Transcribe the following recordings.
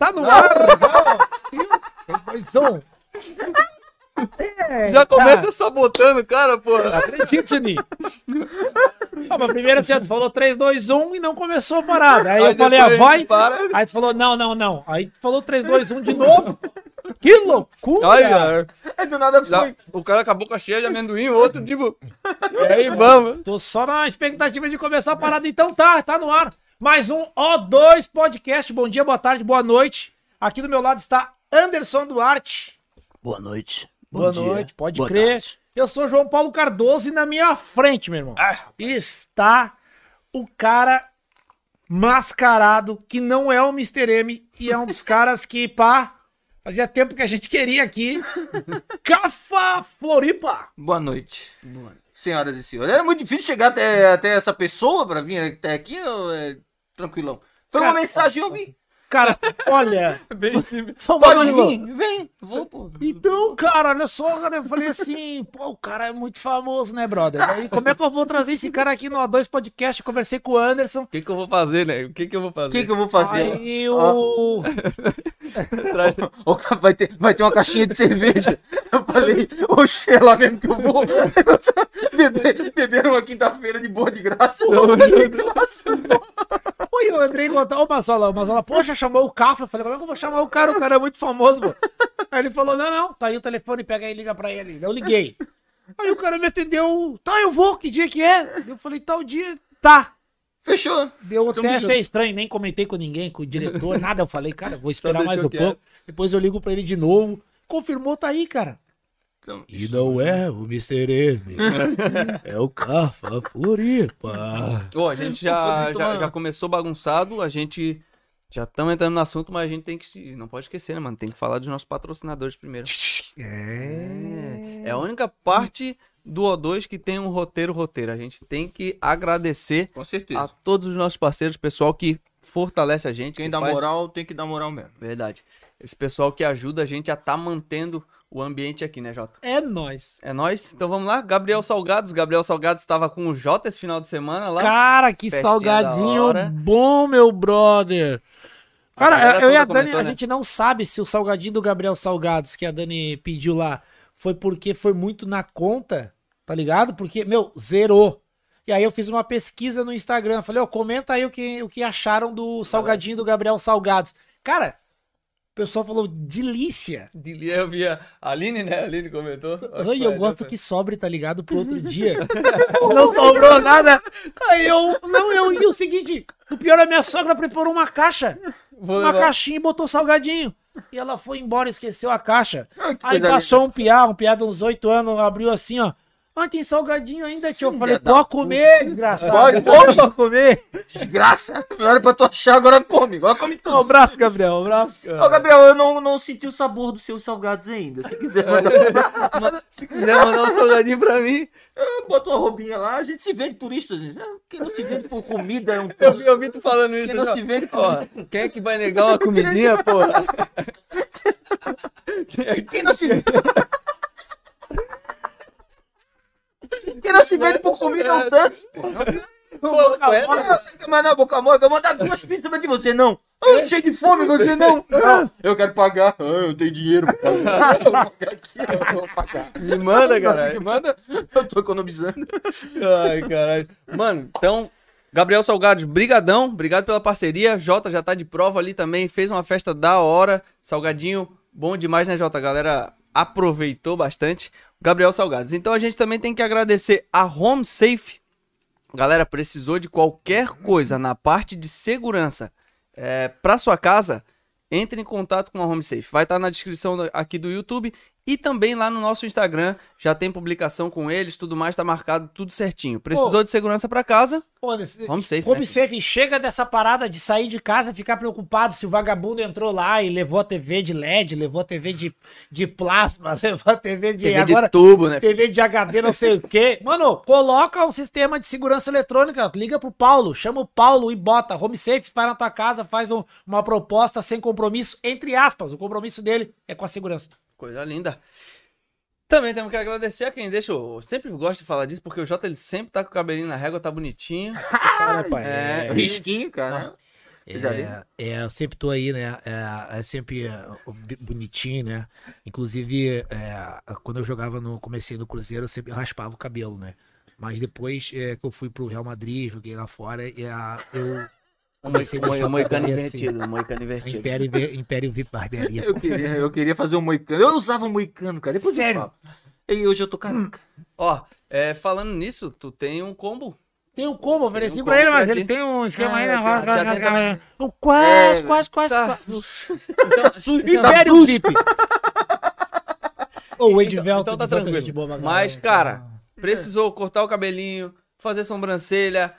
Tá no ar! 3, 2, 1. Já começa sabotando o cara, porra. Acredite, Juninho. Não, mas primeiro assim, tu falou 3, 2, 1 e não começou a parada. Aí, Aí eu falei, ah, vai. para. Aí tu falou, não, não, não. Aí tu falou 3, 2, 1 de novo. Que loucura! Ai, cara. Aí do nada Já- o cara com a boca cheia de amendoim, o outro, tipo. E aí, vamos. Tô só na expectativa de começar a parada. Então tá, tá no ar. Mais um O2 Podcast. Bom dia, boa tarde, boa noite. Aqui do meu lado está Anderson Duarte. Boa noite. Boa noite, pode crer. Eu sou João Paulo Cardoso e na minha frente, meu irmão, está o cara mascarado que não é o Mr. M e é um dos caras que, pá, fazia tempo que a gente queria aqui. Cafa Floripa. Boa noite. Senhoras e senhores. É muito difícil chegar até, até essa pessoa pra vir até aqui, ou é tranquilão? Foi uma Cara, mensagem, eu vi. Cara, olha. Vamos Pode vir, vem. Vou, pô. Então, cara, olha só, cara, eu falei assim, pô, o cara é muito famoso, né, brother? Aí, como é que eu vou trazer esse cara aqui no O2 Podcast? Eu conversei com o Anderson. O que, que eu vou fazer, né? O que, que eu vou O fazer? que, que eu vou fazer? Aí o. O cara vai ter, vai ter uma caixinha de cerveja. Eu falei, oxe, é lá mesmo que eu vou. Beber, beber uma quinta-feira de boa de graça. De graça. Oi, eu entrei em contato. Ô, Mazola, o Mazola, poxa, chamou o Cafa. Eu falei, como é que eu vou chamar o cara? O cara é muito famoso, pô. Aí ele falou, não, não, tá aí o telefone, pega aí e liga pra ele. Eu liguei. Aí o cara me atendeu, tá, eu vou, que dia que é? Eu falei, tal dia, tá. Fechou. Deu Então, teste, beleza. é estranho, nem comentei com ninguém, com o diretor, nada. Eu falei, cara, vou esperar mais um quieto. pouco. Depois eu ligo pra ele de novo. Confirmou, tá aí, cara. Então, E não é o Mr. M. é o Cafa Floripa. Ô, a gente já, já, já começou bagunçado, a gente já estamos entrando no assunto, mas a gente tem que. se- Não pode esquecer, né, mano? Tem que falar dos nossos patrocinadores primeiro. É. É a única parte do O2 que tem um roteiro roteiro. A gente tem que agradecer com certeza. a todos os nossos parceiros, pessoal que fortalece a gente. Quem que dá faz- moral tem que dar moral mesmo. Verdade. Esse pessoal que ajuda a gente a estar mantendo o ambiente aqui, né, Jota? É nóis. É nóis? Então vamos lá. Gabriel Salgados. Gabriel Salgados estava com o Jota esse final de semana lá. Cara, que Festinha salgadinho bom, meu brother. Cara, galera eu e a Dani, a né? gente não sabe se o salgadinho do Gabriel Salgados que a Dani pediu lá foi porque foi muito na conta, tá ligado? Porque, meu, zerou. E aí eu fiz uma pesquisa no Instagram, falei, ó, comenta aí o que, o que acharam do salgadinho do Gabriel Salgados. Cara, pessoal falou delícia. De- Eu vi a Aline, né? A Aline comentou. Que eu gosto que sobre, tá ligado? Pro outro dia. não sobrou nada. Aí eu. Não, eu. E o seguinte: o pior é minha sogra preparou uma caixa. Vou uma levar. caixinha e botou salgadinho. E ela foi embora e esqueceu a caixa. Aí coisa passou um piá, um piá de uns oito anos, abriu assim, ó. Ah, tem salgadinho ainda, tio. Eu falei, pode comer, desgraçado. Pode, come. Pode comer. Graça. Não era pra tu achar, agora come. Agora come tudo. Um abraço, Gabriel. Um abraço. Ô, Gabriel, eu não, não senti o sabor dos seus salgados ainda. Se quiser mandar, Se quiser mandar um salgadinho pra mim. bota uma roubinha lá. A gente se vende por isso, gente. Quem não se vende por comida é um Eu vi, eu vi tu falando isso. Quem não já. se vende por... Ó, quem é que vai negar uma comidinha, porra? Quem não se vende... Não vende por comida é um tanto. Pô? Mas na boca mole, eu vou mandar duas pizzas pra de você, não. Eu cheio de fome, você não. Não, eu quero pagar. Ah, eu tenho dinheiro pra pagar. Eu vou pagar aqui, eu vou pagar. Me manda, Me caralho. manda, eu tô economizando. Ai, caralho. Mano, então, Gabriel Salgados, brigadão. Obrigado pela parceria. Jota já tá de prova ali também. Fez uma festa da hora. Salgadinho, bom demais, né, Jota? A galera aproveitou bastante. Gabriel Salgados. Então a gente também tem que agradecer a Home Safe. Galera, precisou de qualquer coisa na parte de segurança é, para sua casa, entre em contato com a Home Safe. Vai estar na descrição aqui do YouTube e também lá no nosso Instagram. Já tem publicação com eles, tudo mais, tá marcado tudo certinho. Precisou de segurança para casa? Pô, nesse- Home safe, Home né? safe, chega dessa parada de sair de casa e ficar preocupado se o vagabundo entrou lá e levou a TV de LED, levou a TV de, de plasma, levou a TV de. TV de agora, tubo, né? TV de HD, não sei o quê. Mano, coloca um sistema de segurança eletrônica, liga pro Paulo, chama o Paulo e bota. Home safe, vai na tua casa, faz um- uma proposta sem compromisso, entre aspas. O compromisso dele é com a segurança. Coisa linda. Também temos que agradecer a quem deixa. Eu sempre gosto de falar disso, porque o Jota ele sempre tá com o cabelinho na régua, tá bonitinho. Pai? É. É. Risquinho, cara. Li. É, é, eu sempre tô aí, né? É, é sempre é, bonitinho, né? Inclusive, é, quando eu jogava no. Comecei no Cruzeiro, eu sempre raspava o cabelo, né? Mas depois é, que eu fui pro Real Madrid, joguei lá fora, e a, eu. O moicano assim. invertido, moicano invertido. Império, Império VIP Barbearia. Eu queria, eu queria fazer um moicano. Eu usava um moicano, cara. Depois Sério? E hoje eu tô careca. Ó, é, falando nisso, tu tem um combo. Tem um combo, ofereci Tem um pra ele, combo mas pra ele tem um esquema Ah, aí, né? tem também. Um quase, É, quase, quase, tá. quase. Império VIP. Ô, o Edvelto então tá de Volta tranquilo. de boa pra Mas, caralho. cara, precisou cortar o cabelinho, fazer sobrancelha,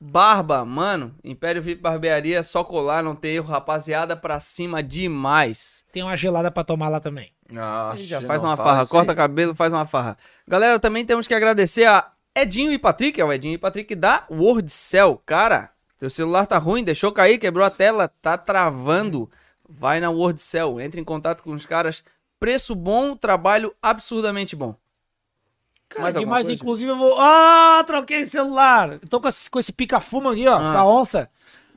barba, mano. Império VIP Barbearia, é só colar, não tem erro, rapaziada, pra cima demais. Tem uma gelada pra tomar lá também. Ah, Já faz uma farra, corta cabelo, faz uma farra. Galera, também temos que agradecer a Edinho e Patrick, é o Edinho e Patrick da WordCell. Cara, teu celular tá ruim, deixou cair, quebrou a tela, tá travando. Vai na WordCell, entre em contato com os caras. Preço bom, trabalho absurdamente bom. Cara, Mais demais, coisa? inclusive eu vou. Ah, troquei celular. Eu tô com esse, com esse pica-fuma aqui, ó, Ah. essa onça.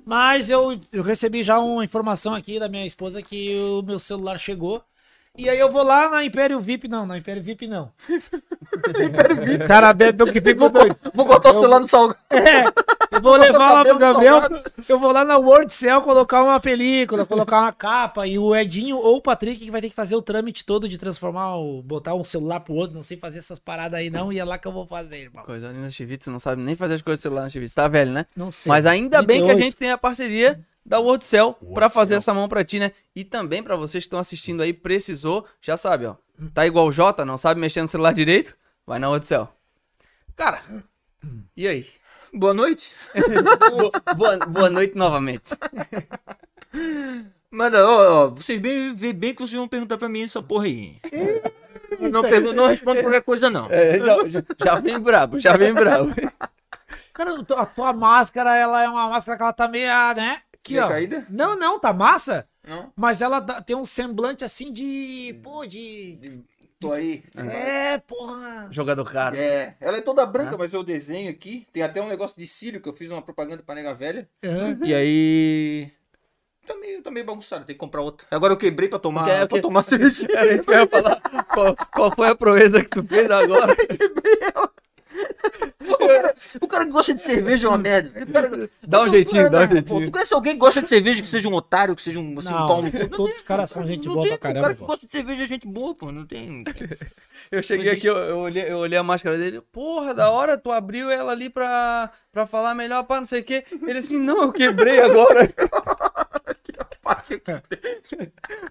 Mas eu, eu recebi já uma informação aqui da minha esposa que o meu celular chegou. E aí eu vou lá na Império VIP, não, na Império VIP não. Império VIP. Cara, bebe o que ficou doido. Vou botar o celular no salgado. É, eu vou levar lá pro Gabriel. Eu vou lá na WordCell colocar uma película, colocar uma capa. E o Edinho ou o Patrick que vai ter que fazer o trâmite todo de transformar, o, botar um celular pro outro. Não sei fazer essas paradas aí não. E é lá que eu vou fazer, irmão. Coisa linda, Chivito, você não sabe nem fazer as coisas do celular no Chivito. Tá velho, né? Não sei. Mas ainda bem que a 38. gente tem a parceria da WordCell pra WordCell. fazer essa mão pra ti, né? E também pra vocês que estão assistindo aí, precisou, já sabe, ó. Tá igual o Jota, não sabe mexer no celular direito? Vai na WordCell. Cara, e aí? Boa noite. boa, boa, boa noite novamente. Mano, ó, ó, vocês bem, bem que vocês vão perguntar pra mim essa porra aí. Não, pergun- não respondo qualquer coisa, não. É, já, já- já vem brabo, já vem brabo. Cara, a tua- a tua máscara, ela é uma máscara que ela tá meio, né? Aqui, ó. caída? Não, não, tá massa. Não? Mas ela dá- tem um semblante assim de. Pô, de. Tô aí. É, porra. Jogador caro. É, ela é toda branca, mas eu desenho aqui. Tem até um negócio de cílio que eu fiz uma propaganda pra nega velha. Aham. E aí. Tá meio, tá meio bagunçado, tem que comprar outra. Agora eu quebrei pra tomar, O que é- o pra que- tomar cerveja. Era isso que eu ia falar. Qual, qual foi a proeza que tu fez agora? O cara, o cara que gosta de cerveja é uma merda. velho. O cara- Dá um Tu- jeitinho, tu- dá um pô, jeitinho. Tu conhece alguém que gosta de cerveja que seja um otário, que seja um, assim, um pau Não, no cu? todos os caras são gente Não boa tem, pra O caramba. cara que pô. gosta de cerveja é gente boa, pô. Não tem. Eu cheguei aqui, eu, eu olhei, eu olhei a máscara dele. Porra, da hora, tu abriu ela ali pra, pra falar melhor, pá, não sei o quê. Ele assim, não, eu quebrei agora.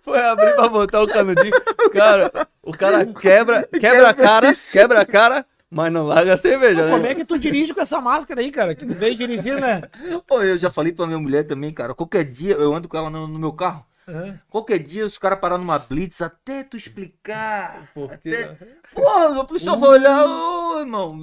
Foi abrir pra botar o canudinho. Cara, o cara quebra, quebra a cara, quebra a cara, mas não larga a cerveja, Como né? é que tu dirige com essa máscara aí, cara? Que tu veio dirigindo, né? Pô, eu já falei pra minha mulher também, cara. Qualquer dia eu ando com ela no, no meu carro. Aham. Qualquer dia os caras parar numa blitz até tu explicar. Por até... Porra, a policial vai olhar, ô irmão,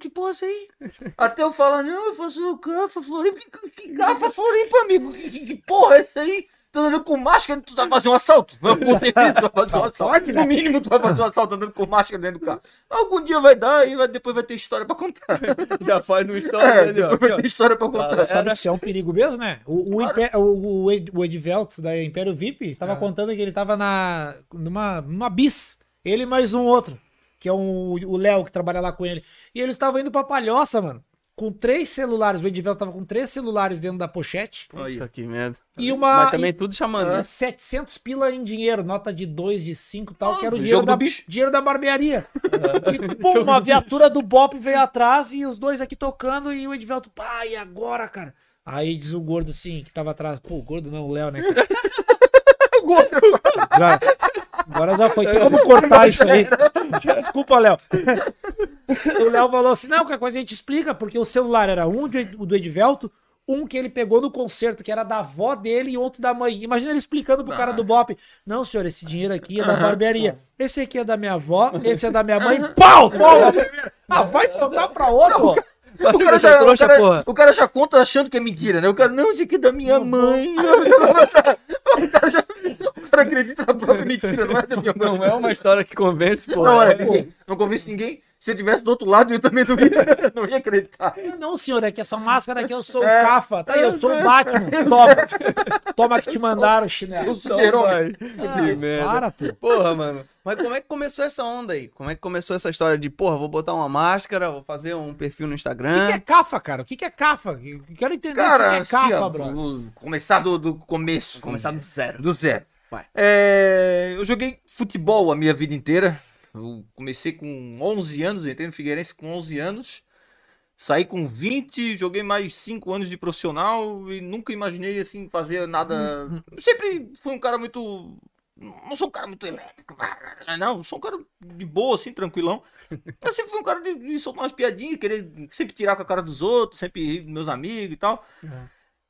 que porra é isso aí? Até eu falar, não, eu faço o Cafa Floripa. Que, que Cafa Floripa, amigo? Que, que- que porra é essa aí? Tu andando com máscara, tu vai fazer um assalto? Com certeza tu vai fazer um assalto. Pode, né? No mínimo tu vai fazer um assalto andando com máscara dentro do carro. Algum dia vai dar e vai- depois vai ter história pra contar. Já faz uma história É, ó. depois vai ter história pra contar. Fala, Sabe que isso é um perigo mesmo, né? O, o, Claro. O, o, Ed, o Edvelto da Império VIP tava contando que ele tava na, numa, numa bis. Ele mais um outro, que é um, o Léo que trabalha lá com ele. E eles estavam indo pra Palhoça, mano. Com três celulares. O Edvelto tava com três celulares dentro da pochete. Puta que merda. E uma. Mas também e- tudo chamando, né? 700 pila em dinheiro, nota de 2, de 5 e tal, Ah, que era o o dinheiro jogo da, do bicho. dinheiro da barbearia. E, pô, uma viatura do Bop veio atrás e os dois aqui tocando e o Edvelto, pá, e agora, cara? Aí diz o gordo assim, que tava atrás, pô, o gordo não, o Léo, né? cara? Já- agora já foi, tem como cortar isso aí. Desculpa, Léo. O Léo falou assim, não, qualquer coisa a gente explica, porque o celular era um do Edvelto, um que ele pegou no concerto, que era da avó dele, e outro da mãe. Imagina ele explicando pro cara do Bop. Não, senhor, esse dinheiro aqui é da barbearia. Esse aqui é da minha avó, esse é da minha mãe. Pau! Toma! Ah, vai contar pra outro? Vai O cara, já, trouxa, o, cara, porra. o cara já conta achando que é mentira, né? O cara, não, isso aqui é da minha mãe. o cara já, o cara acredita na própria mentira, não é? Não é uma história que convence, pô. Não é, ninguém. Não convence ninguém. Se eu tivesse do outro lado, eu também não ia, não ia acreditar. Não, senhor, é que essa máscara aqui eu sou É. o Cafa. Tá aí, eu sou o Batman. Toma. Toma que te mandaram, chinelo. super-homem. Que merda. Para, pô. Porra, mano. Mas como é que começou essa onda aí? Como é que começou essa história de, porra, vou botar uma máscara, vou fazer um perfil no O que, que Instagram? é cafa, cara? O que, que é cafa? Eu Quero entender Cara, o que, que é assim, cafa, ó, bro. começar do, do começo. Começar do zero. Do zero. É, eu joguei futebol a minha vida inteira. Eu comecei com 11 anos, entrei no Figueirense com 11 anos. Saí com 20, joguei mais 5 anos de profissional e nunca imaginei assim fazer nada. Eu sempre fui um cara muito não sou um cara muito elétrico, não, sou um cara de boa assim, tranquilão. Eu sempre fui um cara de, de soltar umas piadinhas, querer sempre tirar com a cara dos outros, sempre rir dos meus amigos e tal.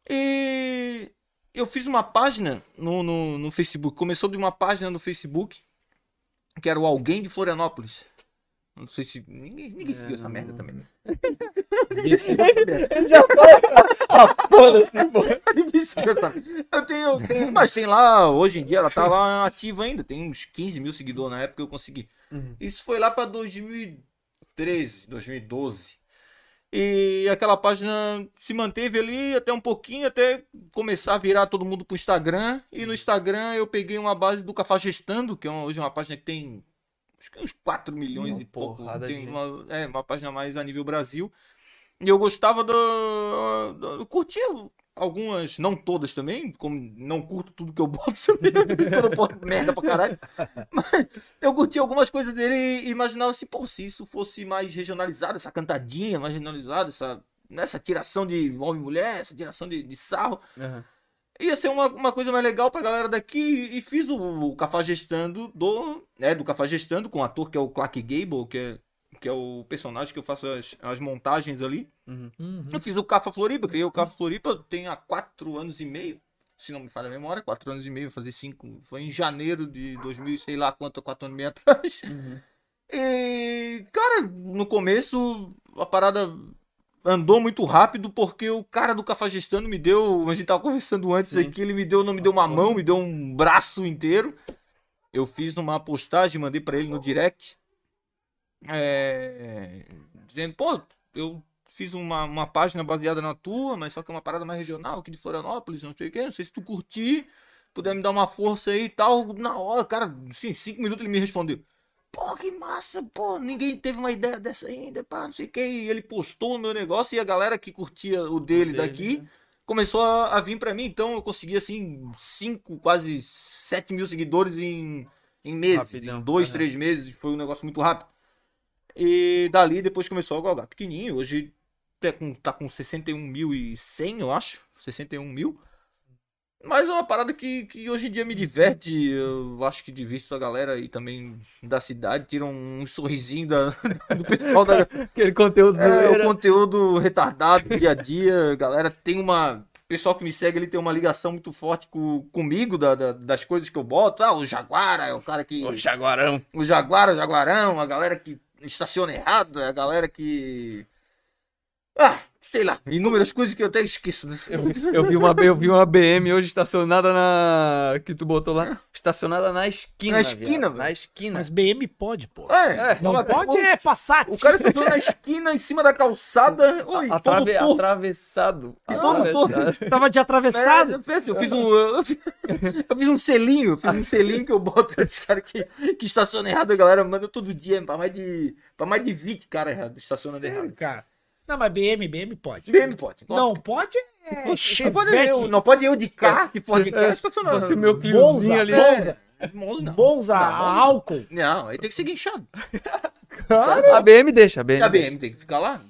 E eu fiz uma página no, no, no Facebook. Começou de uma página no Facebook que era o Alguém de Florianópolis. Não sei se. Ninguém, ninguém seguiu essa merda também. né? Ninguém seguiu essa merda. Foda-se, pô. Ninguém seguiu essa merda. Eu tenho, eu tenho. Mas tem lá, hoje em dia, ela tá lá ativa ainda. Tem uns 15 mil seguidores na época que eu consegui. Uhum. Isso foi lá pra 2013, 2012. E aquela página se manteve ali até um pouquinho, até começar a virar todo mundo pro Instagram. E no Instagram eu peguei uma base do Cafajestando, que é uma- hoje é uma página que tem acho que uns 4 milhões Uma e pouco. Tem uma, é, uma página mais a nível Brasil. E eu gostava do. eu curtia algumas, não todas também, como não curto tudo que eu boto também, quando eu boto merda pra caralho. Mas eu curti algumas coisas dele e imaginava assim, pô, se isso fosse mais regionalizado, essa cantadinha mais regionalizada, essa, nessa tiração de homem e mulher, essa tiração de, de sarro, Aham. ia ser uma, uma coisa mais legal pra galera daqui e fiz o, o Cafajestando do, né, do Cafajestando com o ator que é o Clark Gable, que é, que é o personagem que eu faço as, as montagens ali. Uhum. Uhum. Eu fiz o Cafa Floripa, criei o Cafa Floripa tem há quatro anos e meio, se não me falha a memória, quatro anos e meio, fazer cinco, foi em janeiro de 2000, sei lá quanto, quatro anos e meio atrás. Uhum. E, cara, no começo a parada andou muito rápido porque o cara do Cafajestano me deu, a gente tava conversando antes Sim. aqui, ele me deu, não me deu uma mão, me deu um braço inteiro. Eu fiz numa postagem, mandei pra ele no direct. É, dizendo, pô, eu fiz uma, uma página baseada na tua, mas só que é uma parada mais regional aqui de Florianópolis, não sei o que, não sei se tu curtir, puder me dar uma força aí e tal. Na hora, cara, sim, cinco minutos ele me respondeu. Pô, que massa, pô, ninguém teve uma ideia dessa ainda, pá, não sei o que. E ele postou o meu negócio e a galera que curtia o dele dele, daqui né? começou a, a vir pra mim. Então eu consegui, assim, cinco, quase sete mil seguidores em, em meses. Rapidão, Em dois, três meses. Foi um negócio muito rápido. E dali depois começou a galgar pequenininho. Hoje tá com, tá com 61.100, eu acho. 61 mil. Mas é uma parada que, que hoje em dia me diverte. Eu acho que divirto a galera aí também da cidade. Tira um, sorrisinho da, do pessoal da, Aquele conteúdo é, o conteúdo retardado, dia a dia. Galera tem uma. O pessoal que me segue ele tem uma ligação muito forte com, comigo, da, da- das coisas que eu boto. Ah, o Jaguara é o cara que. O Jaguarão. O Jaguar, o Jaguarão, a galera que estaciona errado, a galera que. Ah, sei lá, inúmeras coisas que eu até esqueço. Né? Eu vi, uma, eu vi uma BM hoje estacionada na. Que tu botou lá. Estacionada na esquina. Na esquina, velho. Na esquina. Mas BM pode, pô. É, Não ela- pode o- é Passat. O cara estacionou na esquina, em cima da calçada. Oi, Atrave- todo atravessado. E todo torto. Atravessado. Tava de É, atravessado. eu, penso, eu fiz um. Eu fiz, eu fiz um selinho, eu fiz um selinho que eu boto esse cara que, que estaciona errado, a galera manda todo dia, pra mais de, pra mais de 20 cara errado, estacionando errado. cara. Não, mas BM, BM pode. BM pode. Não pode é não pode eu, não pode eu de carro, de Ford de carro, estacionando. Fosse o meu Cliozinho ali. Bolsa, É, Monza não. Bolsa, Não, a álcool. Não, aí tem que ser guinchado. A BM deixa, a BM. A BM tem que ficar lá.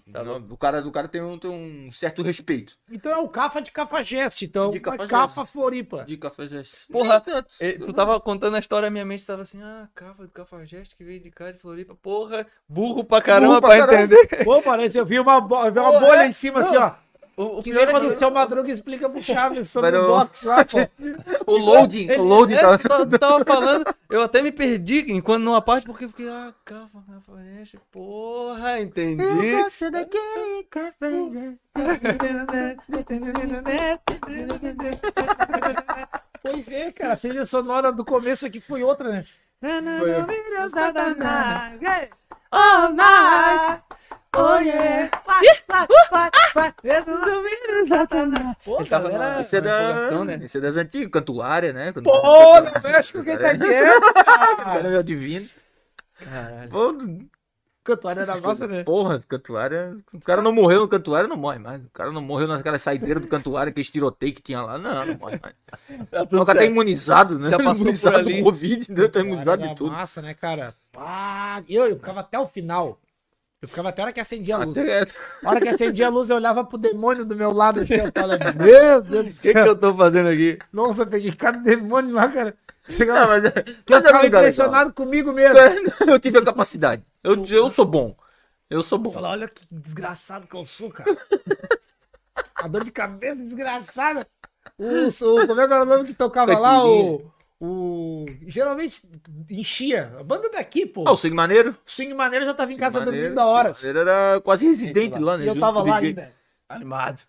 o, cara, o cara tem um, tem um certo respeito. Então é o Cafa de Cafajeste, então. De De Cafajeste. Cafa Floripa. De já. Porra. Eh, Tu tava contando a história, minha mente tava assim, ah, cava do Cafajeste que veio de cá de Floripa. Porra, burro pra caramba Burro pra pra caramba. entender. Pô, parece, eu vi uma, bo- vi uma bolha é? em cima Não. assim, ó. O, o Que pior é quando o seu Madruga explica pro Chaves sobre Mas o eu- box lá, pô. O loading, o loading é, tava. tu tava- tu tava falando, eu até me perdi enquanto numa parte, porque eu fiquei, ah, cava, Cafajeste, porra, entendi. daquele café. Pois é, cara. A trilha sonora do começo aqui foi outra, né? Oh, nice. Oh, yeah. Pô, Ele tava galera- Esse é, da, né? esse é das antigas, Cantuária, né? Quando- Pô, no México quem tá aqui é? Cara, meu divino. Caralho. Pô, Cantuária da massa, né? porra, Cantuária. O cara não morreu no Cantuária, não morre mais. O cara não morreu naquela saideira do Cantuária, aquele tiroteio que tinha lá. Não, não morre mais. Tá O cara tá certo. imamunizado, né? Já passou por imunizado ali. do Covid, né? Tá imunizado de tudo. massa, né, cara? Pá, eu, eu ficava até o final. Eu ficava até a hora que acendia a luz. Até- A hora que acendia a luz, eu olhava pro demônio do meu lado assim, eu falava, meu Deus do O que, que céu. eu tô fazendo aqui? Nossa, eu peguei cada demônio lá, cara. Não, mas, eu mas é ficava legal. impressionado comigo mesmo. Eu tive a capacidade. Eu, eu sou bom. Eu sou bom. Olha que desgraçado que eu sou, cara. A dor de cabeça desgraçada. O, o, como é que era o nome que tocava lá? O, o. Geralmente enchia. A banda daqui, pô. Ah, o Sig Maneiro? O Swing Maneiro já tava em casa Maneiro, dormindo da horas. Ele era quase residente lá, né? E eu tava lá ainda. Animado.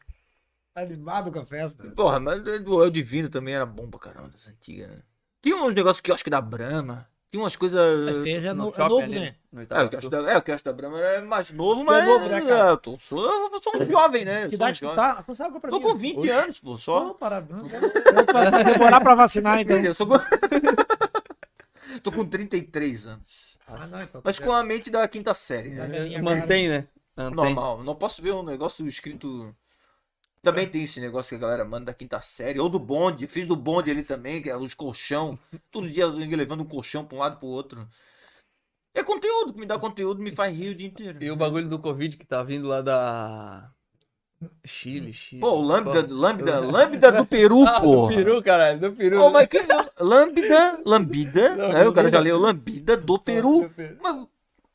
Animado com a festa. Porra, mas o El Divino também era bom pra caramba, das antigas, né? Tinha uns negócios que eu acho que da Brahma. Tinha umas coisas. Mas tem já No no, é novo, ali, né? no É, o. Caixa da, é, o da Brahma é mais novo, mas. é novo, né, cara? É, eu tô, sou, eu sou um jovem, né? Que um idade tu jovem. tá? Sabe pra Tô mim. com 20 anos, pô, só. Pô, parabéns. Vai demorar pra vacinar, então. Eu sou com... Tô com 33 anos. Ah, não, então. Mas com a mente da quinta série, Da né? Mantém, né? Mantém. Normal. Não posso ver um negócio escrito. Também tem esse negócio que a galera manda da quinta série. Ou do bonde. Fiz do bonde ali também, que é os colchão. Todo dia levando um colchão pra um lado pro outro. É conteúdo, que me dá conteúdo, me faz rir o dia inteiro. E o bagulho do Covid que tá vindo lá da. Chile, Chile. Pô, Lambda, Pô. Lambda, Lambda do Peru, Ah, pô. do peru, caralho, do peru. Ô, mas que Lambda, Lambida, né? O cara já leu Lambida do Peru. Mas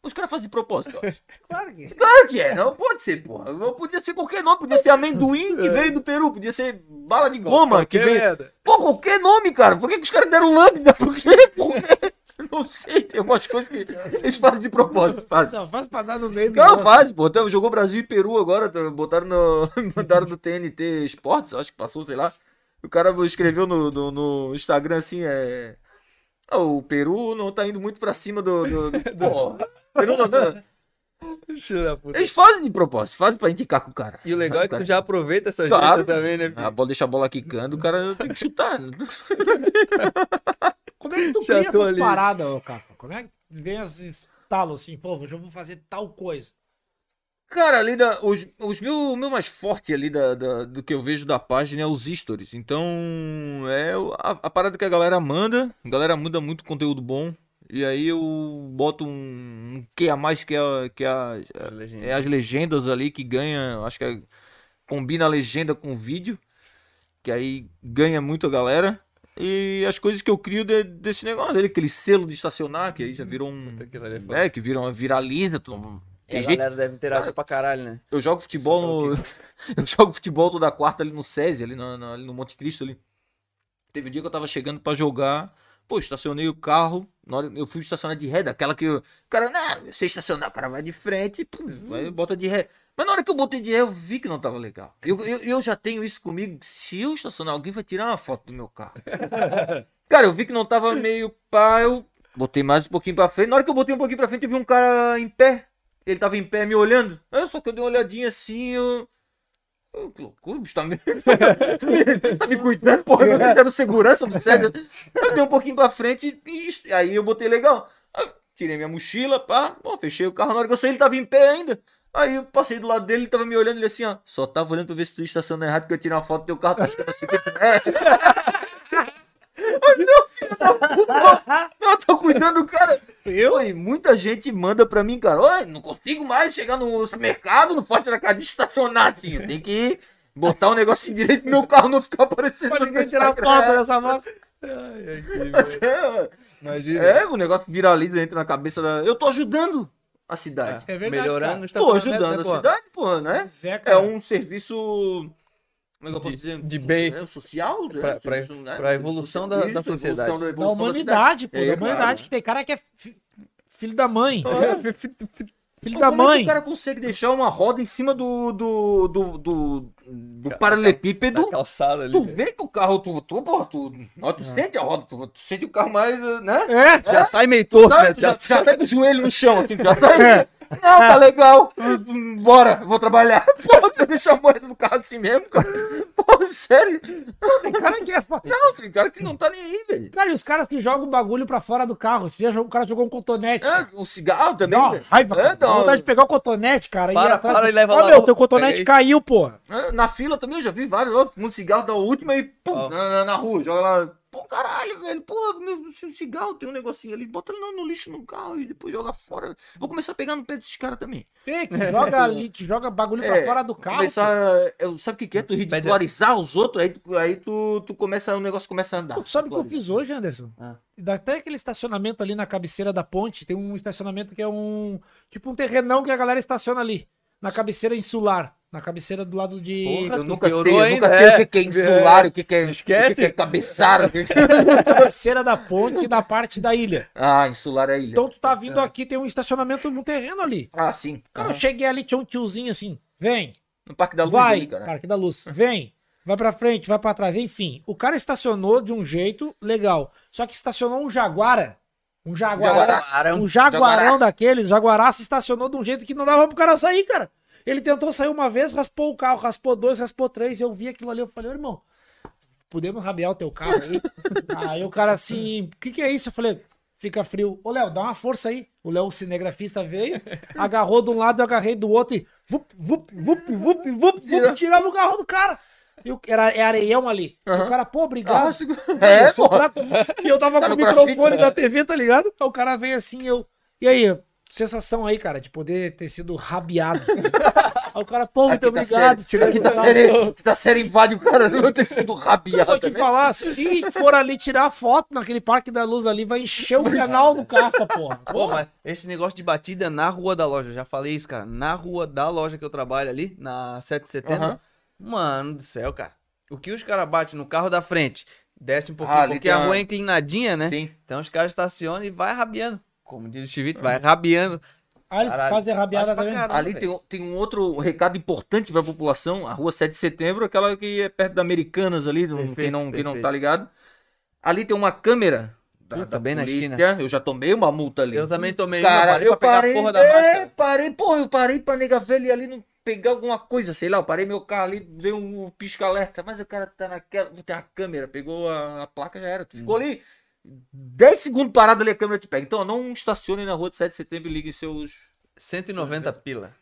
os caras fazem de propósito, eu acho. Claro que. Claro que é, não pode ser, porra. Não Podia ser qualquer nome, podia ser amendoim que veio do Peru, podia ser bala de goma que Qualquer veio. merda. Pô, qualquer nome, cara. Por que, que os caras deram lambda? Por quê? Por quê? Não sei, tem umas coisas que eles fazem de propósito. Fazem. Só faz pra dar no meio do. Não, faz, pô. Então, jogou Brasil e Peru agora, tá, botaram no. Mandaram do TNT Esportes, acho que passou, sei lá. O cara escreveu no, no, no Instagram assim, é. "Ah, o Peru não tá indo muito pra cima do. do, do... Pô, Peru não. Eles fazem de propósito, fazem pra indicar com o cara. E o legal é que tu já aproveita essa Claro. também, né? filho? A bola deixa a bola quicando, o cara tem que chutar. né? Como é que tu Já cria essas ali. paradas, ô Caco? Como é que vem esses estalos assim, pô, hoje eu vou fazer tal coisa? Cara, ali da, os, os meu, o meu mais forte ali da, da- do que eu vejo da página é os stories. Então, é a, a parada que a galera manda. A galera manda muito conteúdo bom. E aí eu boto um, um que a mais que é, que é, a- As legendas. é as legendas ali que ganha. Acho que é- combina a legenda com o vídeo. Que aí ganha muito a galera. E as coisas que eu crio de- desse negócio, dele, aquele selo de estacionar, que aí já virou um. É foda. É, que virou, viraliza. todo- E Tem a gente galera deve interagir pra caralho, né? eu jogo futebol no. Eu jogo futebol toda quarta ali no SESI, ali no, no, ali no Monte Cristo ali. Teve um dia que eu tava chegando pra jogar. Pô, estacionei o carro. Na hora, eu fui estacionar de ré, daquela que. eu- O cara, não, você estacionar, o cara vai de frente, pum, vai, bota de ré. Mas na hora que eu botei de ré, eu vi que não tava legal. Eu, eu, eu já tenho isso comigo. Se eu estacionar, alguém vai tirar uma foto do meu carro. cara, eu vi que não tava meio pá, eu botei mais um pouquinho pra frente. Na hora que eu botei um pouquinho pra frente, eu vi um cara em pé. Ele tava em pé me olhando. Aí só que eu dei uma olhadinha assim, eu. Que loucura, bicho tá me. tá me cuidando, porra. Eu era o segurança do César. Eu dei um pouquinho pra frente e aí eu botei legal. Aí, tirei minha mochila, pá, pô, fechei o carro. Na hora que eu saí, ele tava em pé ainda. Aí eu passei do lado dele, ele tava me olhando, ele assim, ó. Só tava olhando pra ver se tu estacionou errado, que eu tirei uma foto do teu carro, tá ficando assim. que- É. Eu tô cuidando do cara. Eu? Oi, muita gente manda pra mim, cara. Oi, não consigo mais chegar no mercado, no Forte da Casa estacionar assim. Eu tenho que botar um negocinho direito no meu carro não ficar aparecendo. Pra ninguém tirar foto dessa voz. Ai, é, Imagina. é, o negócio viraliza, entra na cabeça da. Eu tô ajudando a cidade. É verdade, Melhorando cara. no Tô estacionamento, ajudando né, a pô? cidade, pô, né? Zé, É cara. um serviço. Como é que eu posso dizer? de bem. É, social? né? Pra- pra- Serviço, pra evolução da- da sociedade. evolução Da evolução humanidade, pô. É, da claro. humanidade, que tem cara que é fi- filho da mãe. É. Filho da como é que mãe. o cara consegue deixar uma roda em cima do. do. do. do, do paralelepípedo? Da calçada ali. Tu vê que o carro, tu, tu, porra, tu, ó, tu sente a roda, tu, tu sente o carro mais, né? É, Já sai meio torto, né? tu já, já tá com o joelho no chão, assim, já tá. Não, tá legal. Bora, eu vou trabalhar. Pô, tu deixa a moeda no carro assim mesmo, cara. Pô, sério. tem cara que é foda. Não, tem cara que não tá nem aí, velho. Cara, e os caras que jogam o bagulho pra fora do carro. Você já jogou, o cara jogou um cotonete. É, um cigarro também. Velho. raiva, É, dá Dá uma- vontade de pegar o cotonete, cara. Para, ir atrás para e leva Ó, lá, meu, teu cotonete caiu, porra. É, Na fila também eu já vi vários. Um cigarro da última e pum, Ó. na, na- na rua, joga lá. Pô, caralho, velho. Pô, meu cigarro tem um negocinho ali. Bota ele no, no lixo no carro e depois joga fora. Vou começar a pegar no pé desses caras também. Tem que joga ali, que joga bagulho pra É, fora do carro. Começar, eu, sabe o que, que é? Tu ridicularizar os outros, aí, tu- aí tu, tu começa, o negócio começa a andar. Tu sabe o que eu fiz hoje, Anderson? Ah. Até aquele estacionamento ali na cabeceira da ponte, tem um estacionamento que é um. Tipo um terrenão que a galera estaciona ali. Na cabeceira insular. Na cabeceira do lado de. Porra, Eu nunca piorou sei, eu nunca sei é. o que, que é insular, o que, que é, Esquece. o que, que é cabeçada. o que que é- cabeceira da ponte e da parte da ilha. Ah, insular é ilha. Então tu tá vindo aqui, tem um estacionamento no terreno ali. Ah, sim. Cara, eu Aham. cheguei ali, tinha um tiozinho assim. Vem, No Parque da Luz vai, ali, cara. Parque da Luz. Vem, vai pra frente, vai pra trás. Enfim, o cara estacionou de um jeito legal. Só que estacionou um Jaguara. Um Jaguara. Jaguaraço. Um jaguarão Jaguaraço. daqueles, Jaguaraço estacionou de um jeito que não dava pro cara sair, cara. Ele tentou sair uma vez, raspou o carro, raspou dois, raspou três. Eu vi aquilo ali, eu falei, "Ô, irmão, podemos rabiar o teu carro aí? aí o cara assim, o que que é isso? Eu falei, fica frio. Ô, Léo, dá uma força aí. O Léo, o cinegrafista, veio, agarrou de um lado, eu agarrei do outro e vup, vup, vup, vup, vup, vup, tiramos o carro do cara. E o, era, é areião ali. E o cara, pô, obrigado. Ah, segura- É, Eu porra. fraco. E eu tava Tá com o no crossfit, microfone né? da TV, tá ligado? Aí o cara veio assim, eu. E aí, sensação aí, cara, de poder ter sido rabiado. aí o cara, pô, muito tá obrigado. sério. tirou Aqui o tá série, aqui tá série invade o cara, não ter sido Eu rabiado vou te também. falar, se for ali tirar foto naquele Parque da Luz ali, vai encher o canal do Cafa, porra. Pô, mas esse negócio de batida na rua da loja, já falei isso, cara. Na rua da loja que eu trabalho ali, na 7 de setembro. Aham. Mano do céu, cara. O que os caras batem no carro da frente, desce um pouquinho, Ah, porque tem a rua é inclinadinha, né? Sim. Então os caras estacionam e vai rabiando. Como diz o Chivito, vai rabiando. Ah, eles Caralho. fazem rabiada também. caramba, Ali tem, um- tem um outro recado importante pra população, a rua 7 de setembro, aquela que é perto da Americanas ali, não- quem, Perfeito, não, quem não perfeito. tá ligado. Ali tem uma câmera da, Puta, da bem na polícia, esquina. eu já tomei uma multa ali. Eu também tomei uma, Cara, parei eu pra pegar parei, a porra da é, máscara. parei, porra, eu parei pra nega velha ali não pegar alguma coisa, sei lá, eu parei meu carro ali, deu um pisca-alerta, mas o cara tá naquela, tem uma câmera, pegou a, a placa, já era, tu Hum. ficou ali 10 segundos parado ali, a câmera te pega. Então, não estacione na rua de 7 de setembro e ligue seus 190 pila.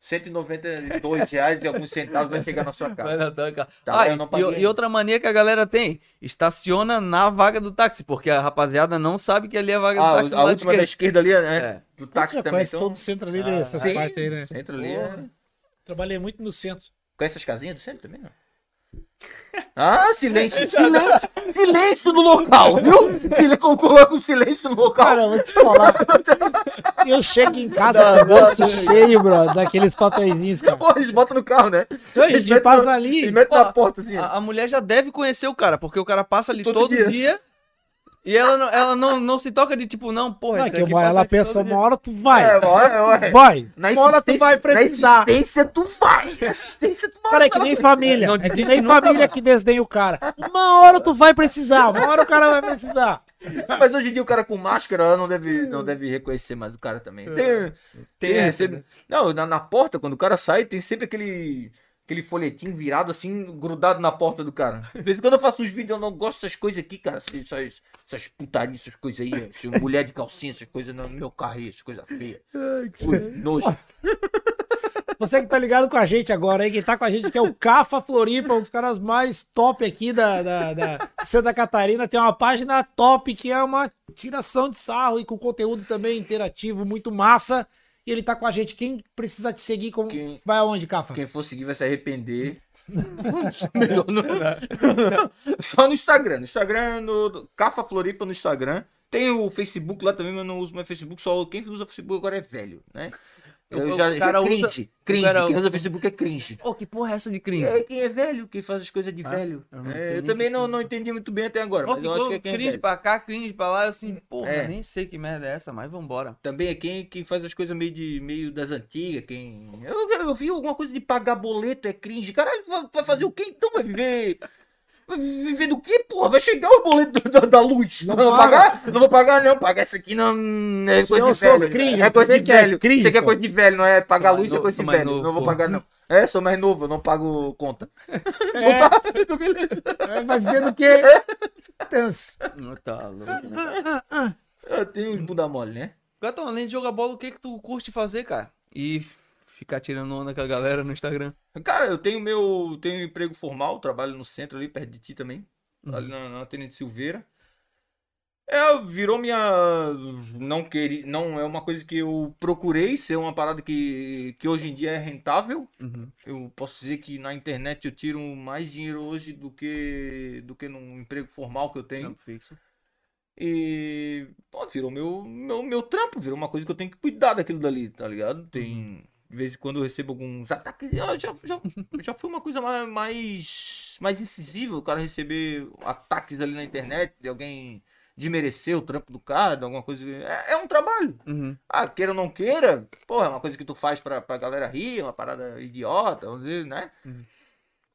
192 reais e alguns centavos vai chegar na sua Vai casa. na tua cara. Tá, Ah, e- e, outra mania que a galera tem, estaciona na vaga do táxi, porque a rapaziada não sabe que ali é a vaga do Ah, táxi do a lado última da esquerda ali, né? É. Do táxi também. Então, todo o centro ali, né? Essa parte aí, né? centro ali. É... Trabalhei muito no centro. Conhece as casinhas do centro também, não? Ah, silêncio, silêncio, silêncio no local, viu? Silêncio, como coloca o silêncio no local. Cara, eu vou te falar. Eu chego em casa com o bolso cheio, bro, daqueles papeizinhos, cara. Porra, eles botam no carro, né? A gente metem ali. Eles metem Ó, na porta assim. A, a mulher já deve conhecer o cara, porque o cara passa ali Todo todo, dia. dia. E ela, não, ela não, não se toca de tipo, não, porra, Não, que uma, ela pensa, uma hora tu vai. É, olha, olha. Vai. Na Uma hora tu vai precisar. Na insistência tu vai. Na insistência tu vai. Cara, é que nem família. Não é que nem nunca, família que desdenha o cara. Uma hora tu vai precisar. Uma hora o cara vai precisar. Mas hoje em dia o cara com máscara ela não deve, não deve reconhecer mais o cara também. Tem, tem, essa, sempre- né? Não, na, na porta, quando o cara sai, tem sempre aquele, aquele folhetinho virado assim, grudado na porta do cara. De vez em quando eu faço uns vídeos, eu não gosto dessas coisas aqui, cara. Essas, essas putarias, essas coisas aí. essas mulher de calcinha, essas coisas no meu carro essas coisas feias. Ui, nojo. Você que tá ligado com a gente agora aí, quem tá com a gente que é o Cafa Floripa, um dos caras mais top aqui da, da, da Santa Catarina. Tem uma página top que é uma tiração de sarro e com conteúdo também interativo, muito massa. E ele tá com a gente. Quem precisa te seguir, como... Quem- vai aonde, Cafa? Quem for seguir vai se arrepender. Melhor não. Só no Instagram. No Instagram, no do- Cafa Floripa no Instagram. Tem o Facebook lá também, mas eu não uso mais Facebook. Só quem usa Facebook agora é velho, né? Eu O já, já cara usa- cringe. Cringe. cara- Quem usa Facebook é cringe. Ô, que porra é essa de cringe? É quem é velho, quem faz as coisas de Ah, velho. eu não É, eu também não, cringe. não entendi muito bem até agora, Pô, mas eu ficou que é quem é cringe velho. pra cá, cringe pra lá, assim, porra, É. nem sei que merda é essa, mas vambora. Também é quem, quem faz as coisas meio, de, meio das antigas, quem... Eu, eu vi alguma coisa de pagar boleto, é cringe. Caralho, vai fazer o quê então? Vai viver... Vai viver do quê, porra? Vai chegar o boleto da, da luz. Não, Não vou paga. pagar? Não vou pagar, não. Pagar isso aqui não é coisa eu de velho. cringe, é coisa de que é velho. cringe, Isso aqui é coisa de velho, não é pagar Sou luz, isso é coisa de velho. novo, não vou pagar, não. É, sou mais novo, eu não pago conta. É, Então, beleza. é, vai ver do que? Tenso. Não tá louco, né? Eu tenho uns bunda mole, né? Gatão, além de jogar bola, o que que tu curte fazer, cara? E ficar tirando onda com a galera no Instagram. Cara, eu tenho meu. Tenho um emprego formal, trabalho no centro ali, perto de ti também. Uhum. Ali na, na Tenente Silveira. É, virou minha. Não queria. Não é uma coisa que eu procurei ser uma parada que, que hoje em dia é rentável. Uhum. Eu posso dizer que na internet eu tiro mais dinheiro hoje do que do que num emprego formal que eu tenho. Trampo fixo. E, pô, virou meu, meu, meu trampo, virou uma coisa que eu tenho que cuidar daquilo dali, tá ligado? Tem, de vez em quando eu recebo alguns ataques, ah, já, já, já foi uma coisa mais, mais, mais incisiva, o cara receber ataques ali na internet, de alguém desmerecer o trampo do cara, de alguma coisa, é, é um trabalho. Uhum. Ah, queira ou não queira, porra, é uma coisa que tu faz pra, pra galera rir, é uma parada idiota, vamos dizer, né? Uhum.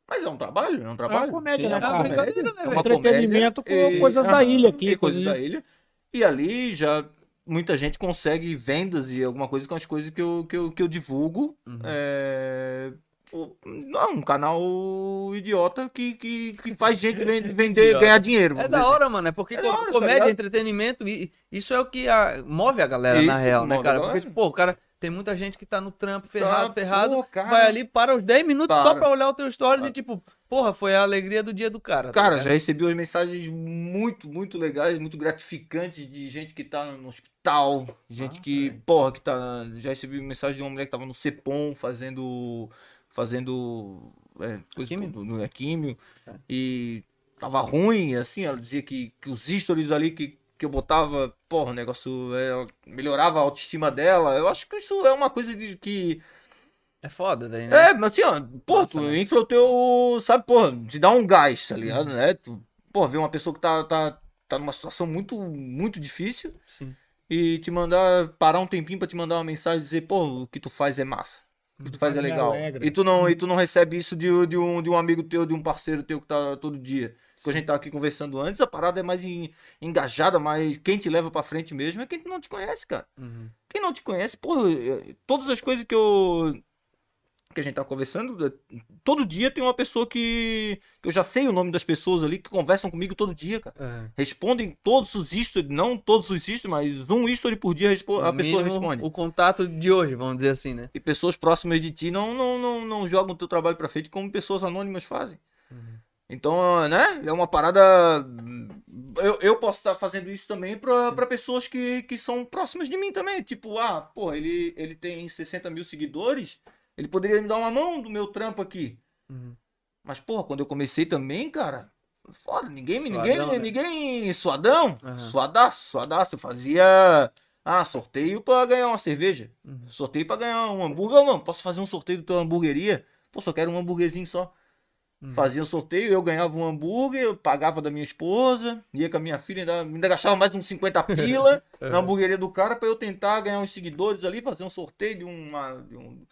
Mas é um trabalho, é um trabalho. comédia, Sim, né, é uma comédia, né, é uma Entretenimento comédia com e- coisas da ilha aqui, e coisas- da ilha. E ali já muita gente consegue vendas e alguma coisa com as coisas que eu, que eu, que eu divulgo. Uhum. É... Não, um canal idiota que, que, que faz gente ven- vender, ganhar dinheiro. É da hora, mano. É porque É hora, tá comédia, ligado? entretenimento, e isso é o que a- move a galera, na Isso, real, né, cara? Porque, tipo, pô, o cara tem muita gente que tá no trampo, ferrado, Tá, ferrado, pô, vai ali, para os 10 minutos só Para. pra olhar o teu stories e, tipo, porra, foi a alegria do dia do cara. tá Cara, já recebi umas mensagens muito, muito legais, muito gratificantes de gente que tá no hospital, gente que, porra, que tá. Já recebi mensagem de uma mulher que tava no CEPOM fazendo. fazendo. É, coisa Químio? do- no- é, químio. É. E tava ruim, assim, ela dizia que, que os stories ali que, que eu botava, porra, o negócio é, melhorava a autoestima dela. Eu acho que isso é uma coisa de que. É foda daí, né? É, mas assim, ó, pô, Massa, tu né? infla o teu, sabe, pô, te dá um gás, tá ligado, Uhum. né? Tu, pô, ver uma pessoa que tá, tá, tá numa situação muito, muito difícil Sim. e te mandar, parar um tempinho pra te mandar uma mensagem e dizer, pô, o que tu faz é massa. O que tu faz é legal. E tu não, e tu não recebe isso de, de, um, de um amigo teu, de um parceiro teu que tá todo dia. Que a gente tava aqui conversando antes, a parada é mais en- engajada, mas quem te leva pra frente mesmo é quem não te conhece, cara. Uhum. Quem não te conhece, porra, eh, todas as coisas que eu. Que a gente tá conversando, todo dia tem uma pessoa que. que eu já sei o nome das pessoas ali que conversam comigo todo dia, cara. É. Respondem todos os stories, não todos os stories, mas um story por dia a pessoa mínimo, responde. O contato de hoje, vamos dizer assim, né? E pessoas próximas de ti não, não, não, não jogam o teu trabalho pra frente como pessoas anônimas fazem. Uhum. Então, né? É uma parada. Eu, eu posso estar fazendo isso também pra pessoas que, que são próximas de mim também. Tipo, ah, pô, ele, ele tem 60 mil seguidores. Ele poderia me dar uma mão do meu trampo aqui. Uhum. Mas, porra, quando eu comecei também, cara. Foda, ninguém, Suadão, ninguém, né? ninguém. Suadão. Aham. Suadaço, suadaço. Eu fazia. Ah, sorteio pra ganhar uma cerveja. Uhum. Sorteio pra ganhar um hambúrguer, mano. Posso fazer um sorteio do teu hamburgueria? Pô, só quero um hambúrguerzinho só. Uhum. Fazia o sorteio, eu ganhava um hambúrguer, eu pagava da minha esposa, ia com a minha filha, ainda, ainda gastava mais uns 50 pila na hamburgueria do cara pra eu tentar ganhar uns seguidores ali, fazer um sorteio de uma. de um-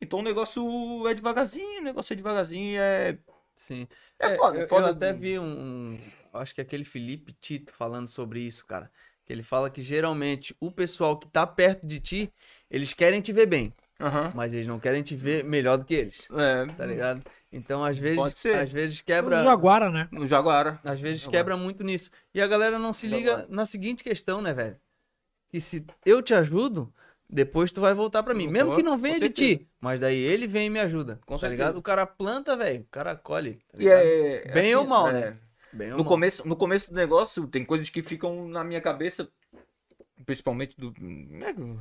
Então o negócio é devagarzinho, o negócio é devagarzinho e é. Sim. É É, foda, eu, é foda eu até vi um, um- Acho que aquele Felipe Tito falando sobre isso, cara. Que ele fala que geralmente o pessoal que tá perto de ti, eles querem te ver bem, Aham. mas eles não querem te ver melhor do que eles. É, Tá ligado? Então, às vezes, Pode ser. às vezes quebra. Jaguara, né? no Jaguara. Às vezes Jaguara. quebra muito nisso. E a galera não se liga Jaguara. na seguinte questão, né, velho? Que se eu te ajudo, depois tu vai voltar pra mim. Mesmo que não venha de ti, mas daí ele vem e me ajuda. Com tá certeza. ligado? O cara planta, velho. O cara colhe. Tá E ligado? é, Bem ou mal, é, né? Bem ou No mal. começo, no começo do negócio, tem coisas que ficam na minha cabeça, principalmente do.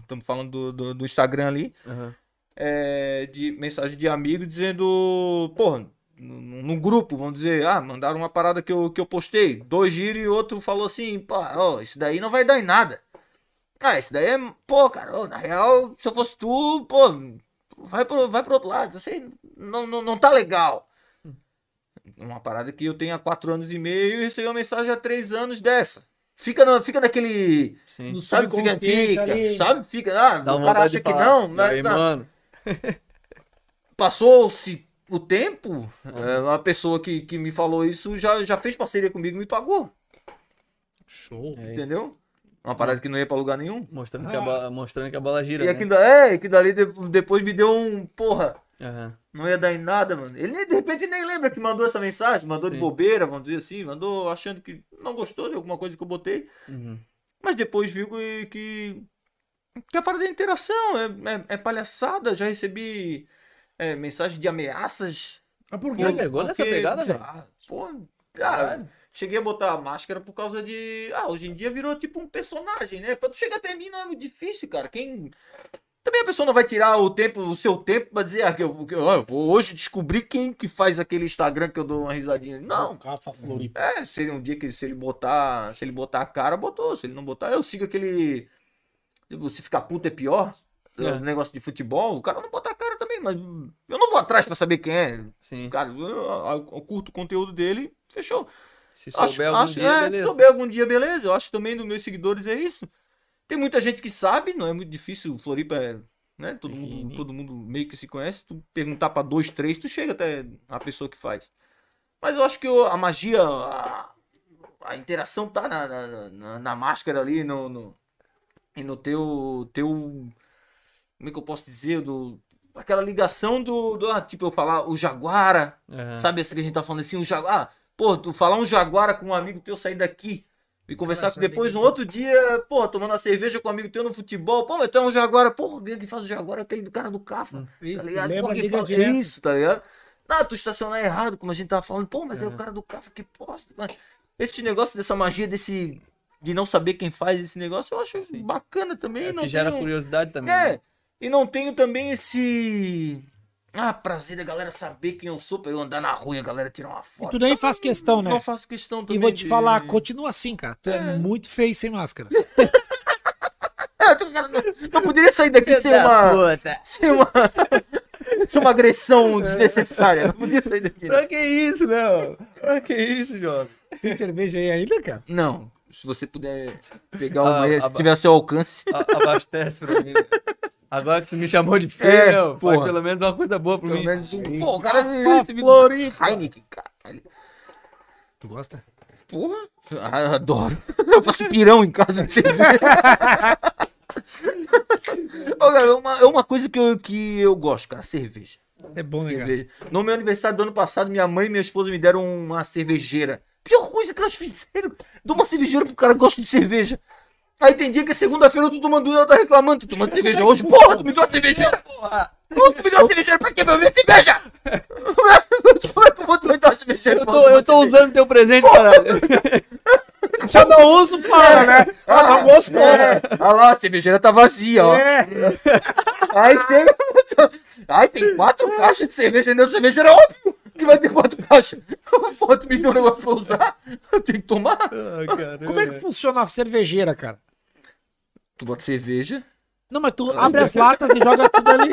Estamos falando do, do, do Instagram ali. Aham. é, de mensagem de amigo dizendo, porra, no, no grupo, vamos dizer, ah, mandaram uma parada que eu, que eu postei, dois giros e outro falou assim, pá, ó, isso daí não vai dar em nada. Ah, esse daí é. Pô, cara, na real, se eu fosse tu, pô, vai pro, vai pro outro lado. Você não, não, não tá legal. Uma parada que eu tenho há quatro anos e meio e recebi uma mensagem há três anos dessa. Fica, no, fica naquele. Sim. No Sabe, fica, fica, ali. sabe, fica. Ah, Dá o cara acha que não. E né, aí, tá. mano. Passou-se o tempo, é, uma pessoa que, que me falou isso já, já fez parceria comigo e me pagou. Show. É. Entendeu? Uma parada que não ia pra lugar nenhum. Mostrando, que a bola, mostrando que a bola gira. E né? aqui, da- é, que dali de- depois me deu um. Porra, Aham. não ia dar em nada, mano. Ele nem- de repente nem lembra que mandou essa mensagem, mandou de Sim. bobeira, vamos dizer assim, mandou achando que não gostou de alguma coisa que eu botei. Uhum. Mas depois viu que. que, que a parada é interação, é, é, é palhaçada. Já recebi é, mensagem de ameaças. Mas por Já quê? chegou nessa pegada, velho? Ah, pô, ah, Caralho. Cheguei a botar a máscara por causa de. Ah, hoje em dia virou tipo um personagem, né? Pra tu chegar até mim não é muito difícil, cara. Quem. Também a pessoa não vai tirar o tempo, o seu tempo pra dizer, ah, que eu, que eu, ah, eu vou hoje descobrir quem que faz aquele Instagram que eu dou uma risadinha. Não, Cafa Floripa. é, se ele, um dia que se ele botar, se ele botar a cara, botou. Se ele não botar, eu sigo aquele. tipo, Se ficar puto é pior. É. O negócio de futebol, o cara não bota a cara também, mas eu não vou atrás pra saber quem é. Sim. Cara, eu, eu- eu curto o conteúdo dele, fechou. Se souber algum dia, é, beleza. Se souber algum dia, beleza. Eu acho também dos meus seguidores é isso. Tem muita gente que sabe, não é muito difícil. Floripa é. Né? Todo, mundo, todo mundo meio que se conhece. Tu perguntar pra dois, três, tu chega até a pessoa que faz. Mas eu acho que o- a magia, a, a interação tá na, na, na- na máscara ali, no, no- e no teu, teu. Como é que eu posso dizer? Do, aquela ligação do, do. ah, Tipo, eu falar o Jaguara. Aham. Sabe esse que a gente tá falando assim, um jaguar? Pô, tu falar um jaguara com um amigo teu sair daqui e conversar com depois sabe um outro dia, pô, tomando uma cerveja com um amigo teu no futebol. Pô, mas tu é um jaguara. Quem que faz o jaguara é aquele do cara do Cafa. Isso, tá ligado? lembra, Pô, liga fala- direto. Isso, tá ligado? Não, tu estacionar errado, como a gente tava falando. Pô, mas é o cara do Cafa que posta. Mano. Esse negócio dessa magia, desse. De não saber quem faz esse negócio, eu acho Sim. bacana também. É, não que gera tenho- curiosidade também. é, né? e não tenho também esse. Ah, prazer da galera saber quem eu sou pra eu andar na rua e a galera tirar uma E foto. tu nem faz questão, né? Não faço questão também. E vou te de- falar, continua assim, cara. Tu é, É. muito feio sem máscara. É, não, não poderia sair daqui sem uma. Sem uma. sem uma agressão desnecessária. Não podia sair daqui. né? Pra que isso, né? mano? Pra que isso, jovem? Tem cerveja aí ainda, cara? Não. Se você puder pegar Ah, uma aí, se tiver a seu alcance. A- abastece pra mim. Agora que tu me chamou de feio, É, meu, faz porra. pelo menos uma coisa boa pra Pelo mim. menos um. Pô, o cara. Ah, esse- Floripa. Heineken, caralho. Tu gosta? Porra. Ah, eu adoro. Eu faço pirão em casa de cerveja. Cara, é uma, é uma coisa que eu, que eu gosto, cara, cerveja. É bom, né, cara? cerveja. No meu aniversário do ano passado, minha mãe e minha esposa me deram uma cervejeira. Pior coisa que elas fizeram. Dou uma cervejeira pro cara que gosta de cerveja. Aí tem dia que é segunda-feira, eu tô tomando uma, ela tá reclamando. Tu tomando cerveja hoje? Porra, tu me deu uma cervejeira. Porra, Pô, tu me deu uma cervejeira pra quê? Pra beber cerveja. É eu vou te dar uma cervejeira? eu tô, tomar eu tô cerveja? usando teu presente, caralho. Se eu não uso, fala, né? Ah, não gostou. É, olha lá, a cervejeira tá vazia, ó. É. Aí chega. Ai, tem quatro caixas de cerveja dentro da cervejeira, é óbvio que vai ter quatro caixas. Tu me deu um negócio pra usar, eu tenho que tomar. Como é que funciona a cervejeira, cara? Tu bota cerveja. Não, mas tu abre as latas e joga tudo ali.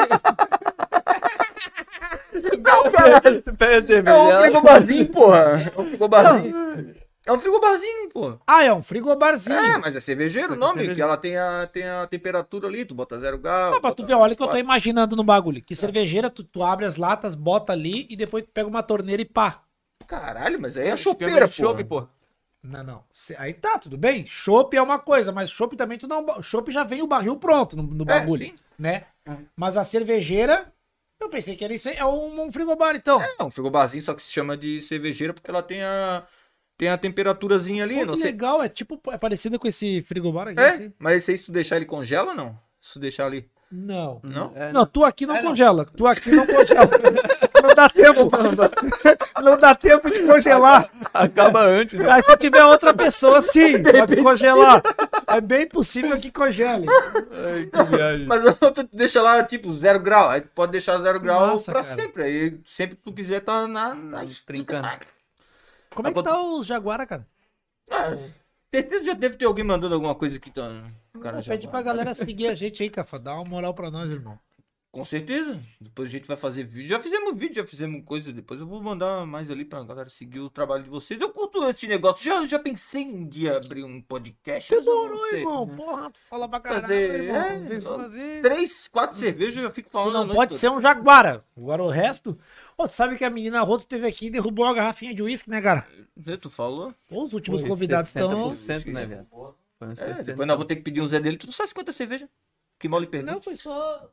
Não, caralho. Pega a É um cerveja. frigobarzinho, porra. É um frigobarzinho. É um frigobarzinho, porra. Ah, é um frigobarzinho. É, mas é cervejeiro o é nome, cerveja. que ela tem a, tem a temperatura ali, tu bota zero grau. Ah, pra tu ver, olha o que eu tô imaginando no bagulho. Que cervejeira, tu, tu abre as latas, bota ali e depois tu pega uma torneira e pá. Caralho, mas aí é a chopeira, de chopp, pô. pô. Não, não. Cê- Aí tá, tudo bem. Chopp é uma coisa, mas chopp também tu não. Chopp já vem o barril pronto no, no É, bagulho, sim. né? Mas a cervejeira, eu pensei que era isso aí. É um, um frigobar, então. É um frigobarzinho, só que se chama de cervejeira porque ela tem a, tem a temperaturazinha ali, Pô, não que sei. legal, é tipo, é parecido com esse frigobar aqui. É, assim. mas esse aí se tu deixar ele congela ou não? Se tu deixar ali. Não. Não? É, Não, tu aqui não É, não. congela. Tu aqui não congela. não dá tempo. Não dá tempo de congelar. Acaba antes, né? Aí se tiver outra pessoa, sim, pode congelar. É bem possível que congele. Ai, que viagem. Mas tu deixa lá, tipo, zero grau. Aí tu pode deixar zero grau massa, pra cara. sempre. Aí sempre que tu quiser tá na. na Trincando. Como é que tá os Jaguara, cara? Ah, Certeza já deve ter alguém mandando alguma coisa aqui. Tá... Cara Pede pra galera seguir a gente aí, Cafa. Dá uma moral pra nós, irmão. Com certeza. Depois a gente vai fazer vídeo. Já fizemos vídeo, já fizemos coisa. Depois eu vou mandar mais ali pra galera seguir o trabalho de vocês. Eu curto esse negócio. Já, já pensei um dia abrir um podcast. Demorou, irmão. Porra, tu fala pra caralho, Fazer- irmão. é, fazer. Três, quatro cervejas eu já fico Tu falando. a não pode ser um jaguara. Agora o resto. Ô, tu sabe que a menina Roto teve aqui e derrubou uma garrafinha de uísque, né, cara? Tu falou? Os últimos Foi convidados estão. 60%, né, velho? É, 60. depois nós vamos ter que pedir um Zé dele. Tu só 50 cerveja? Que mal lhe pergunto. Não, foi só.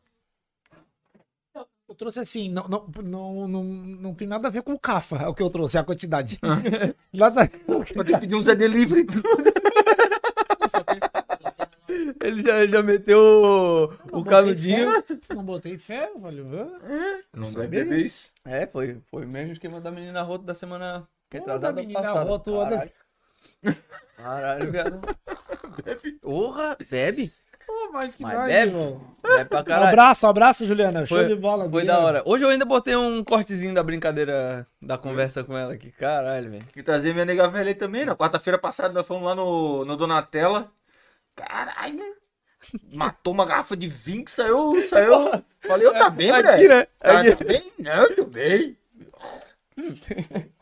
Eu- trouxe assim, não, não, não, não, não tem nada a ver com o Cafa, é o que eu trouxe, a quantidade. nada. Vou ter que pedir um Zé Delivery. Ele já, já meteu o, o canudinho. Não botei fé, valeu. Não vai beber isso. É, foi, foi o mesmo esquema da menina rota da semana retrasada da menina passada. Roto, Caralho, Caralho, viado. Porra, bebe. Pô, mais que Mas nós, bebe. irmão. Bebe pra Um caralho. abraço, um abraço, Juliana. Show Foi- de bola. Foi da hora. Hoje eu ainda botei um cortezinho da brincadeira da conversa com ela aqui. Caralho, velho. E trazer minha nega velha aí também. Na quarta-feira passada nós fomos lá no, no Donatella. Caralho. Matou uma garrafa de vinho que saiu. saiu. Falei, eu tá bem, Aqui, moleque? né? Tá, tá bem? Não, tô bem.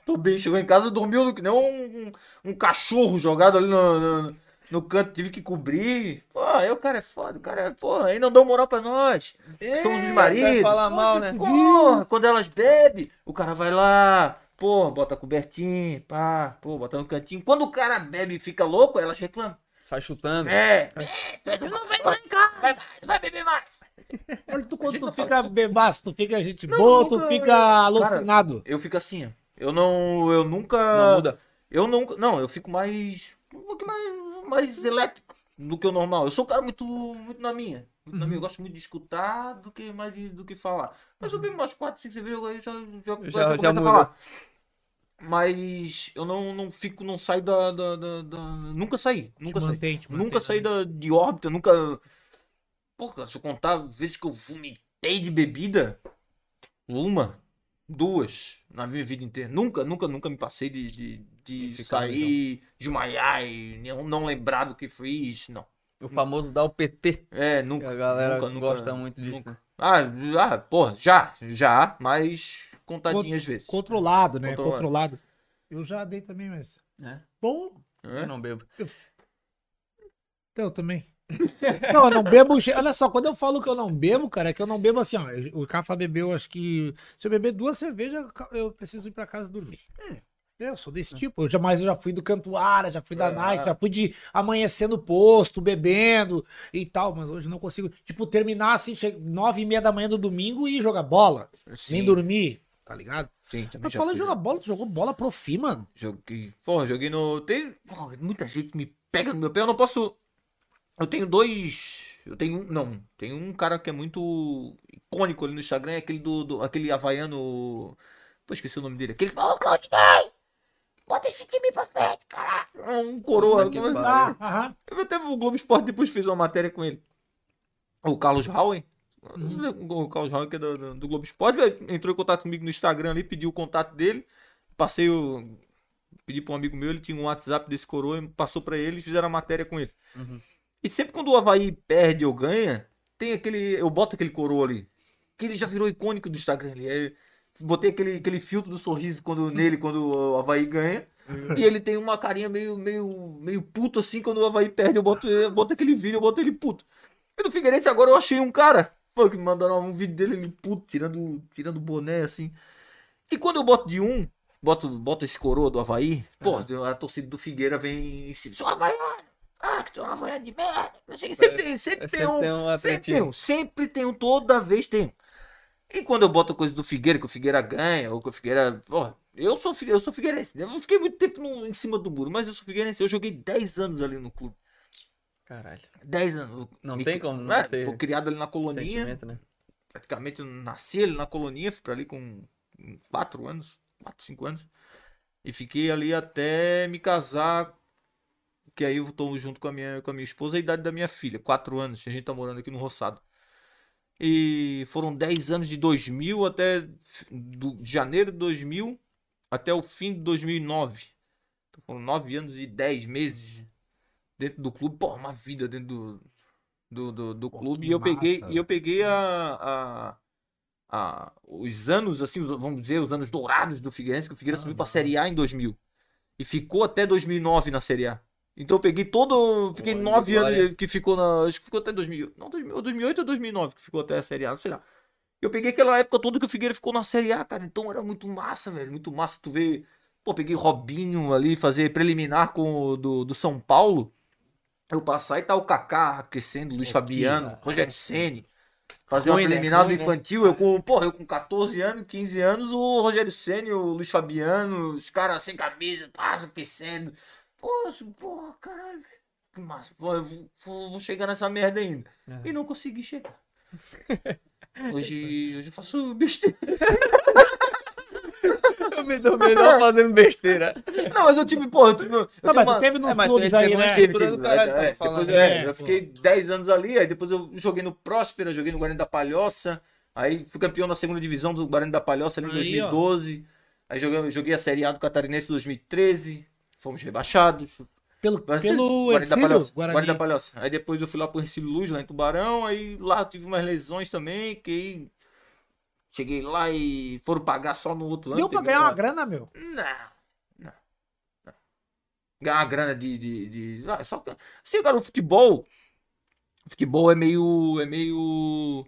Tô bem. Chegou em casa, dormiu que nem um, um, um cachorro jogado ali no, no, no canto. Tive que cobrir. Pô, aí o cara é foda. O cara é, pô, aí não deu moral pra nós. Somos os maridos. falar mal, né? Porra, quando elas bebem, o cara vai lá, pô, bota a cobertinha, pá, pô, bota no cantinho. Quando o cara bebe e fica louco, elas reclamam. Sai chutando. É, é, tu não vem lá em casa, vai, vai beber mais. Olha, tu, quando tu fica bebaço, tu fica gente Não, boa, nunca- tu fica alucinado. Eu fico assim, ó. Eu não, eu nunca... Não muda. Eu nunca, não, eu fico mais, um pouquinho mais, mais elétrico do que o normal. Eu sou um cara muito, muito na minha. Muito na minha. Eu gosto muito de escutar do que mais de- do que falar. Mas eu bebo umas 4, 5 cervejas, aí já, já, Já- já começo a falar. Mas eu não, não fico, não saio da, da, da- da- Nunca saí. Nunca saí. mantém, Nunca saí da, de órbita, nunca. Porra, se eu contar vezes que eu vomitei de bebida, uma, duas na minha vida inteira. Nunca, nunca, nunca me passei de, de, de sair, desmaiar e não, não lembrar do que fiz, não. O famoso dar o PT. É, Que nunca. a galera nunca, nunca- gosta muito disso. nunca. né? Ah, ah, porra, já, já, mas contadinhas vezes. Controlado, né? Controlado. Controlado. Eu já dei também, mas. É. Bom, É? Eu não bebo. eu também. não, eu não bebo. Olha só, quando eu falo que eu não bebo, cara, é que eu não bebo assim, ó. O Cafa bebeu, acho que. Se eu beber duas cervejas, eu preciso ir pra casa dormir. Eu sou desse tipo. Eu jamais eu já fui do Cantuária, já fui da É. night, já fui de amanhecer no posto, bebendo e tal, mas hoje não consigo. Tipo, terminar assim, nove e meia da manhã do domingo e jogar bola. Nem Sim, dormir, tá ligado? Sim, também Mas já falando de jogar bola, tu jogou bola profi, mano. Joguei. Porra, joguei no. Tem. Porra, muita gente me pega no meu pé. Eu não posso. Eu tenho dois. Eu tenho um. Não. Tem um cara que é muito icônico ali no Instagram. É aquele do. do- aquele havaiano. Pô, esqueci o nome dele. Aquele que ô Claudinei! Bota esse time pra frente, caralho! É Um coroa. Puta que como é- pariu. Ah, aham. Eu até o Globo Esporte depois fez uma matéria com ele. O Carlos Howen. O que é do, do- do Globo Esporte, entrou em contato comigo no Instagram ali, pediu o contato dele. Passei o. Pedi pra um amigo meu, ele tinha um WhatsApp desse coroa, passou pra ele e fizeram a matéria com ele. Uhum. E sempre quando o Havaí perde ou ganha, tem aquele. Eu boto aquele coroa ali. Que ele já virou icônico do Instagram ali. Botei aquele, aquele filtro do sorriso quando, nele quando o Havaí ganha. E ele tem uma carinha meio, meio, meio puto assim, quando o Havaí perde, eu boto, eu boto aquele vídeo, eu boto ele puto. E no Figueirense agora eu achei um cara, pô, que me mandaram um vídeo dele ele puto, tirando, tirando o boné assim. E quando eu boto de um, boto, boto esse coroa do Havaí, pô, a torcida do Figueira vem em cima. Seu Havaiano! Ah, que tu é de merda! Não sei, sempre, tem- sempre, É, tem um. tem um sempre tem um, sempre tem um, toda vez tem um. E quando eu boto coisa do Figueira, que o Figueira ganha, ou que o Figueira. Porra, eu sou, eu sou Figueirense. Eu não fiquei muito tempo no- em cima do muro, mas eu sou Figueirense. Eu joguei 10 anos ali no clube. Caralho. 10 anos. Não Me- tem como não É, ter Fui criado ali na colonia. Né? Praticamente nasci ali na colonia, fui pra ali com 4 anos, 4, 5 anos. E fiquei ali até me casar. Que aí eu tô junto com a minha, com a minha esposa, a idade da minha filha, 4 anos. A gente tá morando aqui no Roçado. E foram 10 anos de 2000 até. Do, de janeiro de 2000 até o fim de 2009. Então foram 9 anos e 10 meses dentro do clube, pô, uma vida dentro do, do, do, do Pô, clube. E eu massa, peguei, e eu peguei a, a, a- os anos, assim, os- vamos dizer, os anos dourados do Figueirense, que o Figueirense subiu pra Série A em 2000. E ficou até 2009 na Série A. Então eu peguei todo. Fiquei Olha, nove glória. anos que ficou na. Acho que ficou até 2000. Não, 2000, ou 2008 ou 2009 que ficou até a Série A, sei lá. Eu peguei aquela época toda que o Figueira ficou na Série A, cara. Então era muito massa, velho. Muito massa tu ver. Pô, peguei Robinho ali, fazer preliminar com o do, do São Paulo. Eu passar e tá o Kaká aquecendo, Luiz Pô, Fabiano, que- Rogério Ceni. Fazer uma Ruim, né? preliminar do né? infantil, eu com, porra, eu com 14 anos, 15 anos, o Rogério Ceni, o Luiz Fabiano, os caras sem camisa, pá, aquecendo. Poxa, porra, caralho. Que massa. Pô, eu vou, vou- vou chegar nessa merda ainda. É. E não consegui chegar. Hoje, hoje eu faço besteira. Eu me dou melhor fazendo besteira. Não, mas eu tive, porra, eu tive. Eu Não, mas uma- tu teve nos É, clubes teve aí, né? estrutura do caralho, é, depois, falando. é, É, eu fiquei 10 anos ali, aí depois eu joguei no Próspera, joguei no Guarani da Palhoça, aí fui campeão da segunda divisão do Guarani da Palhoça ali em Aí, ó. 2012. Aí joguei, joguei a Série A do Catarinense em 2013, fomos rebaixados. Pelo, ser pelo Guarani da Ercílio, Palhoça. Guarani. Guarani da Palhoça. Aí depois eu fui lá pro Recife Luz, lá em Tubarão, aí lá eu tive umas lesões também, que aí cheguei lá e foram pagar só no outro ano. Deu pra ganhar uma- grana, meu. não, não, não. Ganhar uma grana de. de, de... Ah, só... Assim, cara, o futebol. O futebol é meio. É meio.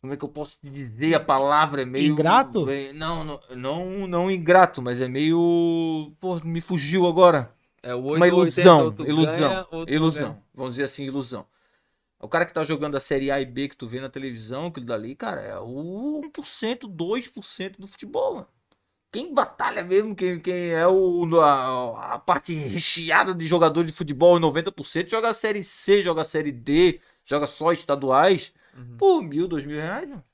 Como é que eu posso te dizer a palavra? É meio. Ingrato? não, não, não, não ingrato, mas é meio. Pô, me fugiu agora. É o Uma 880, ilusão. ou tu Ilusão. ganha, ilusão. ganha. Vamos dizer assim, ilusão. O cara que tá jogando a Série A e B que tu vê na televisão, aquilo dali, cara, é o 1%, 2% do futebol, mano. Quem batalha mesmo, quem, quem é o, a, a parte recheada de jogador de futebol, 90%, joga a Série C, joga a Série D, joga só estaduais, Uhum. por mil, dois mil reais, mano.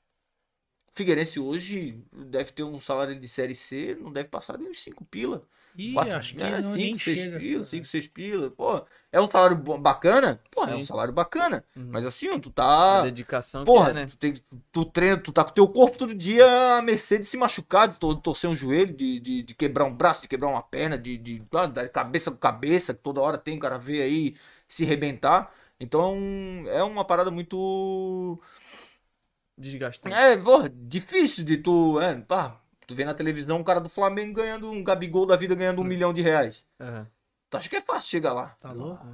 Figueirense hoje deve ter um salário de Série C, não deve passar de uns 5 pila. Ih, Quatro, acho que é, não, cinco, seis chega. pila, 5, 6 pila. Pô, é um salário bacana? Pô, é um salário bacana. Uhum. Mas assim, tu A tá. dedicação Porra, é, né? tu, tem, tu treina, tu tá com teu corpo todo dia à mercê de se machucar, de tor- torcer um joelho, de, de, de quebrar um braço, de quebrar uma perna, de, de, ah, dar cabeça com cabeça, que toda hora tem, o cara vê aí se rebentar. Então é uma parada muito. Desgastante. É, porra, difícil de tu. É, pá, tu vê na televisão um cara do Flamengo ganhando um Gabigol da vida ganhando um milhão de reais. Aham. Tu acha que é fácil chegar lá? Tá louco?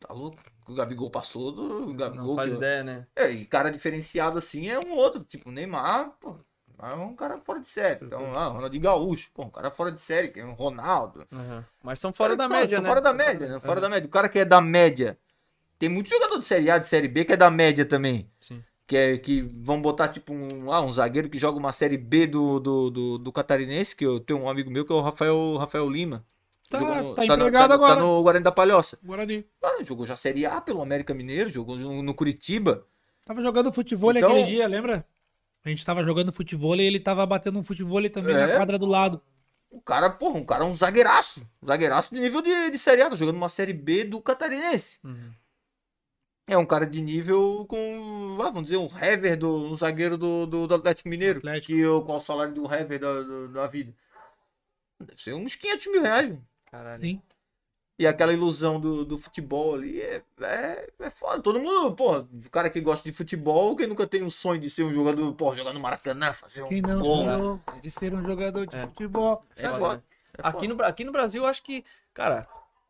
tá louco? O Gabigol passou do o Gabigol. Não faz que- ideia, né? É, e cara diferenciado assim é um outro, tipo o Neymar, pô, é um cara fora de série. Então, ah, Ronaldinho Gaúcho, pô, um cara fora de série, que é um Ronaldo. Aham. Mas são fora da média, são né? Fora da São média, né? Fora da média. O cara que é da média. Tem muito jogador de série A, de série B que é da média também. Sim. Que é que vão botar tipo um, ah, um zagueiro que joga uma série B do, do, do, do catarinense, que eu tenho um amigo meu que é o Rafael, Rafael Lima. Tá- no- tá no- empregado tá, agora. Tá no Guarani da Palhoça. Guarani. Ah, jogou já Série A pelo América Mineiro, jogou no, no Curitiba. Tava jogando futebol Então- aquele dia, lembra? A gente tava jogando futebol e ele tava batendo um futebol também É. na quadra do lado. O cara, porra, um cara é um zagueiraço. Um zagueiraço de nível de, de Série A, tá jogando uma Série B do Catarinense. Uhum. É um cara de nível com, ah, vamos dizer, um Hever, do, um zagueiro do, do, do Atlético Mineiro. Atlético. Que eu, qual o salário do Hever da, do- da vida? Deve ser uns 500 mil reais. velho. Caralho. Sim. E aquela ilusão do, do futebol ali é, é, é foda. Todo mundo, pô, o cara que gosta de futebol, quem nunca tem um sonho de ser um jogador, pô, jogar no Maracanã, fazer um Quem não gol, né? sonhou de ser um jogador de É. futebol. É Foda, foda. né? É Aqui no, aqui no Brasil, eu acho que, cara,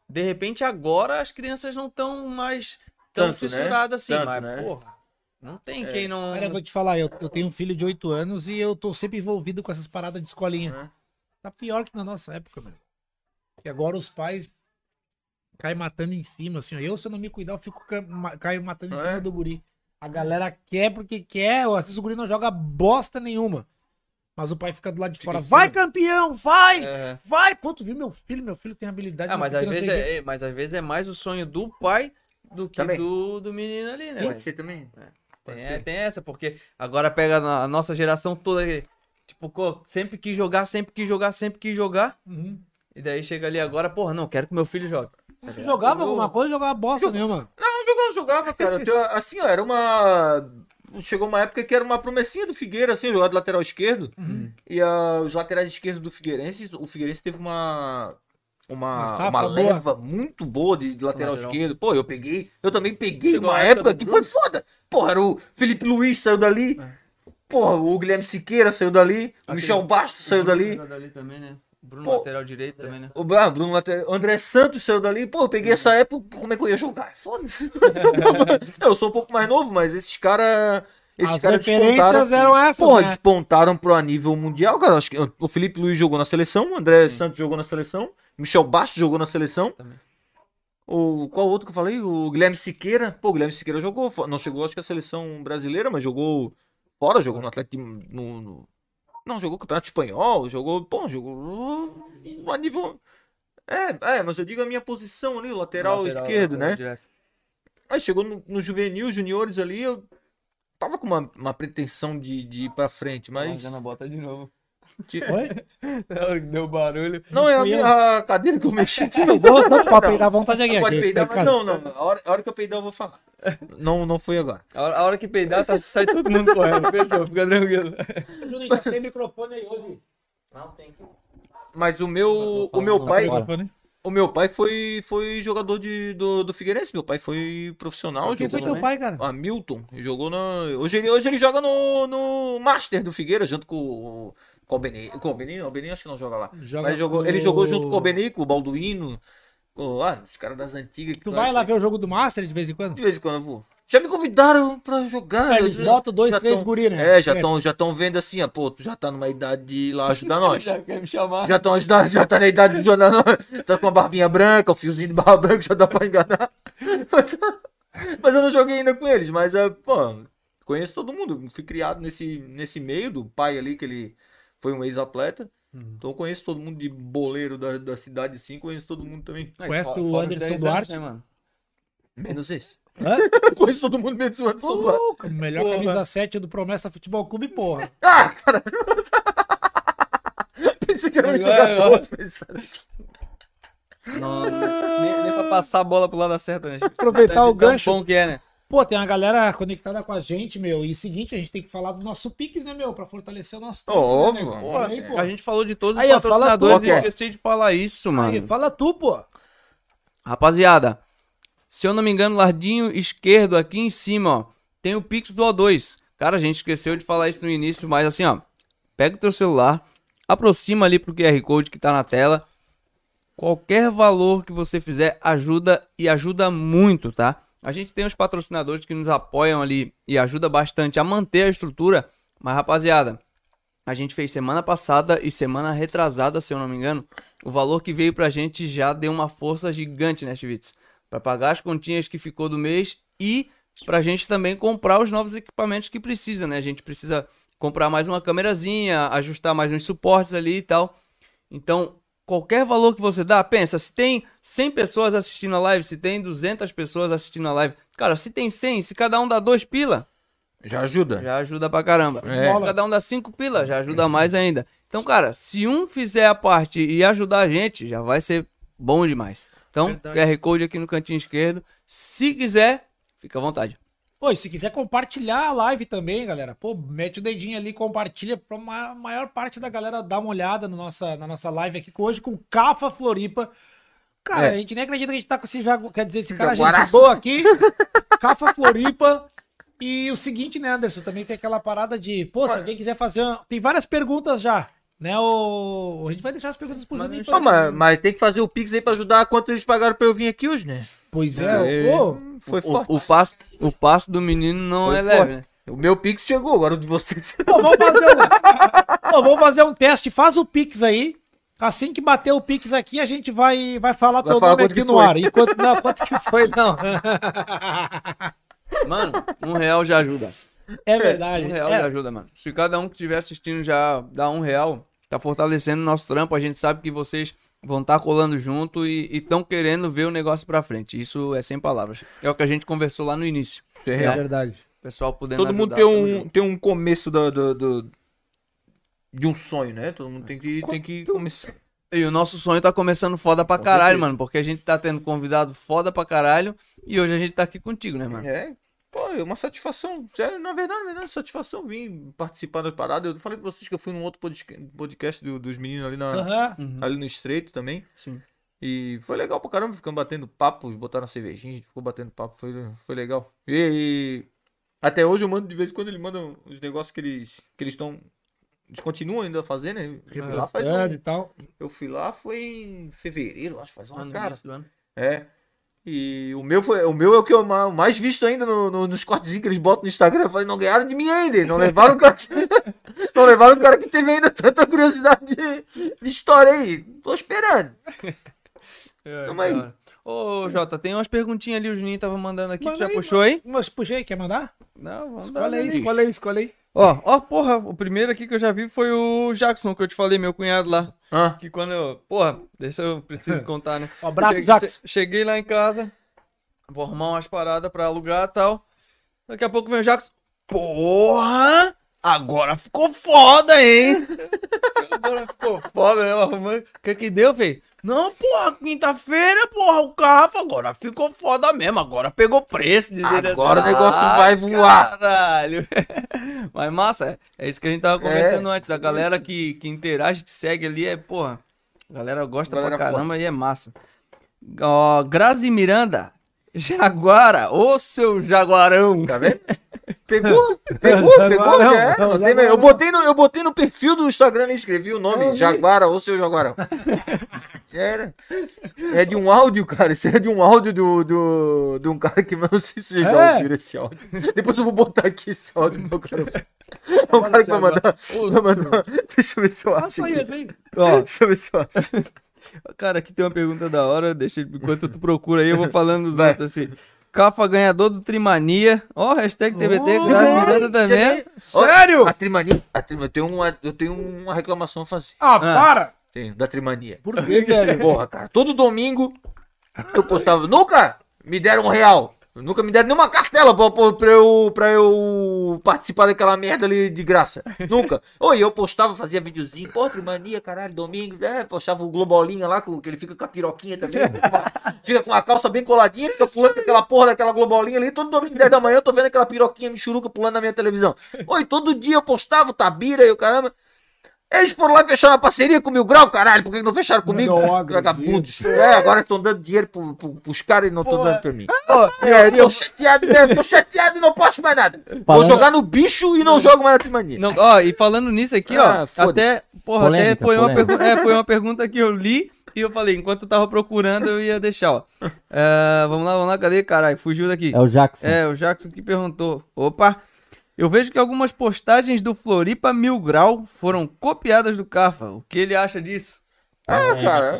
de repente agora as crianças não estão mais tão Tanto, né? fissuradas assim, Tanto, mas, né? porra, não tem É. quem não. Cara, eu vou te falar, eu, eu tenho um filho de 8 anos e eu tô sempre envolvido com essas paradas de escolinha. É. Tá pior que na nossa época, meu. E agora os pais caem matando em cima, assim. ó. Eu, se eu não me cuidar, eu fico ca- ma- caio matando em É. cima do guri. A galera quer porque quer, ou às vezes o guri não joga bosta nenhuma. Mas o pai fica do lado de fora. Vai, campeão! Vai! É. Vai! Pô, tu viu meu filho? Meu filho tem habilidade. Ah, mas filho às, vezes é, é- mas às vezes é mais o sonho do pai do que Também. do, do menino ali, né? Pode ser também. Tem, Pode é, ser. tem essa, porque agora pega na- a nossa geração toda, tipo, sempre quis jogar, sempre quis jogar, sempre quis jogar. Uhum. E daí chega ali agora, porra, não, quero que meu filho jogue. Tu jogava alguma coisa, jogava bosta nenhuma. Não, jogava, jogava, cara. Eu tinha- assim, ó, era uma. Chegou uma época que era uma promessinha do Figueira, assim, jogar de lateral esquerdo. E ah, os laterais esquerdos do Figueirense, o Figueirense teve uma. Uma, uma boa. leva muito boa de, de lateral, Lateral. esquerdo. Pô, eu peguei, eu também peguei Chegou uma época época que foi foda. Porra, era o Felipe Luiz saiu dali. Porra, o Guilherme Siqueira saiu dali. O Michel Bastos saiu dali. dali também, né? Bruno Pô. lateral direito também, né? O ah, Bruno Lateral- André Santos saiu dali. Pô, eu peguei essa época, como é que eu ia jogar? É Foda. eu sou um pouco mais novo, mas esses caras. Esses As caras despontaram. referências eram essas, Porra, né? despontaram pro nível mundial, cara. Acho que o Felipe Luiz jogou na seleção, o André Santos jogou na seleção, Michel Bastos jogou na seleção. Também. O, qual outro que eu falei? O Guilherme Siqueira. Pô, o Guilherme Siqueira jogou, não chegou acho que a seleção brasileira, mas jogou fora, jogou no Atlético no, no- não, jogou campeonato espanhol, jogou, pô, jogou a nível é, é, mas eu digo a minha posição ali, o lateral, esquerdo, né? direto. Aí chegou no, no juvenil, juniores ali, eu tava com uma, uma pretensão de, de ir pra frente, mas. já na bota de novo. Oi? Deu barulho. Não, é a, minha a cadeira que eu mexi aqui. Não, Peidou, não, pode peidar à vontade aqui. pode peidar, mas não, não. A hora, a hora que eu peidar eu vou falar. Não, não foi agora. A hora, a hora que peidar, tá, sai todo mundo correndo. Fechou, fica tranquilo. Juninho, tá sem microfone aí hoje. Não tem Mas o meu, o meu pai, o meu pai foi, foi jogador de, do, do Figueirense. Meu pai foi profissional. Quem foi teu no- pai, cara? Hamilton. Jogou na. Hoje ele, hoje ele joga no, no Master do Figueira, junto com o. Com o Beni. Com o Beni? não, O Beni acho que não joga lá. Joga Mas jogou, com ele jogou junto com o o- Beni, com o Balduino. Com, ah, os caras das antigas. que Tu vai lá ver o jogo do Master de vez em quando? De vez em quando eu vou. Já me convidaram pra jogar. Ah, eles já- botam dois, três tão- guri, né? É, já estão já tão vendo assim, ó, pô, tu já tá numa idade de ir lá ajudar nós. Já quer me chamar. Já estão ajudando, já tá na idade de ajudar nós. Tá com uma barbinha branca, um fiozinho de barba branca, já dá pra enganar. Mas, mas eu não joguei ainda com eles, mas, é, pô, conheço todo mundo. Fui criado nesse, nesse meio do pai ali, que ele foi um ex-atleta. Hum. Então eu conheço todo mundo de boleiro da, da cidade, sim, conheço todo mundo também. Conhece o Anderson 10 Duarte? né, mano? Menos esse. Hã? conheço todo mundo menos o Anderson Duarte. Pô, melhor Porra. camisa 7 do Promessa Futebol Clube, porra. Ah, caralho. Pensei que era um jogador. Não, nem, nem pra passar a bola pro lado certo, né? Aproveitar o gancho. bom que é, né? Pô, tem uma galera conectada com a gente, meu. E seguinte, a gente tem que falar do nosso Pix, né, meu? Pra fortalecer o nosso Óbvio. né? Porra, Aí, pô. A gente falou de todos os Aí, patrocinadores tu, e eu esqueci de falar isso, mano. Aí, fala tu, pô. Rapaziada, se eu não me engano, lardinho esquerdo aqui em cima, ó, tem o Pix do O2. Cara, a gente esqueceu de falar isso no início, mas assim, ó, pega o teu celular, aproxima ali pro QR Code que tá na tela. Qualquer valor que você fizer ajuda e ajuda muito, tá? A gente tem os patrocinadores que nos apoiam ali e ajuda bastante a manter a estrutura, mas rapaziada, a gente fez semana passada e semana retrasada, se eu não me engano. O valor que veio pra gente já deu uma força gigante, né, Chivitz? Pra pagar as continhas que ficou do mês e pra gente também comprar os novos equipamentos que precisa, né? A gente precisa comprar mais uma câmerazinha, ajustar mais uns suportes ali e tal. Então, qualquer valor que você dá, pensa, se tem 100 pessoas assistindo a live, se tem 200 pessoas assistindo a live, cara, se tem 100, se cada um dá dois pila, Já ajuda. já ajuda pra caramba. É. Se cada um dá cinco pila, já ajuda mais ainda. Então, cara, se um fizer a parte e ajudar a gente, já vai ser bom demais. Então, Verdade. QR Code aqui no cantinho esquerdo. Se quiser, fica à vontade. Pô, e se quiser compartilhar a live também, galera, pô, mete o dedinho ali, compartilha pra ma- maior parte da galera dar uma olhada no nossa, na nossa live aqui hoje com o Cafa Floripa. Cara, É. a gente nem acredita que a gente tá com esse jagu... quer dizer, esse cara gente Jaguaraço. boa aqui. Cafa Floripa. E o seguinte, né, Anderson, também tem aquela parada de, pô, se alguém quiser fazer, uma... tem várias perguntas já, né, o... a gente vai deixar as perguntas pro Juninho. Pô, mas, mas tem que fazer o Pix aí pra ajudar quanto eles pagaram pra eu vir aqui hoje, né? Pois é, pô, Foi O, forte. o, passo, o passo do menino não Foi é leve, forte. né? O meu Pix chegou, agora o de vocês. Pô, vamos fazer um, Pô, vamos fazer um teste. Faz o Pix aí. Assim que bater o Pix aqui, a gente vai, vai falar Vai teu falar nome aqui no foi. ar. Enquanto, não, quanto que foi, não. Mano, um real já ajuda. É verdade. Um real É, já ajuda, mano. Se cada um que estiver assistindo já dá um real, tá fortalecendo o nosso trampo. A gente sabe que vocês vão estar colando junto e estão querendo ver o negócio pra frente. Isso é sem palavras. É o que a gente conversou lá no início. É é verdade. O pessoal podendo Todo mundo ajudar, tem tamo um, junto. tem um começo do, do- do- de um sonho, né? Todo mundo tem que, tem que começar. E o nosso sonho tá começando foda pra Com caralho, certeza. mano. Porque a gente tá tendo convidado foda pra caralho. E hoje a gente tá aqui contigo, né, mano? É, pô, é uma satisfação. Sério, na verdade, na verdade, satisfação vir participar das paradas. Eu falei pra vocês que eu fui num outro podca- podcast do- dos meninos ali, na. Uhum. ali no Estreito também. Sim. E foi legal pra caramba, ficamos batendo papo, botaram uma cervejinha, a gente ficou batendo papo, foi, foi legal. E, até hoje eu mando, de vez em quando ele manda os negócios que eles que eles estão. Eles continuam ainda fazendo, né? Eu fui lá, faz um- e tal. eu fui lá foi em fevereiro, acho, faz uma Ah, no cara. início do ano. É. E o meu, foi, o meu é o que eu ma- mais visto ainda no- no- nos cortezinhos que eles botam no Instagram. Eu falei, não ganharam de mim ainda. Não levaram o cara que, não levaram o cara que teve ainda tanta curiosidade de, de história aí. Tô esperando. É, Tamo aí. cara. Ô, Jota, tem umas perguntinhas ali, o Juninho tava mandando aqui. Manda tu já aí, puxou aí? Mas puxei, quer mandar? Não, vamos Escolhe aí, escolhe aí, escolhe aí. Ó, ó, porra, o primeiro aqui que eu já vi foi o Jackson, que eu te falei, meu cunhado lá. Ah, Que quando eu. Porra, deixa eu preciso contar, né? Um abraço, Cheguei- Jackson. che- Cheguei lá em casa, vou arrumar umas paradas pra alugar e tal. Daqui a pouco vem o Jackson. Porra! Agora ficou foda, hein? agora ficou foda, né? Eu arrumando. O que que deu, feio? Não, porra, quinta-feira, porra, o carro agora ficou foda mesmo. Agora pegou preço. Agora o negócio Ah, vai voar. Caralho. Mas massa, é isso que a gente tava conversando antes. A galera que, que interage, que segue ali é, porra. A galera gosta Galera pra caramba e é massa. Ó, Grazi Miranda. Jaguara, ô seu jaguarão. tá vendo? Pegou, pegou, pegou, já era, não tem eu, botei no, eu botei no perfil do Instagram e escrevi o nome, Jaguara ou seu Jaguarão. Já era. É de um áudio, cara. Isso é de um áudio do, do, de um cara que eu não sei se vocês já É? ouviram esse áudio. Depois eu vou botar aqui esse áudio, meu cara. É um cara que vai mandar. Vai mandar. Deixa eu ver se eu acho. Aqui. Deixa eu ver se eu acho. cara, aqui tem uma pergunta da hora. Deixa enquanto tu procura aí, eu vou falando dos Vai. outros assim. Cafa ganhador do Trimania. Ó, hashtag TBT, Oh, Miranda também. Sério? A Trimania. A Trimania. Eu tenho uma, eu tenho uma reclamação a fazer. Ah, para! Tenho, da Trimania. Por quê, velho? Porra, cara, todo domingo eu postava, nunca me deram um real. Nunca me deram nenhuma cartela pra, pra, eu, pra eu participar daquela merda ali de graça. Nunca. Oi, eu postava, fazia videozinho, pô, Trimania, caralho, domingo, é, postava o Globolinha lá, com, que ele fica com a piroquinha também. fica com a calça bem coladinha, fica pulando aquela porra daquela Globolinha ali. Todo domingo, 10 da manhã, eu tô vendo aquela piroquinha michuruca pulando na minha televisão. Oi, todo dia eu postava o Tabira e o caramba. Eles foram lá e fecharam a parceria com o Mil Grau, caralho. Por que não fecharam comigo? Vagabundos. É, agora estão dando dinheiro pro, pro, pros caras e não estão dando pra mim. É, tô chateado mesmo, tô chateado e não posto mais nada. Vou Falando- jogar no bicho e não jogo mais na Trimania. Não, ó, e falando nisso aqui, Ah, ó, até, porra, até Polêmica, foi uma, pergu- é, foi uma pergunta que eu li e eu falei, enquanto eu tava procurando, eu ia deixar, ó. É, vamos lá, vamos lá, cadê, caralho? Fugiu daqui. É o Jackson. É, o Jackson que perguntou. Opa! Eu vejo que algumas postagens do Floripa Mil Grau foram copiadas do Cafa. O que ele acha disso? Ah, cara,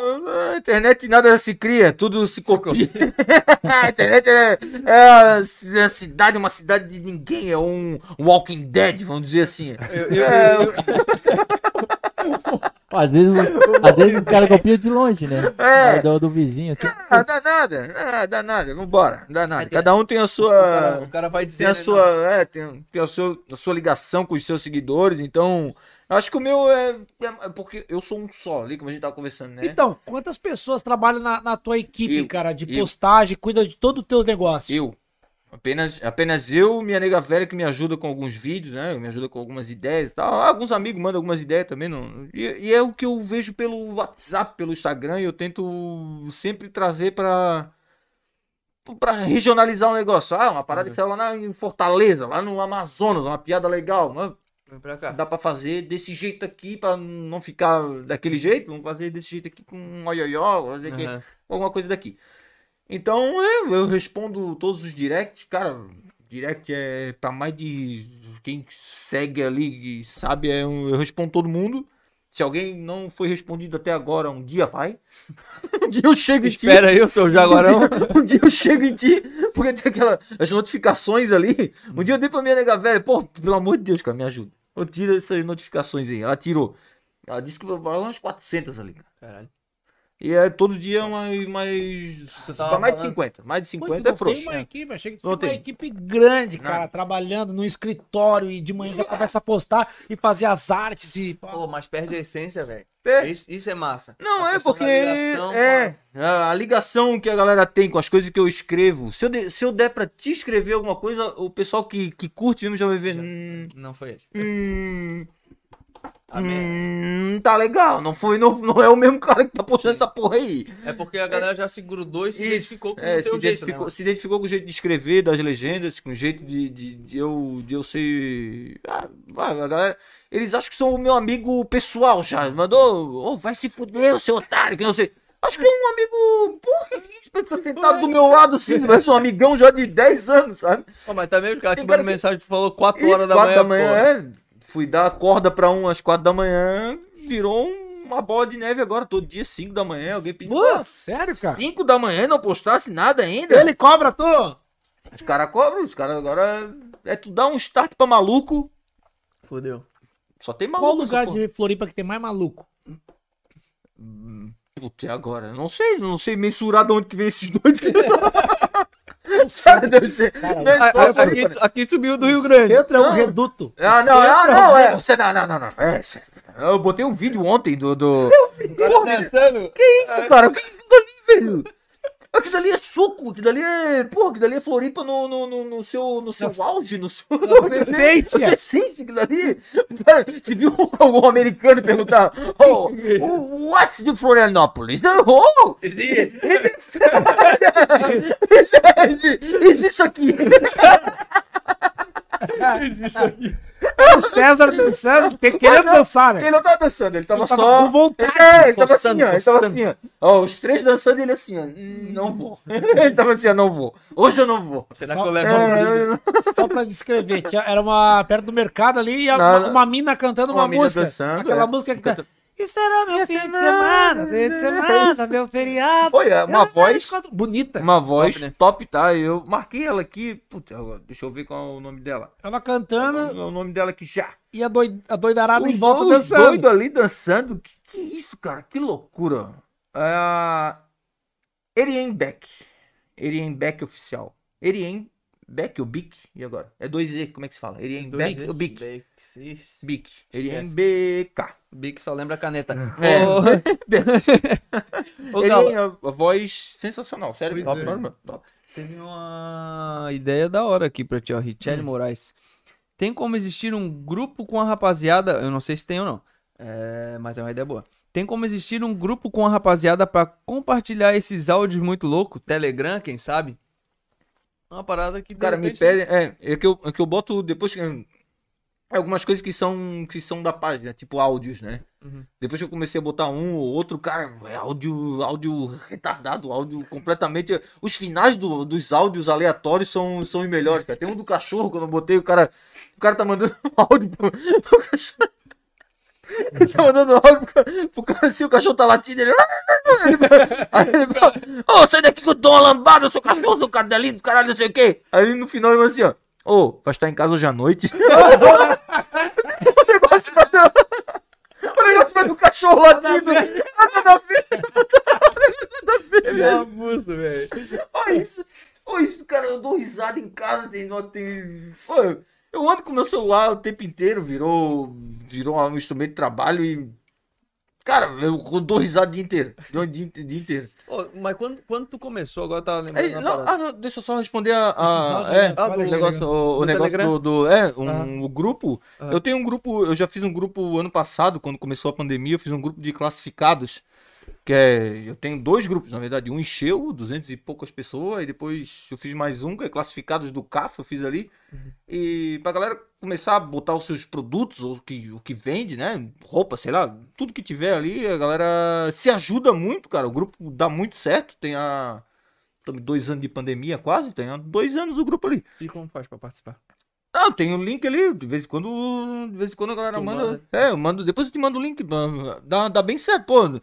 a internet nada se cria, tudo se copia. a internet é, é a, a cidade, uma cidade de ninguém, é um Walking Dead, vamos dizer assim. É, Às vezes, às vezes o cara copia de longe, né? É. Do, do vizinho, assim. Ah, dá nada, ah, dá nada, vambora, dá nada. Cada um tem a O sua. cara, o cara vai dizer. tem a né, sua, é, tem, tem a, sua, a sua ligação com os seus seguidores, então eu acho que o meu é, é porque eu sou um só ali, como a gente tava conversando, né? Então, quantas pessoas trabalham na, na tua equipe, Eu, cara, de eu. postagem, cuida de todo o teu negócio? Eu. Apenas, apenas eu, minha nega velha que me ajuda com alguns vídeos, né? Me ajuda com algumas ideias e tal. Alguns amigos mandam algumas ideias também. Não... E, e é o que eu vejo pelo WhatsApp, pelo Instagram, e eu tento sempre trazer pra. pra regionalizar o negócio. Ah, uma parada que saiu lá na, em Fortaleza, lá no Amazonas, uma piada legal. né? Vem pra. Dá pra fazer desse jeito aqui, pra não ficar daquele jeito. Vamos fazer desse jeito aqui com um oioió, Aham. alguma coisa daqui. Então eu, eu respondo todos os directs, cara. Direct é pra mais de quem segue ali e sabe, é um- eu respondo todo mundo. Se alguém não foi respondido até agora, um dia vai. um dia eu chego em ti. Espera aí, o seu Jaguarão. Um dia eu chego em ti, porque tem aquelas as notificações ali. Um dia eu dei pra minha nega velha, pô, pelo amor de Deus, cara, me ajuda. Eu tiro essas notificações aí. Ela tirou. Ela disse que vai umas 400 ali, cara. Caralho. E é todo dia mais. mais pra mais de falando- 50. Mais de Pô, 50 tu é não frouxo. Tem uma equipe, achei que tu Não tinha uma tem. equipe grande, cara, trabalhando no escritório e de manhã já começa a postar e fazer as artes e. Pô, mas perde a essência, velho. É. Isso, isso é massa. Não, A é porque ligação é a, a ligação que a galera tem com as coisas que eu escrevo. Se eu, de- se eu der pra te escrever alguma coisa, o pessoal que, que curte mesmo já vai ver. Hum, com- Não foi ele. hum, Hum, tá legal. Não foi, não, não é o mesmo cara que tá postando essa porra aí. É porque a galera já se grudou e se identificou com é, o se identificou, né? se identificou com o jeito de escrever das legendas, com o jeito de, de, de eu, de eu ser. Ah, a galera, eles acham que são o meu amigo pessoal já. Mandou, oh, vai se fuder, seu otário, que não sei. Acho que é um amigo. Porra, que tá sentado do meu lado assim, vai ser um amigão já de 10 anos, sabe? Pô, mas também os caras te mandam mensagem, tu falou 4 horas da manhã, pô. é. Fui dar corda pra um às 4 da manhã, virou uma bola de neve agora, todo dia, 5 da manhã. Alguém pediu. Pô, sério, cara? 5 da manhã não postasse nada ainda. Ele cobra tu? Os caras cobram, os caras agora. É tu dar um start pra maluco. Fudeu. Só tem maluco. Qual lugar de Floripa que tem mais maluco? Puta, e agora? Não sei, não sei mensurar de onde que vem esses dois. Sabe, deve ser. Cara, ser- Ah, aqui, aqui subiu do Rio Grande. Centro é um Não. reduto. Ah, não, ah, é um não, é. reduto. Você, não, não, não, não. É, eu botei um vídeo ontem do. do... Dançando. Isso, cara, o que é velho? Aquilo ali é suco, aquilo ali é. Porra, aquilo ali é Floripa no, no, no, no seu, no seu auge, no seu. essência. essência, aquilo ali. Cara, você viu algum americano perguntar: Oh, what's the Florianópolis? Oh, is this? Is is isso aqui? O César dançando, tem querendo Não, dançar, né? Ele não tava dançando, ele tava Ele tava só. com vontade, É, ele tava assim, ó. Ele tava assim, ó. Ó, os três dançando e ele assim, ó. "Hum, Não vou. ele tava assim, ó, não vou. Hoje eu não vou. Será que eu É, levo um? É, Só pra descrever, tinha- era uma perto do mercado ali e Não, uma, uma mina cantando uma, Uma mina música. dançando, aquela é. música que tá. Isso era meu fim de semana, fim de semana, meu feriado. Olha, uma voz. Bonita. Uma voz Top, top, né? tá? Eu marquei ela aqui. Puta, agora, deixa eu ver qual é o nome dela. Ela cantando É o nome dela aqui já. e a, doi, a doidarada em Os volta dois dançando. doidos ali dançando. Que, que isso, cara? Que loucura. É... Erien Beck. Erien Beck oficial. Erien Beck ou Bic? E agora? É 2Z, como é que se fala? Erien Beck ou Bic? Bic. Bic. Erien Esquece. BK. Bic só lembra a caneta. É. Ô, Ele é a voz sensacional, sério. Top, é. top, top. teve uma ideia da hora aqui pra ti, ó. Richelle Moraes. Tem como existir um grupo com a rapaziada. Eu não sei se tem ou não. É, mas é uma ideia boa. Tem como existir um grupo com a rapaziada pra compartilhar esses áudios muito loucos? Telegram, quem sabe? Uma parada que. Cara, me repente- pedem. É, é que eu, é que eu boto depois. é algumas coisas que são, que são da página, tipo áudios, né? Uhum. Depois que eu comecei a botar um ou outro, cara, é áudio, áudio retardado, áudio completamente. Os finais do- dos áudios aleatórios são, são os melhores, cara. Tem um do cachorro, quando eu botei, o cara. O cara tá mandando áudio pro, pro cachorro. Ele tá mandando áudio pro, pro cara assim, o cachorro tá latindo, ele. aí ele fala, ô, sai daqui que eu dou uma lambada, seu cachorro, seu cadelinho, caralho, não sei o quê. Aí no final ele fala assim, ó. Ô, vai estar em casa hoje à noite? o negócio vai do cachorro latindo. Nada a ver. É abuso, velho. Olha isso. Olha isso, cara. Eu dou risada em casa. Tem, tem... eu- ando com meu celular o tempo inteiro. Virou, virou um instrumento de trabalho e. Cara, eu dou risada o dia inteiro. O dia, dia inteiro. Ô, mas quando, quando tu começou, agora eu tava lembrando É, não, ah, não, deixa eu só responder a. a- é? Ah, o negócio, o, o Do negócio do, do- É, um o grupo. Eu tenho um grupo. Eu já fiz um grupo ano passado, quando começou a pandemia. Eu fiz um grupo de classificados. Que é. Eu tenho dois grupos, na verdade. Um encheu, 200 e poucas pessoas. E depois eu fiz mais um, que é classificados do CAF. Eu fiz ali. E pra galera começar a botar os seus produtos, ou que, o que vende, né? Roupa, sei lá, tudo que tiver ali, a galera se ajuda muito, cara. O grupo dá muito certo. Tem a. Dois anos de pandemia quase, tem dois anos o grupo ali. E como faz pra participar? Ah, tem o link ali, de vez em quando, de vez em quando a galera manda. manda? É, eu mando, depois eu te mando o link, dá, dá bem certo, pô.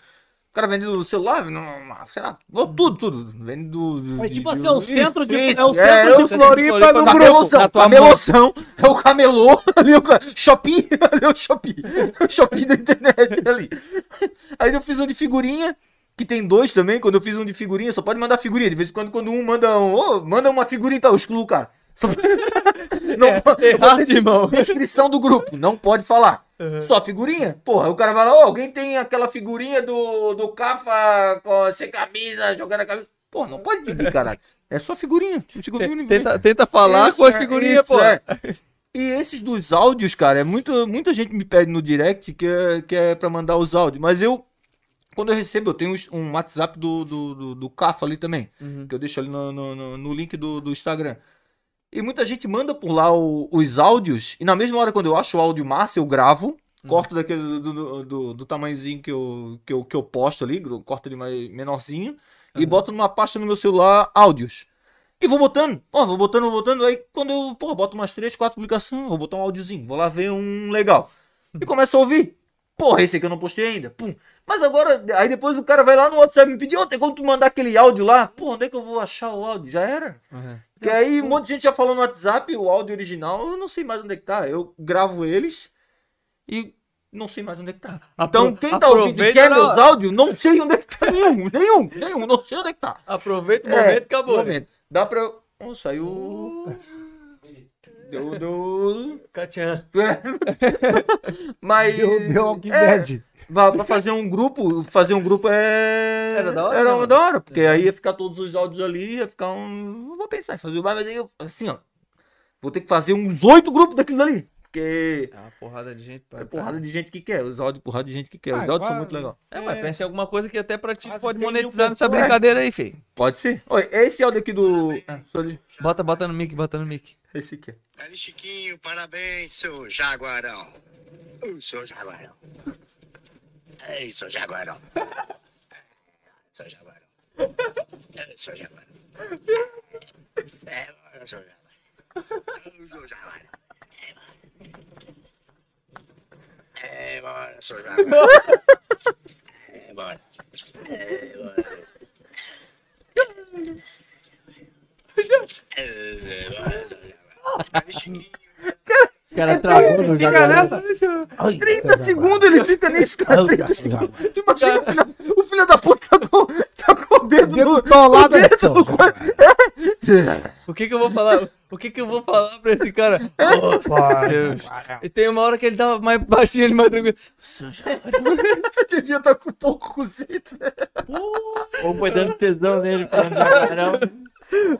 O cara vende do celular, não, sei lá, tudo, tudo. Vende do. do- É tipo do- assim, é o centro de, é o é, centro é de Floripa na tua camelosão, é o camelô, ali o shopping, ali é o shopping, o shopping da internet ali. Aí eu fiz um de figurinha, que tem dois também, quando eu fiz um de figurinha, só pode mandar figurinha, de vez em quando quando um manda um, ô, manda uma figurinha, então eu excluo, cara. Só... Não, pode- eu errado, botei irmão. Descrição do grupo, não pode falar. Só figurinha? Porra, o cara lá, ô, alguém tem aquela figurinha do, do Cafa com, sem camisa, jogando a camisa. Porra, não pode pedir, caralho. É só figurinha. Figurinha, Tenta, tenta falar Isso, com as é, figurinhas, pô. é. E esses dos áudios, cara, é muito, muita gente me pede no direct que é, que é pra mandar os áudios. Mas eu, quando eu recebo, eu tenho um WhatsApp do, do, do, do CAF ali também. Uhum. Que eu deixo ali no, no, no- no link do, do Instagram. E muita gente manda por lá o- os áudios. E na mesma hora, quando eu acho o áudio massa, eu gravo. Corto daquele do, do, do, do tamanhozinho que eu, que, eu, que eu posto ali. Corto ele mais menorzinho. E boto numa pasta no meu celular áudios. E vou botando, ó, vou botando, vou botando. Aí quando eu, pô, boto umas três, quatro publicações, vou botar um áudiozinho, vou lá ver um legal. E começo a ouvir. Porra, esse aqui eu não postei ainda. Pum. Mas agora, aí depois o cara vai lá no WhatsApp e me pedir, ô, tem como tu mandar aquele áudio lá? Pô, onde é que eu vou achar o áudio? Já era. Uhum. Porque aí um monte de gente já falou no WhatsApp, o áudio original, eu não sei mais onde é que tá. Eu gravo eles e não sei mais onde é que tá. Então, quem tá ouvindo e quer na meus áudios, não sei onde é que tá nenhum, nenhum, nenhum, não sei onde é que tá. Aproveita o É, momento e acabou. né? momento. Dá pra. eu- Oh, saiu. Deu. Deu. Catian. Mas. Deu, deu Walking é, Dead. Pra, pra fazer um grupo, fazer um grupo é. Era da hora, Era né, da hora, porque aí ia ficar todos os áudios ali, ia ficar um. Vou pensar em fazer, mas aí eu, assim, ó. Vou ter que fazer uns oito grupos daquilo ali. Porque É uma porrada de gente. é porrada de gente que quer, os áudios, porrada de gente que quer. Ah, Os áudios são muito legais. É, mas pensa em alguma coisa que até pra ti Quase pode 100 mil monetizar nessa brincadeira aí, filho. Pode ser. Olha, é esse áudio aqui do. Ah, só de- Bota, bota no mic, bota no mic. Esse aqui. Aí, Chiquinho, parabéns, seu Jaguarão. Ô, seu Jaguarão. Ei, seu Jaguarão. Seu Jaguarão. É, seu Jaguarão. É, seu Jaguarão. Ô, seu Jaguarão. É, bora, seu Jaguarão. É, bora. É, bora. É, bora, seu Jaguarão. O cara travou no jacaré. nessa. Ai, 30 segundos ele fica nisso, cara. 30 segundos. Tu imagina o filho, o filho da puta tá com, tá com o dedo, Dedo no. tolado o dedo no. O que que eu vou falar? O que que eu vou falar pra esse cara? Deus. E tem uma hora que ele tava mais baixinho, ele mais tranquilo. Devia estar com um pouco cozido. Ou foi dando tesão nele falando jacarão.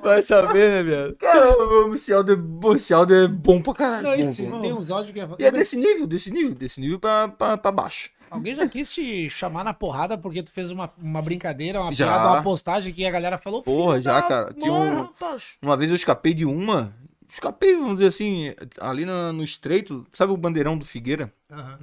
Vai saber, né, viado? Cara, o Cialdo é, o Cialdo é bom pra caralho. Não, Bom, e bom. tem uns áudios que E é desse nível, desse nível, desse nível pra, pra, pra baixo. Alguém já quis te chamar na porrada porque tu fez uma, uma brincadeira, uma Já. piada, uma postagem que a galera falou. Porra, "Filho já, cara. Um- rapaz." Uma vez eu escapei de uma. Escapei, vamos dizer assim, ali na- no estreito. Sabe o bandeirão do Figueira? Aham.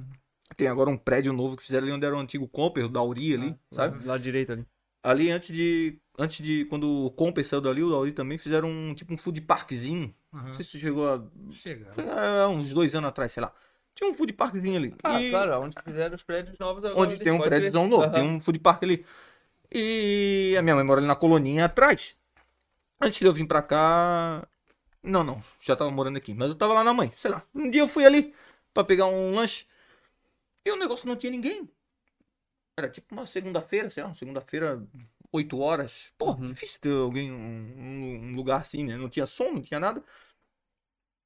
Tem agora um prédio novo que fizeram ali onde era o antigo Comper, o Dauri ali, sabe? Lado direito ali. Ali antes de. Antes de. Quando o Comper saiu dali, o Dauri também fizeram um tipo um food parkzinho. Não sei se chegou a. Chega. é, uns dois anos atrás, sei lá. Tinha um food parkzinho ali. Ah, E- claro, onde fizeram os prédios novos agora. Onde ali, tem um prédiozão novo, Aham. tem um food park ali. E a minha mãe mora ali na coloninha atrás. Antes de eu vir pra cá. Não, não, já tava morando aqui, mas eu tava lá na mãe, sei lá. Um dia eu fui ali pra pegar um lanche e o negócio não tinha ninguém. Era tipo uma segunda-feira, sei lá, uma segunda-feira, 8 horas. Pô, Uhum. difícil ter alguém, um, um- lugar assim, né? Não tinha som, não tinha nada.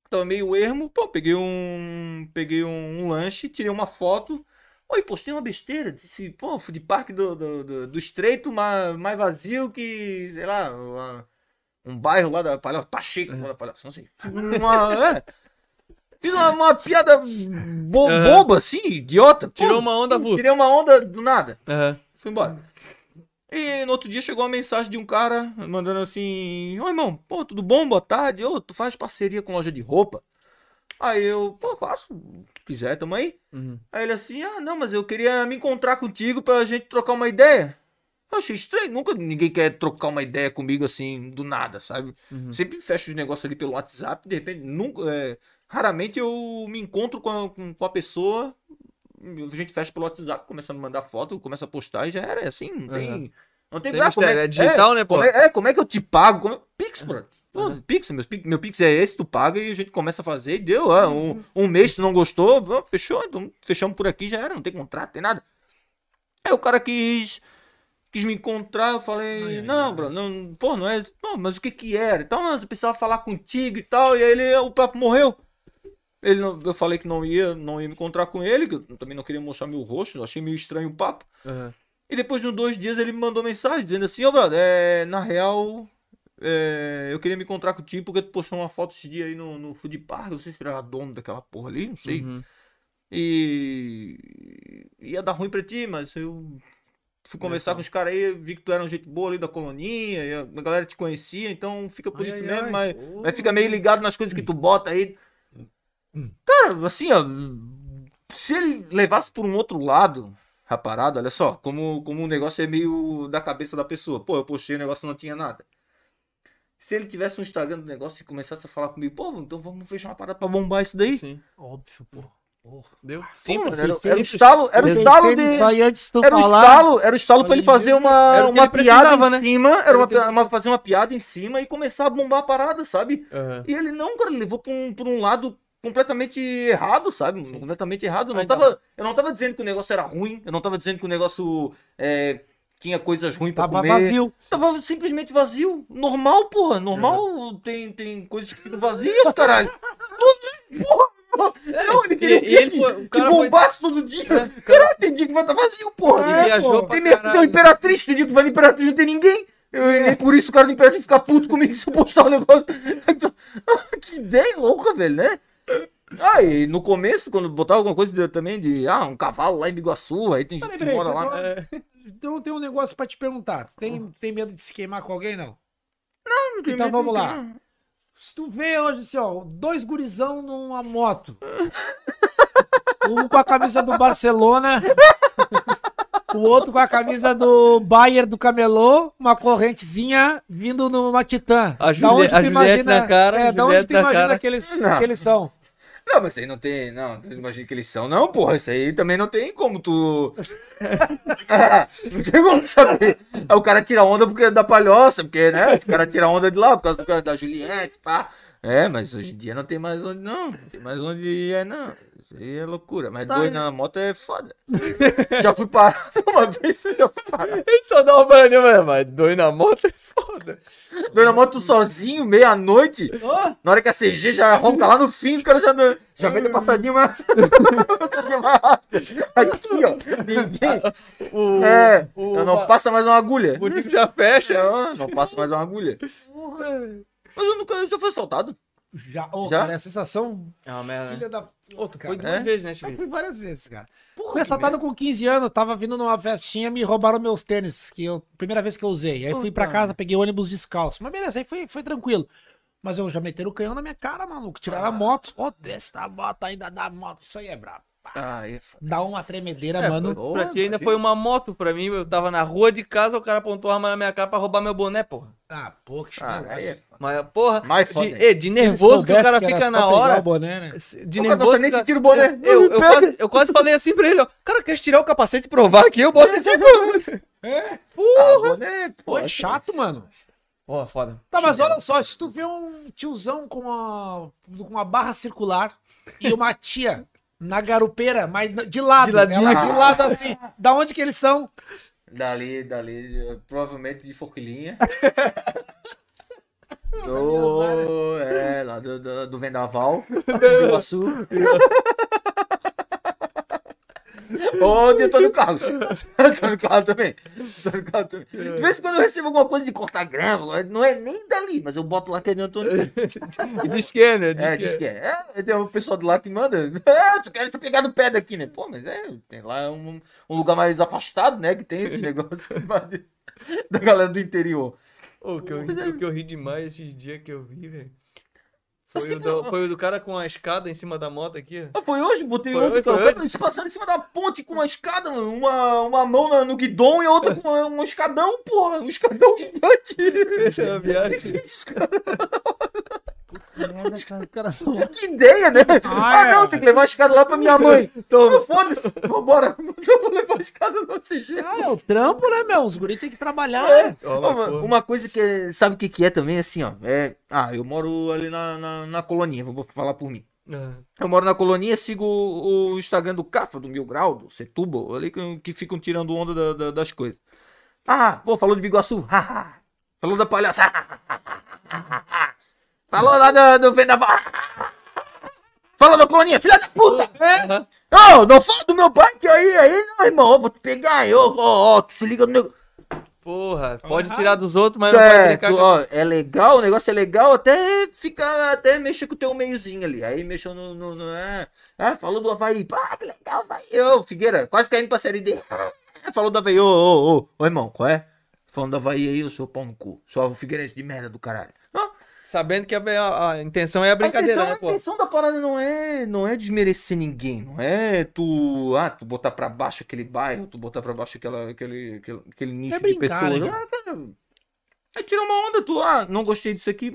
Tava meio ermo, pô, peguei um. Peguei um, um lanche, tirei uma foto. Oi, postei uma besteira. Disse, pô, food park do, do, do, do estreito mais, mais vazio que, sei lá, uma- um bairro lá da Palhaça, Pacheco, lá da não sei. Uma, é. Fiz uma, uma piada bo- Aham. boba, assim, idiota. Pô, Tirou uma onda, Vu. Tirei uma onda do nada. Aham. Fui embora. E no outro dia chegou uma mensagem de um cara mandando assim: Ô irmão, pô, tudo bom? Boa tarde. Ô, tu faz parceria com loja de roupa? Aí eu, pô, faço. Se quiser, tamo aí. Uhum. Aí ele assim: ah, não, mas eu queria me encontrar contigo pra gente trocar uma ideia. Eu achei estranho, nunca ninguém quer trocar uma ideia comigo assim, do nada, sabe? Uhum. Sempre fecho os negócios ali pelo WhatsApp, de repente, nunca. é, raramente eu me encontro com a, com, com a pessoa, a gente fecha pelo WhatsApp, começa a mandar foto, começa a postar e já era assim, não tem. Uhum. Não tem, Tem ah, mistério, como é digital, né, pô? Como é, é, como é que eu te pago? Como é- Pix, bro. Pô, Pix, meu, Pix, meu Pix é esse, tu paga e a gente começa a fazer e deu. ah, um, um mês tu não gostou, fechou, então fechamos por aqui, já era, não tem contrato, tem nada. Aí o cara quis, quis me encontrar, eu falei, não, bro, não, pô, não é, não, mas o que que era? Então, eu precisava falar contigo e tal, e aí ele, o papo morreu. Ele não- eu falei que não ia, não ia me encontrar com ele, que eu também não queria mostrar meu rosto, achei meio estranho o papo. Aham. E depois de uns dois dias ele me mandou mensagem dizendo assim, ô brother, é, na real, é, eu queria me encontrar contigo porque tu postou uma foto esse dia aí no, no Food Park. Não sei se era dono daquela porra ali, não sei. Uhum. E ia dar ruim pra ti, mas eu fui conversar com os caras aí, vi que tu era um jeito boa ali da coloninha, e a galera te conhecia, então fica por Ai, isso ai, mesmo, ai. mas, mas fica meio ligado nas coisas que tu bota aí. Cara, assim, ó, se ele levasse por um outro lado a parada, olha só, como, como o negócio é meio da cabeça da pessoa. Pô, eu postei o negócio e não tinha nada. Se ele tivesse um Instagram do negócio e começasse a falar comigo, pô, então vamos fechar uma parada pra bombar isso daí. Sim. Óbvio, pô. Porra. Deu? Pô, Sim, era, era o estalo, era o estalo de. Era o falar. estalo, era o estalo pra ele fazer uma, uma piada precisava, em né? cima, Era era uma, uma- fazer uma piada em cima e começar a bombar a parada, sabe? Aham. E ele não, cara, ele levou pra um, pra um lado completamente errado, sabe? Completamente errado. Eu não, tava, eu não tava dizendo que o negócio era ruim, eu não tava dizendo que o negócio é, tinha coisas ruins pra Tava comer. vazio. Tava simplesmente vazio. Normal, porra. Normal tem, tem coisas que ficam vazias, caralho. Tudo, porra. Não, ele queria E- e ele foi- que cara foi- bombasse todo dia. Caralho, tem dia que vai estar vazio, porra. Ele viajou pra Tem, caralho. Imperatriz, tem dia que tu vai no Imperatriz não tem ninguém. Eu, e por isso o cara do Imperatriz fica puto comigo se eu postar um negócio. que ideia louca, velho, né? Ah, e no começo, quando botava alguma coisa de- também de, ah, um cavalo lá em Biguaçu, aí tem gente que mora lá. Então tem um negócio pra te perguntar. Tem, tem medo de se queimar com alguém, não? Não tem Então medo, vamos não lá. Se tu vê hoje assim, ó, dois gurizão numa moto. Um com a camisa do Barcelona, o outro com a camisa do Bayern do Camelô, uma correntezinha vindo numa Titã. A Da Juliette- onde tu a Juliette na cara, É, da onde tu na imagina cara. que eles, Não. que eles são? Não, mas aí não tem. Não, imagina que eles são, não, porra. Isso aí também não tem como tu. não tem como saber. Aí o cara tira onda porque é da palhoça, porque, né? O cara tira onda de lá por causa do cara da Juliette, pá. É, mas hoje em dia não tem mais onde, não. Não tem mais onde é, não. Aí é loucura. Mas Tá, dois na moto é foda. já fui parado uma vez, já fui parado. Ele só dá uma banho, mas, mas dois na moto é foda. Dois na moto sozinho, meia-noite. Ó, Na hora que a CG já ronca lá no fim, os caras já, já vem passadinho mais. passadinho mais. Aqui, ó. Ninguém. O, É, o- não passa mais uma agulha. o tipo já fecha. Não, não passa mais uma agulha. Mas eu nunca eu já fui assaltado. Já, ô, Já? cara, é a sensação É uma merda, filha da... Pô, tu foi cara. duas É? vezes, né, Eu Chiquinho? fui várias vezes, cara. Fui assaltado com 15 anos, tava vindo numa festinha, me roubaram meus tênis, que eu, primeira vez que eu usei. Aí fui pra casa, peguei ônibus descalço. Mas beleza, aí foi, foi tranquilo. Mas eu já meteram o canhão na minha cara, maluco. Tiraram a moto. Ó, desce da moto ainda da moto. Isso aí é brabo. Ah, é. Dá uma tremedeira, É, mano. pra- Porra, pra ti ainda foi uma moto pra mim. Eu tava na rua de casa, o cara apontou a arma na minha cara pra roubar meu boné, porra. Ah, pô, que Ah, é. Mas, porra, Mais de, foda é, de nervoso que o cara era fica na hora. o boné, né? De O cara nervoso. nem que se tira o boné. Eu, eu, Pega. quase, eu quase falei assim pra ele, ó. Cara, quer tirar o capacete e provar aqui? Eu boto tipo. É? Ah, boné, Pô, pô. é chato, mano. Pô, foda. Tá, mas olha só, se tu vê um tiozão com uma, com uma barra circular e uma tia na garupeira, mas de lado, De ladinho. ela de lado assim, da onde que eles são? Dali, dali, provavelmente de forquilinha. do, é, lá do, do, do Vendaval, do Iguaçu. Ô, de Antônio Carlos. Antônio Carlos também. Antônio Carlos também. De vez em quando eu recebo alguma coisa de cortar grama, não é nem dali, mas eu boto lá que é de Antônio Carlos. De scanner, de É, de que é? É, tem um pessoal de lá que manda. É, tu quer pegar no pé daqui, né? Pô, mas é, tem lá um, um lugar mais afastado, né? Que tem esse negócio da galera do interior. Ô, o que, eu, o que eu ri demais esses dias que eu vi, velho. Foi, o do, foi o do cara com a escada em cima da moto aqui. Ah, foi hoje, botei Foi hoje, cara. se passando em cima da ponte com uma escada, uma, uma mão na- no guidão e a outra com um escadão, porra. Um escadão gigante. Essa é uma viagem. Cara? Merda, cara, só- Que ideia, né? Ah, Ah, é. não, tem que levar a escada lá pra minha mãe. Então, foda-se, vambora. Eu vou levar a escada no CG. Ah, é o trampo, né, meu? Os guris têm que trabalhar, né? Ó, Uma, uma coisa que é- sabe o que, que é também, assim, ó. É, ah, eu moro ali na, na, na colonia, vou falar por mim. Ah, Eu moro na colonia, sigo o, o Instagram do Cafa, do Mil Grau, do Setúbal, ali que, que ficam tirando onda da- da- das coisas. Ah, pô, falou de Biguaçu. falou da palhaça. Falou lá do, do Vendaval. Falou da colonia, filha da puta. aham. Ô, não fala do meu pai que aí, aí, não, irmão, eu vou te pegar, aí, ô, ó, ó, tu se liga no negócio. Porra, pode errado. tirar dos outros, mas não pode É, brincar tu, com... ó, é legal, o negócio é legal até ficar, até mexer com o teu meiozinho ali. Aí mexeu no. no, no é, ah, falou do Havaí. Pá, que legal, Havaí. Ô, Figueira, quase caindo pra série D. Ah, falou do Havaí. Ô, ô, ô, ô, irmão, qual é? Falando do Havaí aí, eu sou pau no cu. Sou o Figueirense de merda do caralho. Sabendo que a, a- a intenção é a brincadeira, a né, intenção, pô? A intenção da parada não é, não é desmerecer ninguém, não é tu, ah, tu botar pra baixo aquele bairro, tu botar pra baixo aquela, aquele, aquele, aquele nicho de brincar, pessoas. né, Ah, cara, é tirar uma onda, tu, ah, não gostei disso aqui,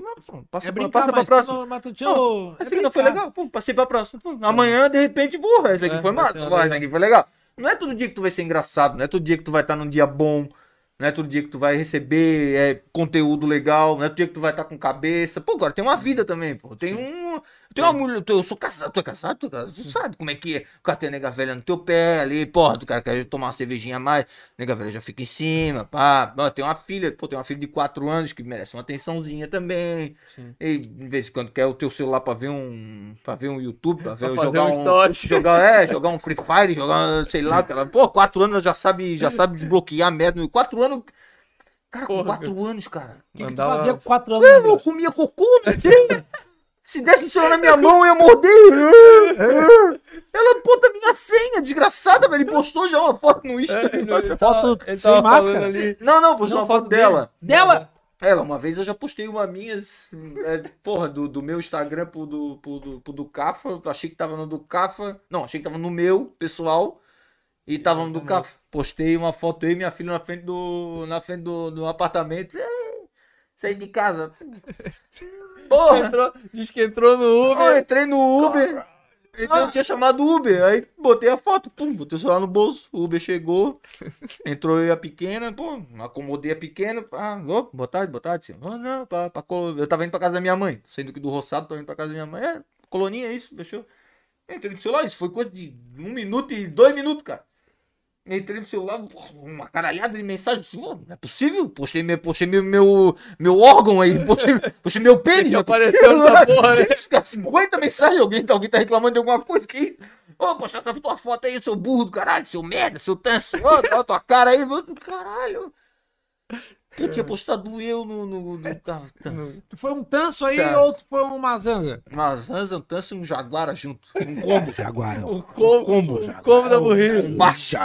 passa, É pra, brincar, passa pra mas tu próxima. não- mas tu tinha o- Essa é aqui não foi legal, pô, passei pra próxima. Pô, amanhã, de repente, porra, essa aqui É, foi vai massa, pô, essa aqui foi legal. Não é todo dia que tu vai ser engraçado, não é todo dia que tu vai estar num dia bom, não é todo dia que tu vai receber é, conteúdo legal, não é todo dia que tu vai estar com cabeça. Pô, agora tem uma vida também, pô. Tem um. Tem uma mulher. Eu sou casado, tu é casado, tu, é casado, tu sabe como é que é. O cara tem a nega velha no teu pé ali, porra, tu cara quer tomar uma cervejinha a mais, nega velha já fica em cima, pá. Tem uma filha, pô, tem uma filha de 4 anos que merece uma atençãozinha também. Sim. E de vez em quando quer o teu celular pra ver um. pra ver um YouTube, pra ver Pra jogar um um. jogar, é, jogar um Free Fire, jogar, sei lá, cara. Pô, 4 anos já sabe, já sabe desbloquear merda. 4 anos. Cara, com Porra, 4 anos, cara. O que, que tu fazia com quatro Eu anos? não comia cocô, não sei. Se desse o celular na minha mão, eu ia morder. Ela bota minha senha, desgraçada, velho. Ele postou já uma foto no Insta. Foto Ele sem máscara? ali. Não, não, postou Não, uma foto foto dela. Dela? Ela, uma vez eu já postei uma minhas, é, porra, do, do meu Instagram pro do, pro, do, pro do Cafa. Eu achei que tava no do Cafa. Não, achei que tava no meu, pessoal. E tava no do Cafa. Postei uma foto e minha filha na frente do, na frente do, do apartamento. É, Saí de casa. Porra! Entrou, diz que entrou no Uber. Eu entrei no Uber. Então eu tinha chamado Uber. Aí botei a foto, pum, botei o celular no bolso. O Uber chegou. Entrou eu e a pequena, pô, acomodei a pequena. Ah, ô, boa tarde, boa tarde. senhor. Ah, não, pra, pra colo- Eu tava indo pra casa da minha mãe. Saindo do roçado, tava indo pra casa da minha mãe. É, coloninha, é isso, fechou. Entrei no celular, isso foi coisa de um minuto e dois minutos, cara. Entrei no celular, uma caralhada de mensagem. Assim, "Ô, não é possível? Postei meu, postei meu, meu, meu órgão aí, postei, postei meu pênis. que é apareceu né? porra, né? Que isso, cara? 50 mensagens, alguém, tá- alguém tá reclamando de alguma coisa, que isso? Ô, poxa, essa tua foto aí, seu burro do caralho, seu merda, seu tanso, olha a tua cara aí, caralho. Eu tinha postado eu no. no, no tá, tá. Tu foi um tanso aí Tá. ou tu foi uma zanza? Uma zanza, um tanso e um jaguara junto. Um combo. Jaguar. O combo, o combo da burrice. Baixo.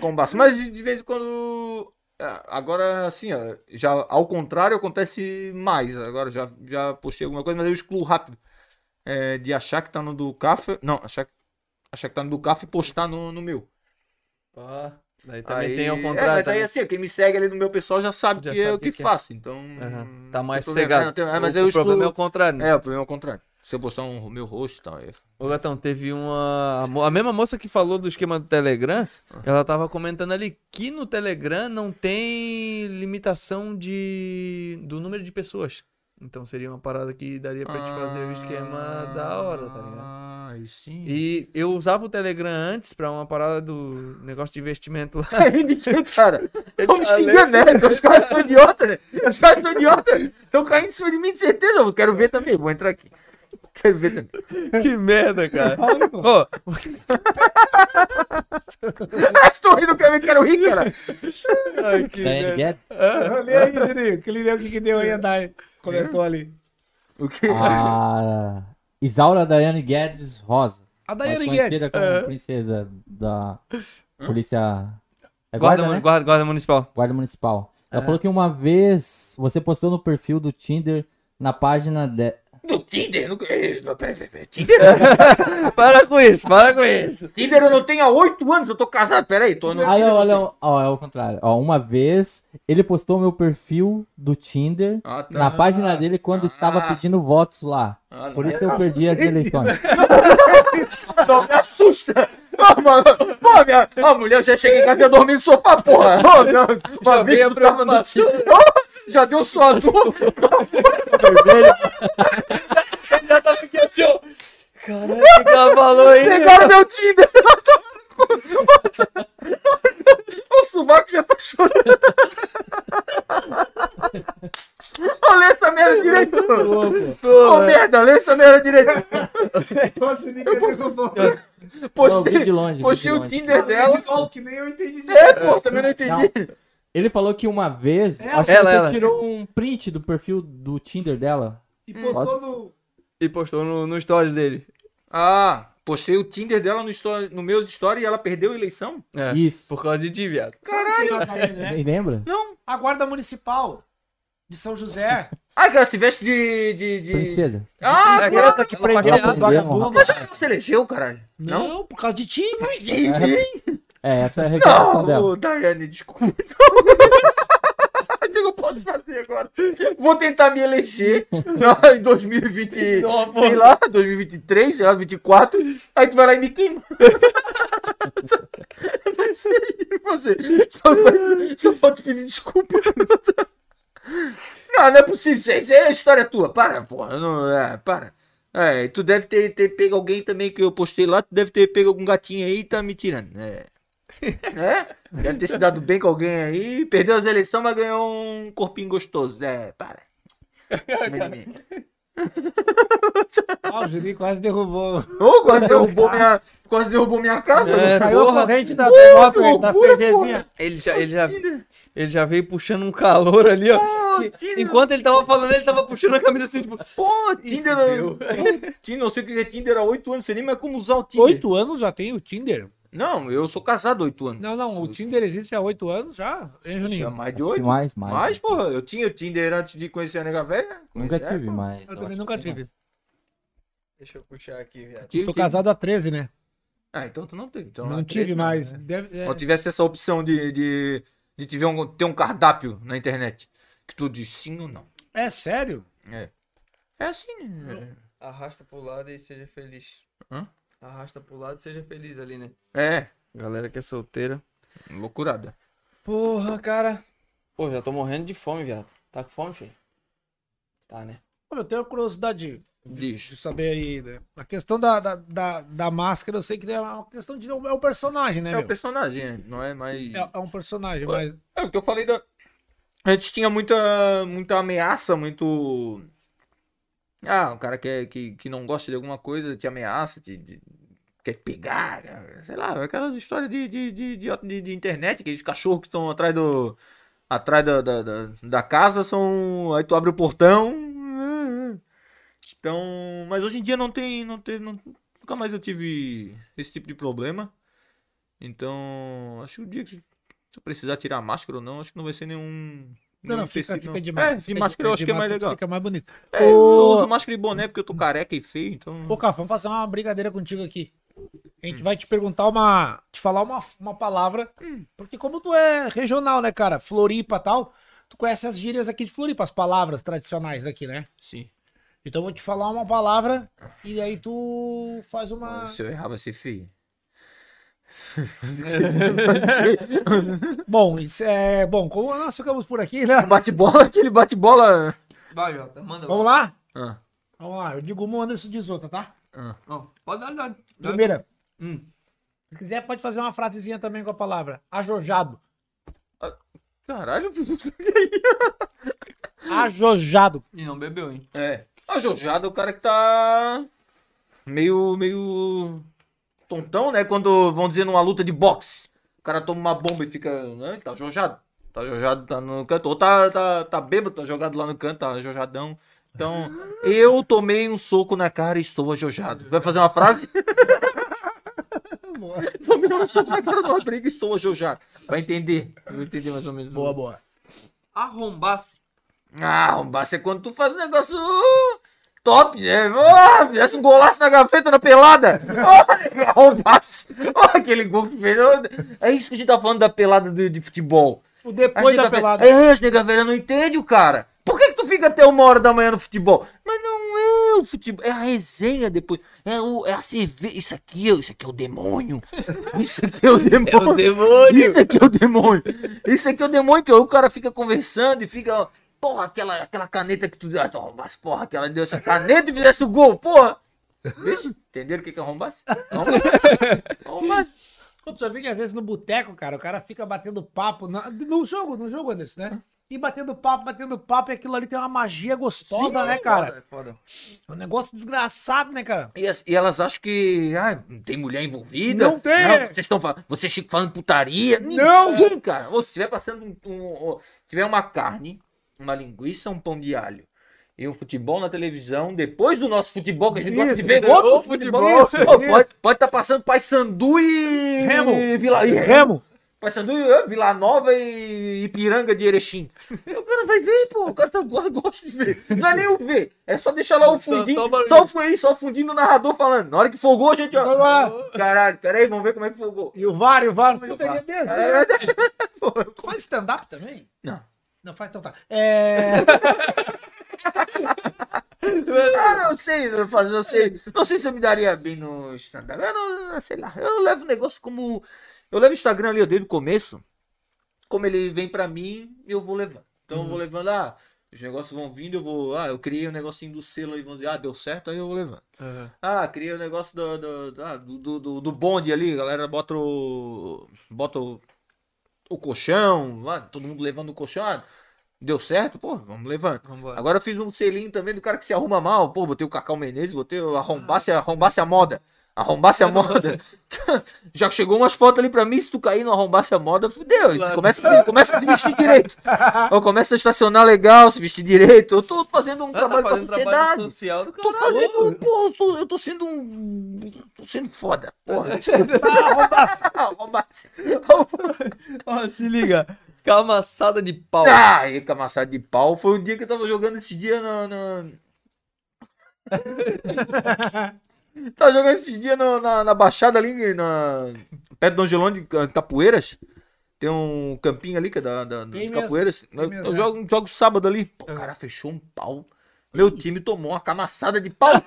Combaço. Mas de, de vez em quando. é, Agora, assim, ó, já ao contrário acontece mais. Agora já, já postei alguma coisa, mas eu excluo rápido. É, de achar que tá no do café. Não, achar, que- achar que tá no do café e postar no, no meu. Pá, daí também Aí- tem ao É, contrário. mas aí assim, quem me segue ali no meu pessoal já sabe Já que é sabe o que, que é. faço. Então. Não Tá mais cegado. É, não tem- é, mas o, eu o problema é o contrário. né? É, o problema é o contrário. Se eu postar um meu rosto e tal. é- Ô, Gatão, teve uma. a mesma moça que falou do esquema do Telegram, ela tava comentando ali que no Telegram não tem limitação de do número de pessoas. Então seria uma parada que daria pra te fazer o esquema da hora, tá ligado? Ah, aí sim. E eu usava o Telegram antes pra uma parada do negócio de investimento lá. Tá rindo de quem, cara? Estão me xingando, né? Os caras são idiotas, né? Os caras são idiotas. Estão caindo em cima de mim, de certeza. Eu quero ver também. Vou entrar aqui. Quero ver também. que merda, cara. Ô, Ah, estou rindo, quero, quero rir, cara. ai, que merda. Guedes? Olha aí, Juninho. Que ele deu o que, que deu aí, Andai. Comentou ali. O quê? A Isaura Daiane Guedes Rosa. A Daiane Guedes. como princesa da polícia... É Guarda, guarda, né? guarda, guarda municipal. Guarda Municipal. Ela falou que uma vez você postou no perfil do Tinder, na página de... Do Tinder? Não... eh. Tinder? Para com isso, para com isso. Tinder eu não tenho há oito anos. Eu tô casado. Peraí, tô no. Ah, não, olha, ó, é o contrário. Ó, uma vez ele postou meu perfil do Tinder Ah, tá. na página dele quando estava pedindo votos lá. Ah, Por isso eu perdi as eleições. Não me assusta! Ô, mano, pô, minha, a mulher já chega em casa e ia dormir no sofá, porra! Não, uma Já veio a no preocupação. Já deu sua dor! Já tá ficando assim, ó. Caralho, o que ela falou aí? Pegaram meu Tinder! O sovaco já tá chorando! Ô, lê essa merda direito! Ô, merda, lê essa merda direito! Postei, de longe, postei de o. Tinder dela. que nem eu entendi. É, pô, também não entendi. Ele falou que uma vez. É, acho que ela, você ela. tirou um print do perfil do Tinder dela. E postou no. E postou no, no stories dele. Ah, postei o Tinder dela no, story, no meus stories e ela perdeu a eleição? É. Isso. Por causa de ti, viado. Caralho! Né? Nem lembra? A guarda municipal de São José. Ah, que ela se veste de. de, de... Princesa. Ah, É, ela- que ela prendeu teatro. vagabundo. mas ela não se elegeu, caralho. Não? Não, por causa de ti. É, essa é a reclamação dela. Ô, Daiane, desculpa. O que eu posso fazer agora? Vou tentar me eleger em 2020, Não, pô. sei lá, 2023, sei lá, 24. Aí tu vai lá e me queima. Não sei fazer. Só, faz- só falta pedir desculpa. Não, não é possível. Isso aí é história tua. Para, porra. Não, é, para. É, tu deve ter, ter pego alguém também que eu postei lá. Tu deve ter pego algum gatinho aí e tá me tirando. É. É? Deve ter se dado bem com alguém aí. Perdeu as eleições, mas ganhou um corpinho gostoso. É, para. Ah, o Juninho quase derrubou. Ô, quase derrubou minha, quase derrubou minha casa. É, Caiu porra. a corrente da moto, das. Ele já, ele, já, ele já veio puxando um calor ali, ó. Que- enquanto ele tava falando, ele tava puxando a camisa assim, tipo. Pô, Tinder. Tinder, não sei o que é Tinder há 8 anos, não sei nem mais como usar o Tinder. Oito anos já tem o Tinder? Não, eu sou casado há 8 anos. Não, não, o Tinder existe há oito anos já, hein, Juninho? mais de 8. mais, mais. Mas, porra, eu tinha o Tinder antes de conhecer a nega velha. Nunca Conhecer, tive, pô. mas. Eu também nunca tive. Deixa eu puxar aqui, viado. Tive, Tô tive. casado há 13, né? Ah, então tu não teve. Então, não tive mais. né? Deve- é. Se eu tivesse essa opção de, de, de tiver um, ter um cardápio na internet, que tu diz sim ou não. É sério? É. É assim, né? Arrasta pro lado e seja feliz. Hã? Arrasta pro lado e seja feliz ali, né? É. Galera que é solteira. Loucurada. Porra, cara. Pô, já tô morrendo de fome, viado. Tá com fome, filho? Tá, né? Pô, Eu tenho curiosidade Diz. de saber aí, né? A questão da, da, da, da máscara, eu sei que é uma questão de. É um personagem, né, É o meu? personagem, né? não é mais. É, é um personagem, mas. É o que eu falei da. A gente tinha muita, muita ameaça, muito. Ah, o cara que, que, que não gosta de alguma coisa te ameaça, te, quer pegar, sei lá, aquelas histórias de, de, de, de, de- de internet, aqueles cachorros que estão atrás do. Atrás da, da, da, da casa são. Aí tu abre o portão. Então. Mas hoje em dia não tem. Não tem não, nunca mais eu tive esse tipo de problema. Então. Acho que o dia que. Se eu precisar tirar a máscara ou não, acho que não vai ser nenhum. Não, não, fica, fica de máscara. É, de máscara eu acho que é mais legal. Fica mais bonito. É, eu uso máscara e boné porque eu tô careca e feio, então. Ô, Café, vamos fazer uma brincadeira contigo aqui. A gente vai te perguntar uma. te falar uma, uma palavra. Porque como tu é regional, né, cara? Floripa e tal. Tu conhece as gírias aqui de Floripa, as palavras tradicionais daqui, né? Sim. Então eu vou te falar uma palavra e aí tu faz uma. Se eu errar, vai ser feio. Bom, isso é. Bom, como nós ficamos por aqui, né? Bate-bola, aquele bate-bola. Vai, Jota, manda. Vamos lá? Ah, Vamos lá. Eu digo uma, Anderson diz outra, tá? ah. Pode dar, dá. Primeira. Hum. Se quiser, pode fazer uma frasezinha também com a palavra. Ajojado. Caralho. Ajojado. E não bebeu, hein? É. A Jojada é o cara que tá. Meio. meio. Tontão, né? Quando vão dizer numa luta de boxe. O cara toma uma bomba e fica. Né? Tá jojado. Tá jojado, tá no canto. Ou tá, tá, tá bêbado, tá jogado lá no canto, tá jojadão. Então, eu tomei um soco na cara e estou ajojado. Vai fazer uma frase? tomei um soco na cara numa briga e estou ajojado. Vai entender. Vai entender mais ou menos. Boa, boa. Arrombasse. Ah, baço é quando tu faz um negócio uh, top, né? Oh, fizesse um golaço na gaveta na pelada. Baço. Oh, aquele gol que fez. É isso que a gente tá falando da pelada de, de futebol. O depois da velha- pelada. É, as nega velha não entendem o cara. Por que, que tu fica até uma hora da manhã no futebol? Mas não é o futebol, é a resenha depois. É, o, é a cerveja. Isso aqui, isso aqui é o demônio. Isso aqui é o demônio. demônio. Isso aqui é o demônio. Isso aqui é o demônio que o cara fica conversando e fica. Porra, aquela, aquela caneta que tu deu. Ah, mas porra, que ela deu essa caneta e fizesse o gol, porra. Vixe, entenderam o que é. Arrombaço. Pô, Tu já viu que às vezes no boteco, cara, o cara fica batendo papo na- no jogo, no jogo, Anderson, né? E batendo papo, batendo papo, e aquilo ali tem uma magia gostosa, né, cara? É foda. É um negócio desgraçado, né, cara? E, as- e elas acham que ah, não tem mulher envolvida. Não tem. vocês estão falando, vocês ficam falando putaria. Não. Ninguém, cara. Ou se tiver passando um, um- um- tiver uma carne, uma linguiça, um pão de alho. E um futebol na televisão, depois do nosso futebol, que a gente gosta de Isso, ver isso, outro futebol. futebol, Pô, pode estar tá passando Paysandu e. Remo. e Vila, e Remo. Paysandu e Vila Nova e Ipiranga de Erechim. O cara vai ver, pô. O cara tá, gosta de ver. Não é nem o ver. É só deixar lá o Só- fundinho. só. Só, o fundinho, só o fundinho do narrador falando. Na hora que folgou, a gente, ó. Lá. Caralho, peraí, vamos ver como é que folgou. E o VAR, e o VAR. É mesmo. É, Tu faz stand-up também? Não. Não faz, então tá. É... Ah, não sei, eu fazer, eu sei. Não sei se eu me daria bem no stand-up. Eu não, sei lá. Eu levo o negócio como. Eu levo o Instagram ali desde o começo. Como ele vem pra mim, eu vou levando. Então eu vou levando, ah, os negócios vão vindo, eu vou. Ah, eu criei um negocinho do selo aí, vão dizer, ah, deu certo, aí eu vou levando. Ah, criei o negócio do, do, do, ah, do, do, do bonde ali, galera bota o. Bota o, o colchão, ah, todo mundo levando o colchão. Ah, deu certo? Pô, vamos levando. Vambora. Agora eu fiz um selinho também do cara que se arruma mal. Pô, botei o Cacau Menezes, botei o arrombasse, arrombasse a moda. Arrombasse a moda. Já chegou umas fotos ali pra mim, se tu cair no arrombasse a moda, fudeu. Claro. Começa, a se- começa a se vestir direito. Ou começa a estacionar legal, se vestir direito. Eu tô fazendo um Ah, tá trabalho fazendo pra trabalho social do Tô fazendo, pô, eu tô, eu tô sendo um. tô sendo foda. Porra, Tá, arrombasse. Ó, se liga. Camaçada de pau. Ah, e camaçada de pau. Foi o dia que eu tava jogando esse dia na. na... tava jogando esse dia no- na, na Baixada ali, na... perto do Angelão de Ca- Capoeiras. Tem um campinho ali que é da, da, de mesmo, Capoeiras. eu mesmo, eu é. jogo, jogo sábado ali. Pô, o cara fechou um pau. Meu time tomou uma camaçada de pau.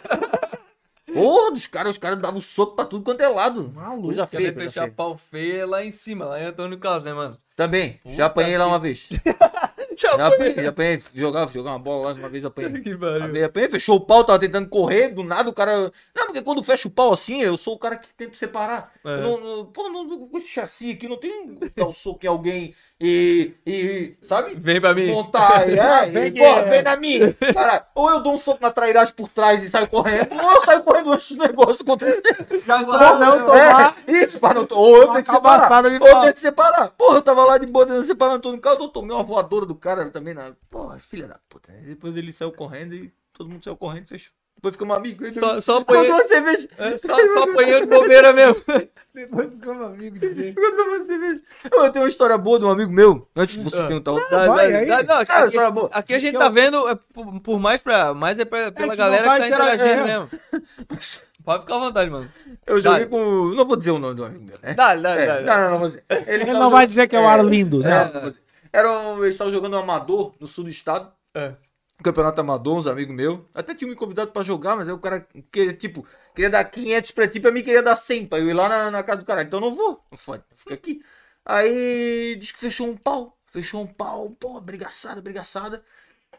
Porra, dos caras, os caras davam soco pra tudo quanto é lado. Maluco, Coisa Quer feia, coisa fechar feia. pau feio é lá em cima, lá em Antônio Carlos, né, mano? Também, já apanhei lá uma vez. Já apanhei, já apanhei, jogava, jogava uma bola lá uma vez, apanhei. Que Apanhei, apanhei, fechou o pau, tava tentando correr, do nada o cara. Não, porque quando fecha o pau assim, eu sou o cara que tenta separar. É. Eu não, pô, não, com esse chassi aqui, não tem dar o soco em alguém e. e sabe? Vem pra mim. Montar, e, é, Vem e, que porra, é. vem na minha. Cara, ou eu dou um soco na trairagem por trás e saio correndo, ou eu saio correndo antes do negócio acontecer. Pra não tomar. É, isso, para não Ou eu tenho que separar. Ou eu tenho que separar. Porra, eu tava lá de boa tentando separar todo o carro, eu tomei uma voadora do cara também na. Porra, filha da puta. Depois ele saiu correndo e todo mundo saiu correndo e fechou. Depois ficamos amigos. Só, só Só apanhei. tomando cerveja. É, só, só apanhei de bobeira mesmo. Depois ficamos amigos de. Eu tenho uma história boa de um amigo meu, antes de você Ah. perguntar. Dá- vai dá- aí. dá- não, Cara, aqui, história boa. aqui a gente Que tá vendo, é, por, por mais pra. Mais é pra- pela que galera não que vai tá interagindo é. mesmo. Pode ficar à vontade, mano. Eu joguei com. Não vou dizer o nome do amigo meu, né? Dá, dá, É, dá. não, não, não dizer. Ele tava não vai jogando- dizer que é o é, Arlindo, né? Não, não. Era um, eles estavam jogando um amador no sul do estado. É. Campeonato amador, uns amigos meus. Até tinha me convidado pra jogar, mas aí o cara queria, tipo, queria dar 500 pra ti, pra mim queria dar 100 pra eu ir lá na, na casa do cara. Então não vou. Foda, fica aqui. Aí diz que fechou um pau. Fechou um pau, pô, brigaçada, brigaçada.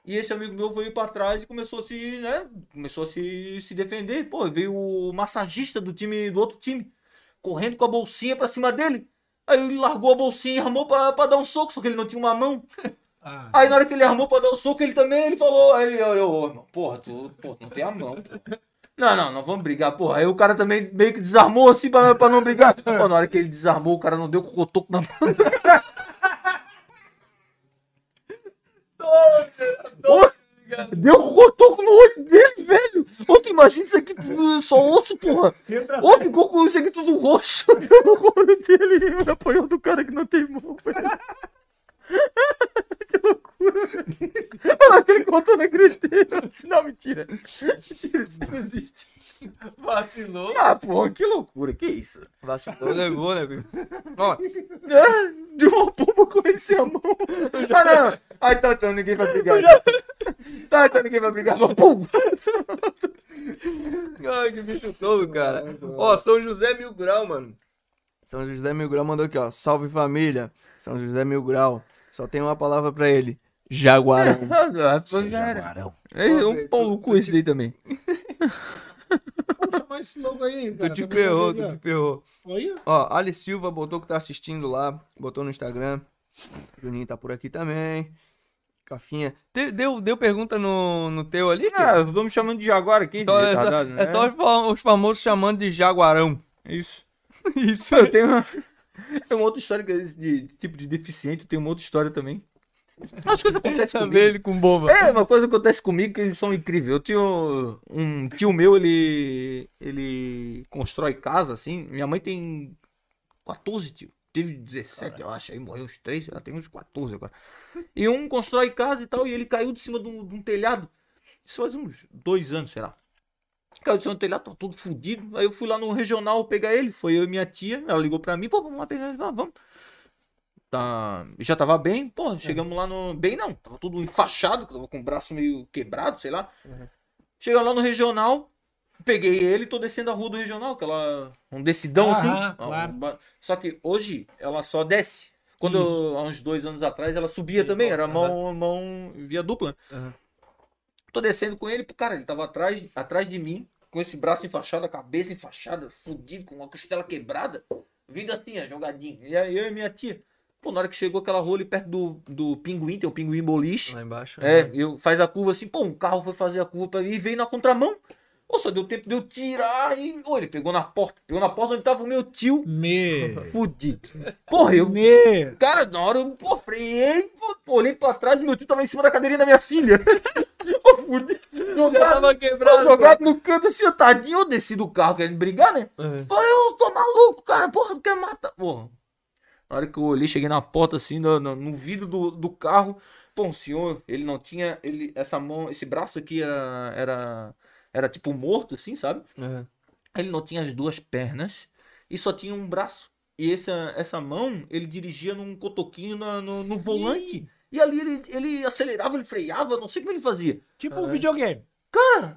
E esse amigo meu veio pra trás e começou a se, né? Começou a se, se defender. Pô, veio o massagista do time, do outro time, correndo com a bolsinha pra cima dele. Aí ele largou a bolsinha e armou pra, pra dar um soco, só que ele não tinha uma mão. Ah, Aí na hora que ele armou pra dar o soco, ele também, ele falou, aí ele olhou, porra, tu, tu não tem a mão, pô. Não, não, não vamos brigar, porra. Aí o cara também meio que desarmou assim pra, pra não brigar. Pô, na hora que ele desarmou, o cara não deu com o cotoco na mão. Porra, Deu o cotoco no olho dele, velho. Ô, tu imagina isso aqui tudo só osso, porra. Ô, ficou com isso aqui tudo roxo no olho dele. Ele apanhou do cara que não tem mão, velho. que loucura. Olha que ele contou na griteira. Não, mentira. Mentira, isso não existe. Vacilou. Ah, porra, que loucura. Que isso? Vacilou, levou, né, filho? Ó, Ah, deu uma bomba com ele sem a mão. Ah, não. Ah, então, então ninguém vai brigar. Tá, então ninguém vai brigar. Não, pum. Ai, que bicho todo, cara. Ó, São José Mil Grau, mano. São José Mil Grau mandou aqui, ó. Salve família. São José Mil Grau. Só tem uma palavra pra ele. Jaguarão. Jaguarão. É um pau no cu esse daí também. Vamos chamar esse logo aí, Tu cara. te Também ferrou, tá tu te ferrou. Aí, Ó, Alice Silva botou que tá assistindo lá. Botou no Instagram. Juninho tá por aqui também. Cafinha. Deu, deu, deu pergunta no, no teu ali? Ah, eu tô me chamando de Jaguar aqui, de Só- é, só, retardado, né? é só os famosos chamando de jaguarão. Isso. Isso. Eu tenho uma... Tem uma outra história é de, de tipo de deficiente, tem uma outra história também. As coisas acontecem comigo. ele com boba. É, uma coisa que acontece comigo que eles são incríveis. Eu tinha um tio meu, ele ele constrói casa assim. Minha mãe tem 14 tio. Tive 17, eu acho. Aí morreu uns 3, ela tem uns 14 agora. E um constrói casa e tal, e ele caiu de cima de um, de um telhado. Isso faz uns dois anos, sei lá. De cima do telhado, tá tudo fudido. Aí eu fui lá no regional pegar ele. Foi eu e minha tia. Ela ligou pra mim, pô, vamos lá pegar ele. Ah, vamos. Tá, já tava bem, pô, chegamos lá no. Bem não, tava tudo enfaixado, tava com o braço meio quebrado, sei lá. Chegamos lá no regional, peguei ele, tô descendo a rua do regional, aquela. Um descidão assim. Aham, Ah, claro. um Só que hoje ela só desce. Quando eu- há uns dois anos atrás ela subia também, era mão, mão via dupla. Aham. Tô descendo com ele, cara, ele tava atrás, atrás de mim, com esse braço enfaixado, a cabeça enfaixada, fudido, com uma costela quebrada, vindo assim, ó, jogadinho. E aí eu e minha tia. Pô, na hora que chegou aquela rua ali perto do, do pinguim, tem o pinguim boliche. Lá embaixo. É, eu faz a curva assim, pô, um carro foi fazer a curva pra mim e veio na contramão. Pô, só deu tempo de eu tirar e. Ô, ele pegou na porta. Pegou na porta onde tava o meu tio Me. fudido. Porra, eu. Me. Cara, na hora eu pô, freiei, pô, olhei pra trás e meu tio tava em cima da cadeirinha da minha filha. Pô, fudido. Jogado, Tava quebrado. jogado no canto assim, ó, tadinho. Eu desci do carro querendo brigar, né? Uhum. Falei, eu tô maluco, cara, porra, tu quer matar. Porra. Na hora que eu olhei, cheguei na porta assim, no, no, no vidro do, do carro. Pô, o senhor, ele não tinha. Ele, essa mão, esse braço aqui era. Era, era tipo morto, assim, sabe? Uhum. Ele não tinha as duas pernas e só tinha um braço. E essa, essa mão, ele dirigia num cotoquinho na- no, no volante. E ali ele, ele acelerava, ele freava, não sei como ele fazia. Tipo um videogame.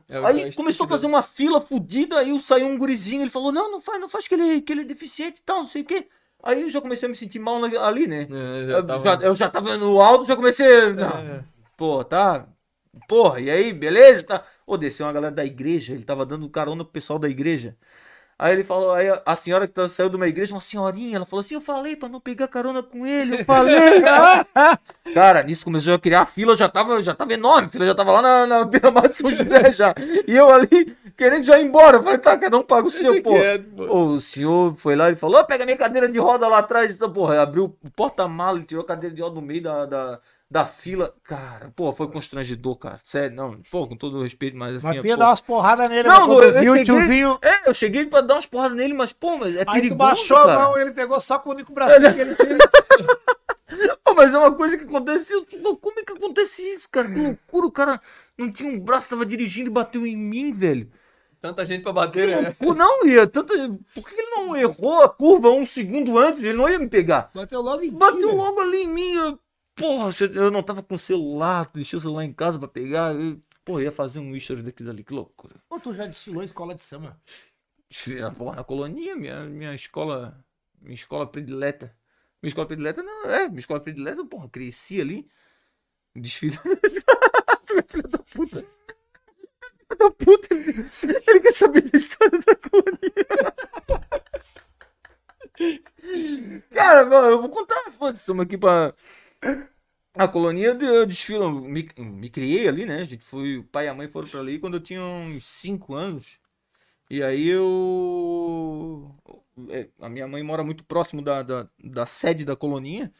É o Aí joystick começou a do- fazer uma fila fudida, aí saiu um gurizinho, ele falou, não, não faz, não faz que ele, que ele é deficiente e tal, não sei o quê. Aí eu já comecei a me sentir mal ali, né? É, já Eu tava- já, eu já tava no alto, já comecei. Não. É. Pô, tá. Porra, e aí, beleza? Tá. Ô, desceu uma galera da igreja, ele tava dando carona pro pessoal da igreja. Aí ele falou, aí a- senhora que tá- saiu de uma igreja, uma senhorinha, ela falou assim: Eu falei pra não pegar carona com ele, eu falei. Cara, nisso começou a criar a fila, já tava, já tava enorme, a fila já tava lá na, na beira-mar de São José já. E eu ali, querendo já ir embora. Eu falei, tá, cada um paga o seu, pô. quieto, pô. O senhor foi lá e falou: "Ô, pega minha cadeira de roda lá atrás. Então, porra, abriu o porta-mala e tirou a cadeira de roda no meio da, da, da fila. Cara, pô, foi constrangedor, cara. Sério, não. Pô, com todo o respeito, mas assim. Mas tu pô. ia dar umas porradas nele, Não, quando eu cheguei- tiozinho. É, eu cheguei pra dar umas porradas nele, mas, pô, mas é Aí perigoso, tu baixou cara. a mão, ele pegou só com o único bracinho que ele tinha. Pô, mas é uma coisa que aconteceu. Pô, Como é que acontece isso, cara? Que loucura, o cara não tinha um braço, tava dirigindo e bateu em mim, velho. Tanta gente pra bater, Que né? loucura, não ia. Tanto... Por que ele não errou a curva um segundo antes? Ele não ia me pegar. Bateu logo em Bateu velho. logo ali em mim. Eu... Porra, eu não tava com celular, deixei o celular em casa pra pegar. Eu... Porra, ia fazer um history daquilo ali, que loucura. Pô, tu já desfilou em escola de samba. Porra, na colonia, minha, minha escola. Minha escola predileta. Minha escola predileta não. É, minha escola predileta, porra, cresci ali. Desfilando. tu é filho da puta. Filho da puta, ele, ele quer saber da história da colonia. Cara, eu vou contar, foda-se, estamos aqui pra. A colonia eu, desfilo, me, me criei ali, né? A gente foi, o pai e a mãe foram pra ali quando eu tinha uns 5 anos. E aí eu. é, A minha mãe mora muito próximo da, da, da sede da colonia.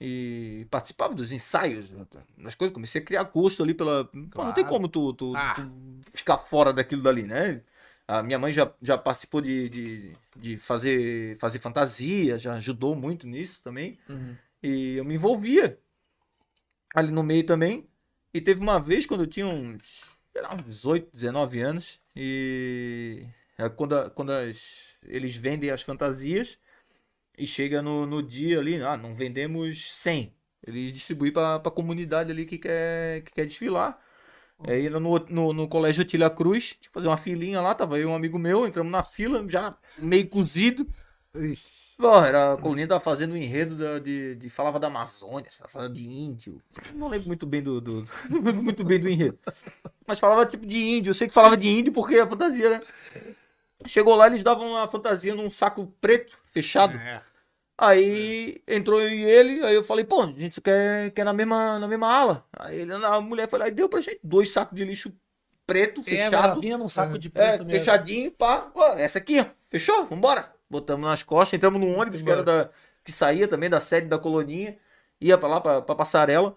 E participava dos ensaios, das coisas. Comecei a criar gosto ali pela. Pô, não tem Claro. como tu, tu- Ah. tu ficar fora daquilo dali, né? A minha mãe já, já participou de, de, de fazer, fazer fantasia, já ajudou muito nisso também. Uhum. E eu me envolvia ali no meio também. E teve uma vez quando eu tinha uns, sei lá, uns 18, 19 anos. E é quando, quando as- eles vendem as fantasias e chega no, no dia ali, ah, não vendemos 100. Eles distribuem para a comunidade ali que quer, que quer desfilar. Aí no, no, no colégio Otília Cruz, fazer uma filinha lá, tava eu e um amigo meu, entramos na fila, já meio cozido. Ixi. Pô, era, a colonia tava fazendo um enredo da- de, de- Falava da Amazônia, falava de índio. Não lembro muito bem do, do- não lembro muito bem do enredo. Mas falava tipo de índio. Eu sei que falava de índio porque a fantasia, né? Chegou lá, eles davam a fantasia num saco preto, fechado. É. Aí entrou eu e ele, aí eu falei, pô, a gente quer, quer na, mesma, na mesma ala. Aí ele, a mulher lá e deu pra gente dois sacos de lixo preto, É, fechado. vinha num saco de É, preto mesmo. fechadinho, pá. Ó, essa aqui, ó. Fechou? Vambora. Botamos nas costas, entramos num ônibus que, era da, que saía também da sede da coloninha. Ia pra lá, pra, pra passarela.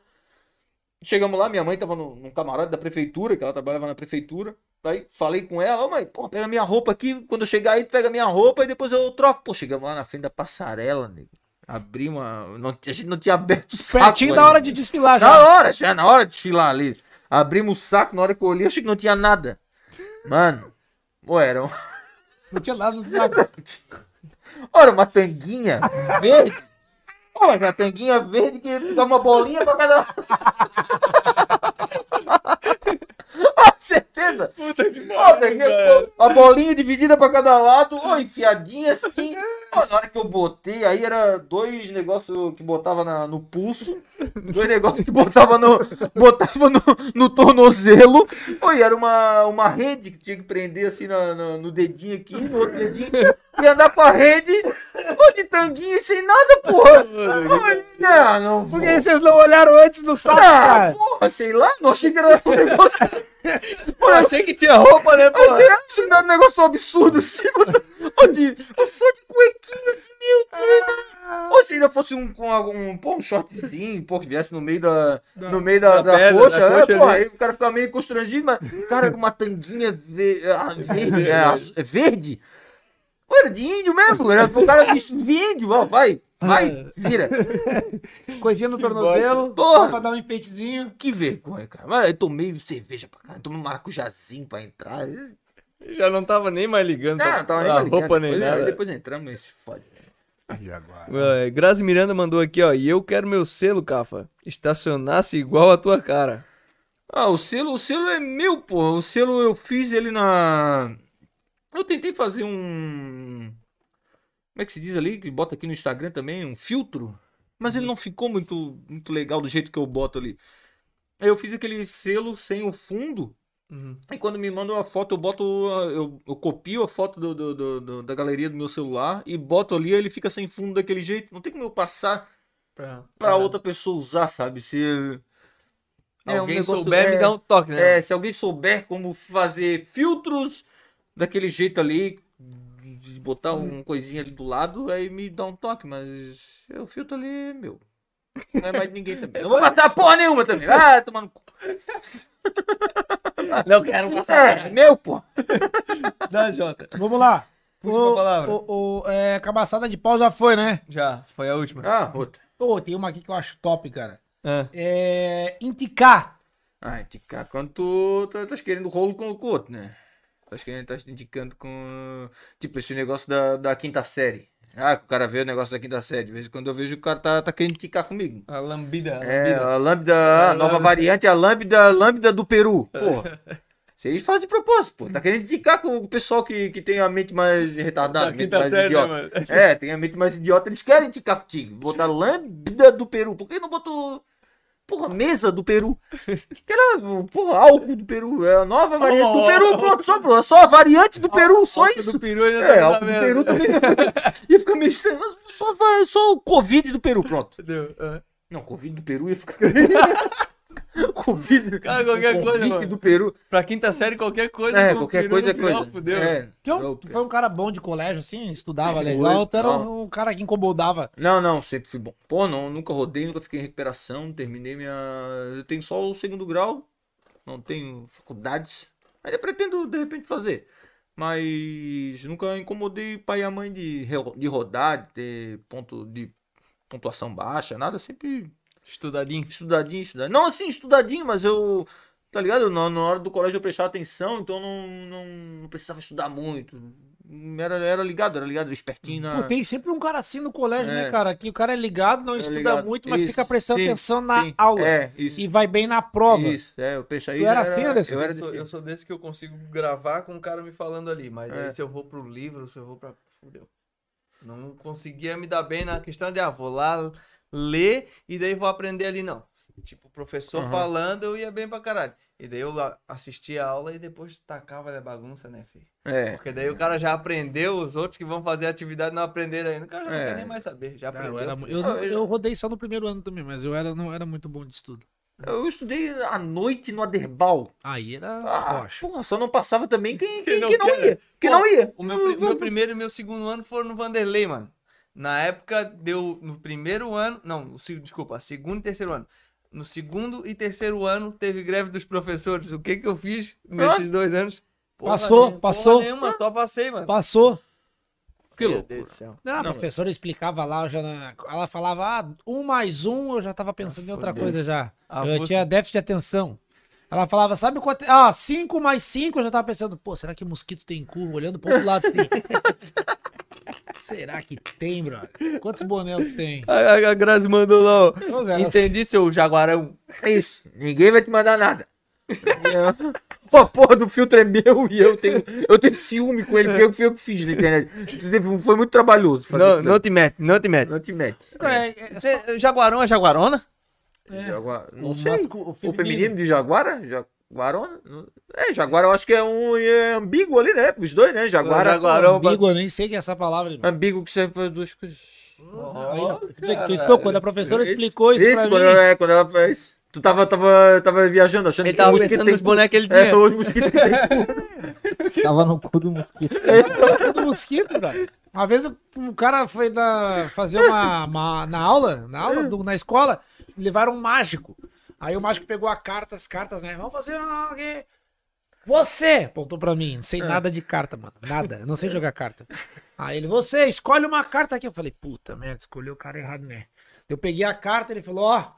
Chegamos lá, minha mãe tava no, num camarote da prefeitura, que ela trabalhava na prefeitura. Aí falei com ela, ô mãe, pô, pega minha roupa aqui. Quando eu chegar aí, tu pega minha roupa e depois eu troco. Pô, chegamos lá na frente da passarela, nego. Abri uma. Não, a gente não tinha aberto o saco. Pertinho da ainda. hora de desfilar Na já. hora, já na hora de desfilar ali. Abrimos o saco, na hora que eu olhei, eu achei que não tinha nada. Mano, pô, era, um... Não tinha nada no saco. Ora, uma tanguinha verde. Pô, uma tanguinha verde que dá uma bolinha pra cada. Certeza? Puta que pariu. A bolinha dividida pra cada lado, ó, enfiadinha assim. Na hora que eu botei, aí era dois negócios que botava na- no pulso, dois negócios que botava no, botava no, no tornozelo. E era uma, uma rede que tinha que prender assim na- na- no dedinho aqui, no outro dedinho. E andar com a rede, pô, de tanguinha e sem nada, porra. Não, não. Por que vocês não olharam antes do saco, Ah, porra, sei lá, não achei que era um negócio. Pô, eu achei que tinha roupa, né, Achei, achei um negócio absurdo assim, mano. Ô, de, eu sou de cuequinha, assim, meu Deus. Ou se ainda fosse um, com algum, pô, um shortzinho, pô, que viesse no meio da, no meio da, da da, perna, coxa, da né, coxa pô, aí o cara fica meio constrangido, mas, cara, com uma tanguinha ve- ah, verde, é, aç- é verde, pô, era de índio mesmo, era o cara de índio, ó, vai, vai, vira. Coisinha no tornozelo, Porra. só pra dar um enfeitezinho. Que vergonha, cara. Mas eu tomei cerveja pra caralho, tomei um maracujazinho pra entrar. Já não tava nem mais ligando Não, pra, não tava nem pra roupa nem depois, nada. Depois entramos e se fode. É, Grazi Miranda mandou aqui, ó. E eu quero meu selo, Cafa. Estacionasse igual a tua cara. Ah, o selo, o selo é meu, pô. O selo eu fiz ele na. Eu tentei fazer um. Como é que se diz ali? Que bota aqui no Instagram também, um filtro. Mas ele não ficou muito, muito legal do jeito que eu boto ali. Aí eu fiz aquele selo sem o fundo. Uhum. E quando me mandam a foto, eu boto. Eu, eu copio a foto do, do- do- da galeria do meu celular e boto ali, ele fica sem fundo daquele jeito. Não tem como eu passar Pra, pra outra pessoa usar, sabe? Se. é um Alguém negócio- souber, me é, dá um toque, né? É, se alguém souber como fazer filtros daquele jeito ali, de botar uma coisinha ali do lado, aí me dá um toque, mas é, o filtro ali é meu. Não é mais de ninguém também. Não vou passar porra nenhuma também. Ah, tomando cu. Não quero passar. É, meu, pô. Da Jota. Vamos lá. Última O, palavra. o, o, é, cabaçada de pau já foi, né? Já, foi a última. Ah, outra. Pô, tem uma aqui que eu acho top, cara. Ah. É. Indicar. Ah, indicar quando tu tá, tá querendo rolo com o outro, né? Tá querendo, tá indicando com. Tipo, esse negócio da, da quinta série. Ah, que o cara vê o negócio da quinta série. De vez em quando eu vejo o cara tá, tá querendo indicar comigo. A lambida. A É, lambida. a lambda, a nova variante a lambda, lambda do Peru. Porra. Vocês fazem de propósito, pô. Tá querendo indicar com o pessoal que, que tem a mente mais retardada, Da mente mais série, né, idiota. mano? É, tem a mente mais idiota, eles querem indicar contigo. Botar lambda do Peru. Por que não botou, porra, mesa do Peru? Que era, porra, álcool do Peru. É a nova variante do Oh, Peru, oh, pronto. Só, só a variante do Peru, só isso. do peru ainda É, tá álcool do Peru também. Ia ficar meio estranho, mas só, só o Covid do Peru, pronto. Entendeu? Ah. Não, Covid do Peru ia ficar. Covid. Cara, qualquer o coisa, Covid mano. do Peru. Pra quinta série, qualquer coisa. É, qualquer peru coisa é coisa. Fudeu. É. Tu, é um- Eu- tu foi um cara bom de colégio, assim, estudava legal. Tu era um, um cara que incomodava. Não, não, sempre fui bom. Pô, não, nunca rodei, nunca fiquei em recuperação, terminei minha. Eu tenho só o segundo grau, não tenho faculdades. Ainda pretendo, de repente, fazer. Mas nunca incomodei pai e a mãe de, de rodar, de ter ponto de pontuação baixa, nada, sempre Estudadinho. Estudadinho, estudadinho. Não assim, estudadinho, mas eu. Tá ligado? Na, na hora do colégio eu prestava atenção, então não, não, não precisava estudar muito. Era, era ligado, era ligado, espertinho na. Pô, tem sempre um cara assim no colégio, É. né, cara? Que o cara é ligado, não É estuda ligado. muito, mas Isso, fica prestando sim, atenção na sim. aula. É, isso. E vai bem na prova. Isso, é, eu peixe aí. Tu era assim, Anderson? Eu era Eu sou, desse- eu sou desse que eu consigo gravar com o cara me falando ali, mas É. aí se eu vou pro livro, se eu vou pra. Fudeu. Não conseguia me dar bem na questão de, ah, vou lá, ler e daí vou aprender ali, não. Tipo, o professor Aham. falando, eu ia bem pra caralho. E daí eu assistia a aula e depois tacava a bagunça, né, filho? É. Porque daí o cara já aprendeu, os outros que vão fazer a atividade não aprenderam ainda. O cara já não É. quer nem mais saber, já Ah, eu, aprendeu. era eu, Ah, eu- eu rodei só no primeiro ano também, mas eu era, não era muito bom de estudo. Eu estudei à noite no Aderbal. Aí era Ah, rocha. porra, só não passava também quem, quem, não quem não, ia. Quem Pô, não ia. O meu, meu primeiro e meu segundo ano foram no Vanderlei, mano. Na época deu no primeiro ano, não, o desculpa, segundo e terceiro ano. No segundo e terceiro ano teve greve dos professores. O que que eu fiz nesses dois anos? Passou, nenhuma, passou. Porra nenhuma, só passei, mano. Passou. Que Meu loucura. Deus do céu. Não, a Não, professora explicava lá, eu já ela falava, ah, um mais um, eu já tava pensando em outra coisa já. Ah, eu você- tinha déficit de atenção. Ela falava, sabe quanto. Ah, cinco mais cinco, eu já tava pensando, pô, será que mosquito tem cu? Olhando pro outro lado assim. será que tem, brother? Quantos bonecos tem? A, a, Grazi mandou lá, ó. Ô, Entendi, seu jaguarão. É isso. Ninguém vai te mandar nada. Pô, a porra do filtro é meu e eu tenho, eu tenho ciúme com ele, porque eu que fiz na internet. Foi muito trabalhoso fazer Não, não te mete, não te mete. Não te mete. É, é, é, Você- jaguarão é jaguarona? Jaguar... Não o sei. masco- o O feminino. feminino de Jaguara? Não- É, Jaguara eu acho que é um é ambíguo ali, né? Os dois, né? Jaguara. Jaguarão, Ambíguo, eu nem sei que é essa palavra. irmão. Ambíguo que serve para duas coisas. Aí, ó, tu que explicou, quando a professora explicou isso, pra quando mim. é, quando ela fez. Tu tava, tava, tava viajando, achando Ele que tava o mosquito pensando tem nos cu. bonecos que ele É, os mosquitos tem Tava no cu do mosquito. do mosquito, velho. Uma vez o, o cara foi da, fazer uma, uma- na aula, na aula, do- na escola, levaram um mágico. Aí o mágico pegou a carta, as cartas, né? Vamos fazer uma... Você! Apontou pra mim. Não sei nada de carta, mano. Nada. Eu não sei jogar carta. Aí ele, você, escolhe uma carta aqui. Eu falei, puta merda, escolheu o cara errado, né? Eu peguei a carta, ele falou, ó,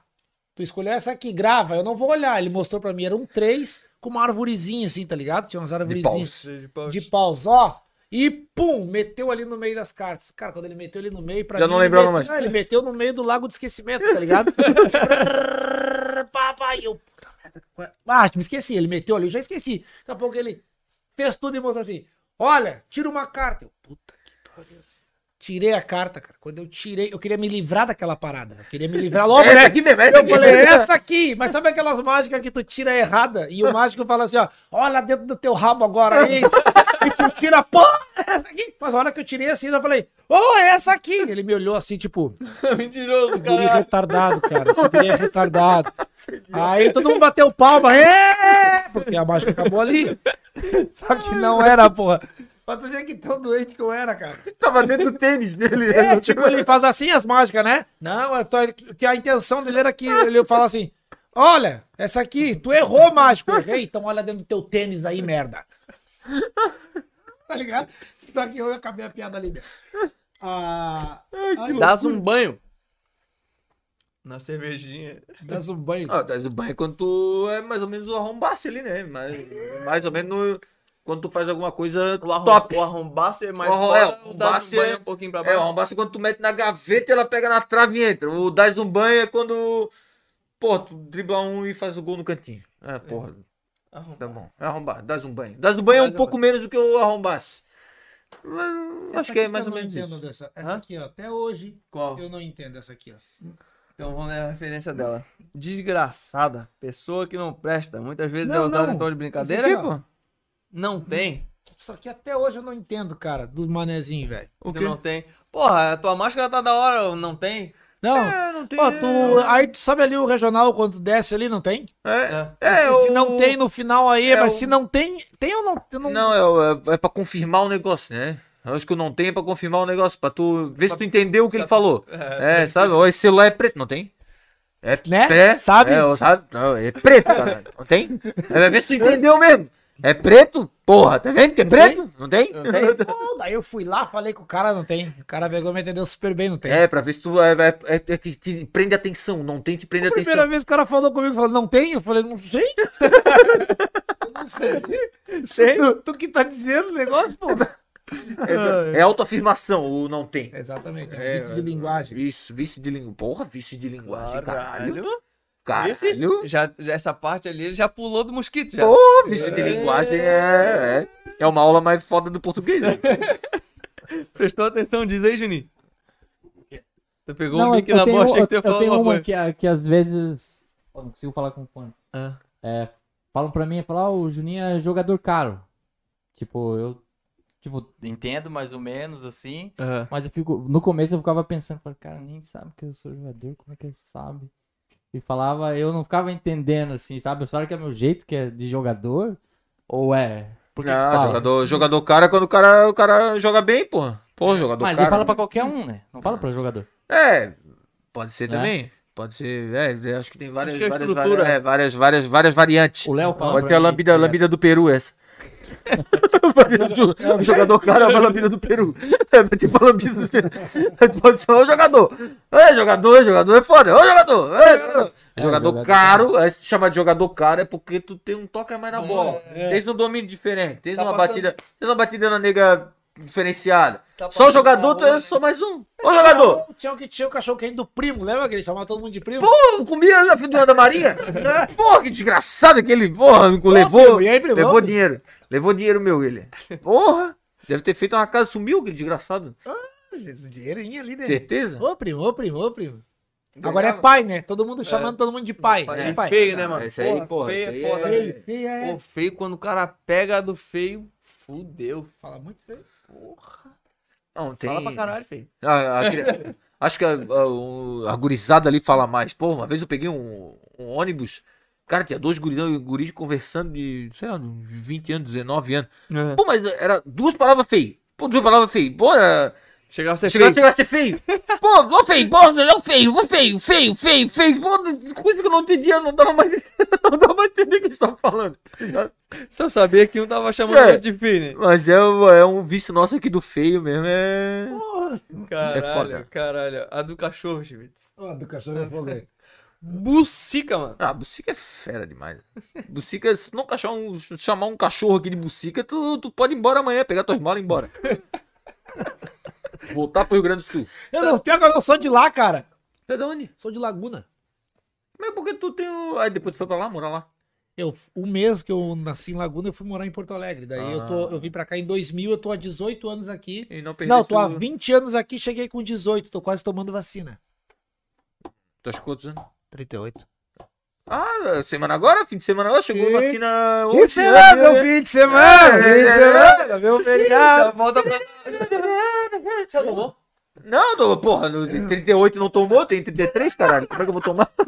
tu escolheu essa aqui, grava. Eu não vou olhar. Ele mostrou pra mim, era um 3 com uma arvorezinha assim, tá ligado? Tinha umas arvorezinhas de paus, ó. E pum, meteu ali no meio das cartas. Cara, quando ele meteu ali no meio, pra Já mim, não lembrava mais. Ah, ele meteu no meio do lago de esquecimento, tá ligado? Papai, eu. Puta merda. Ah, me esqueci. Ele meteu ali, eu já esqueci. Daqui a pouco ele fez tudo e mostrou assim: Olha, tira uma carta. Eu, puta que pariu. Tirei a carta, cara. Quando eu tirei, eu queria me livrar daquela parada. Eu queria me livrar logo, Essa né? aqui mesmo, essa eu aqui. falei, essa aqui. Mas sabe aquelas mágicas que tu tira errada? E o mágico fala assim, ó, olha dentro do teu rabo agora aí. e tu tira, pô, essa aqui. Mas a hora que eu tirei assim, eu falei, ô, é essa aqui. Ele me olhou assim, tipo, Mentiroso, guri retardado, cara. Esse guri é retardado. Aí todo mundo bateu palma, é! Porque a mágica acabou ali. Só que não era, porra. Pra tu ver que tão doente que eu era, cara. Tava dentro do tênis dele. É, tipo, ele faz assim as mágicas, né? Não, eu tô- que a intenção dele era que ele fala assim: Olha, essa aqui, tu errou, mágico. Eu errei, então olha dentro do teu tênis aí, merda. tá ligado? Só que eu acabei a piada ali mesmo. Ah, ai, Dás um banho. Na cervejinha. dá um banho. Ah, das o banho é quando tu é mais ou menos o arrombasse ali, né? Mais, mais ou menos no- quando tu faz alguma coisa O, arrom, top. o arrombaço é mais O arrom- fora, é, o dás um banho é- um pouquinho pra É, o baixo. arrombasse é quando tu mete na gaveta e ela pega na trave e entra. O das um banho é quando. Pô, tu dribla um e faz o gol no cantinho. É, porra. Tá bom. Arrombar. Das um banho. Das um banho é um Dás pouco menos do que o arrombasse. Mas, Acho que é mais eu ou não menos entendo isso. Dessa. Essa Hã? aqui, ó, até hoje Qual? eu não entendo essa aqui, ó. Então vamos ler a referência dela. Desgraçada. Pessoa que não presta. Muitas vezes Não, é usada em tom de brincadeira. Aqui, pô. Não tem. Isso aqui até hoje eu não entendo, cara, do manezinho, velho. O quê? não tem. Porra, a tua máscara tá da hora, não tem? Não, É, não tem. Ó, tu, aí tu sabe ali o regional quando desce ali, não tem? É, É. é, se o- não tem no final aí, é mas o- se não tem, tem ou não? Eu não... Não, é, é, é pra confirmar o negócio, né? Eu acho que o não tem é pra confirmar o negócio, pra tu ver se tu entendeu o que ele falou. É, sabe? Ó, esse celular é preto, não tem? É, Né? é, Sabe? É, sabe? Não, é preto, cara. Não tem? É, vai ver se tu entendeu mesmo. É preto? Porra, tá vendo que é preto? Não tem? Pô, daí eu fui lá, falei com o cara, não tem. O cara pegou e me entendeu super bem, não tem. É, pra ver se tu. É, é, é, é que te prende atenção. Não tem, te prende A primeira atenção. vez que o cara falou comigo, falou, não tem? Eu falei, não sei. Eu não sei. Sei. Tu, tu que tá dizendo o negócio, pô? É, é autoafirmação, o não tem. Exatamente, é, É, vício de linguagem. Isso, vício de linguagem. Porra, vício de linguagem. Caralho. Caralho. Esse, Caralho. já, já essa parte ali, ele já pulou do mosquito já. Porra, vício de linguagem é, é. É uma aula mais foda do português. né? Prestou atenção, diz aí, Juninho. Tu pegou Não, um eu, mic na tenho, bosta eu, que tu ia eu falar tenho uma uma coisa. que, a- que às vezes. Eu não consigo falar com o fone. Ah. É, falam pra mim, falam, ah, o Juninho é jogador caro. Tipo, eu. Tipo, entendo mais ou menos assim. Aham. Mas eu fico. No começo eu ficava pensando, falei, cara, nem sabe que eu sou jogador, como é que ele sabe? E falava, eu não ficava entendendo assim, sabe? Será que é meu jeito que é de jogador? Ou é. Porque Ah, jogador, jogador cara é quando o cara, o cara joga bem, pô. Pô, jogador Mas cara. ele fala pra qualquer um, né? Não fala pra jogador. É, pode ser Né? também. Pode ser, é, acho que tem várias, Acho que é a várias, estrutura. várias, é, várias, várias, várias variantes. O Léo fala Pode ter a lambida, que é- lambida do Peru essa. O jogador cara é a lambida do Peru. É tipo a lambida do Peru. Pode ser o jogador. É, jogador, jogador é foda. Ô, jogador. É, jogador. É, jogador jogador caro, aí se chama de jogador caro é porque tu tem um toque a mais na bola. Tens um domínio diferente, tens Tá uma passando- batida, tens uma batida na nega diferenciada. Tá Só o jogador, tu é bola. só mais um. Ô, jogador. Tinha um que tinha o cachorro quente do primo, lembra que ele chamava todo mundo de primo? Pô, eu comia ali na frente do Ana Maria. Porra, que desgraçado aquele. Porra, me levou. primo, e aí, primo? levou dinheiro. Levou dinheiro meu, ele. Porra. Deve ter feito uma casa, sumiu aquele desgraçado. Esse dinheirinho ali, né? Certeza? Ô, primo, ô, primo, ô, primo. Agora é pai, né? Todo mundo chamando todo mundo de pai. É, É, pai. Feio, né, mano? Esse aí, porra, feio esse é aí foda. é-? Feio, feio, é. Pô, feio quando o cara pega a do feio, fudeu. Fala muito feio. Não, tem. Fala pra caralho, feio. A- a cri- Acho que a, a, o- a gurizada ali fala mais. Pô, uma vez eu peguei um, um ônibus. Cara, tinha dois guris, guris conversando de, sei lá, uns 20 anos, 19 anos. Pô, mas era duas palavras feio. Pô, duas palavras feio. Pô, era. Chegava a ser Chegou feio. a ser feio. Pô, ô feio, pô, não feio, ô feio, feio, feio, feio. Pô, coisa que eu não entendia, não dava mais. Não dava mais entender o que eles estavam falando. Se eu sabia que um tava chamando É. de feio, né? Mas é, um- é um vício nosso aqui do feio mesmo. É. Caralho, foda. caralho. A do cachorro, Chivitz. Ó, do cachorro é fogo aí. Bucica, mano. Ah, bucica é fera demais. Bucica, se não cachar um, chamar um cachorro aqui de bucica, tu, tu pode ir embora amanhã, pegar tuas malas e ir embora. Voltar pro Rio Grande do Sul. Eu não, pior que eu não sou de lá, cara. Você é de onde? Sou de Laguna. Mas por que tu tem o... Aí depois tu foi pra lá, morar lá? Eu, um mês que eu nasci em Laguna, eu fui morar em Porto Alegre. Daí eu, tô, Ah. eu vim pra cá em 2000, eu tô há 18 anos aqui. E não perdeu Não, tô há 20 anos aqui, cheguei com 18, tô quase tomando vacina. Tuas quantos anos? 38. Ah, semana agora? Fim de semana agora? Chegou Que? a vacina Fim hoje, de semana, meu fim de semana, É, fim de é, semana, meu feriado. Volta pra... Já tomou? Não, tô, porra, no 38 não tomou, tem 33, caralho. Como é que eu vou tomar?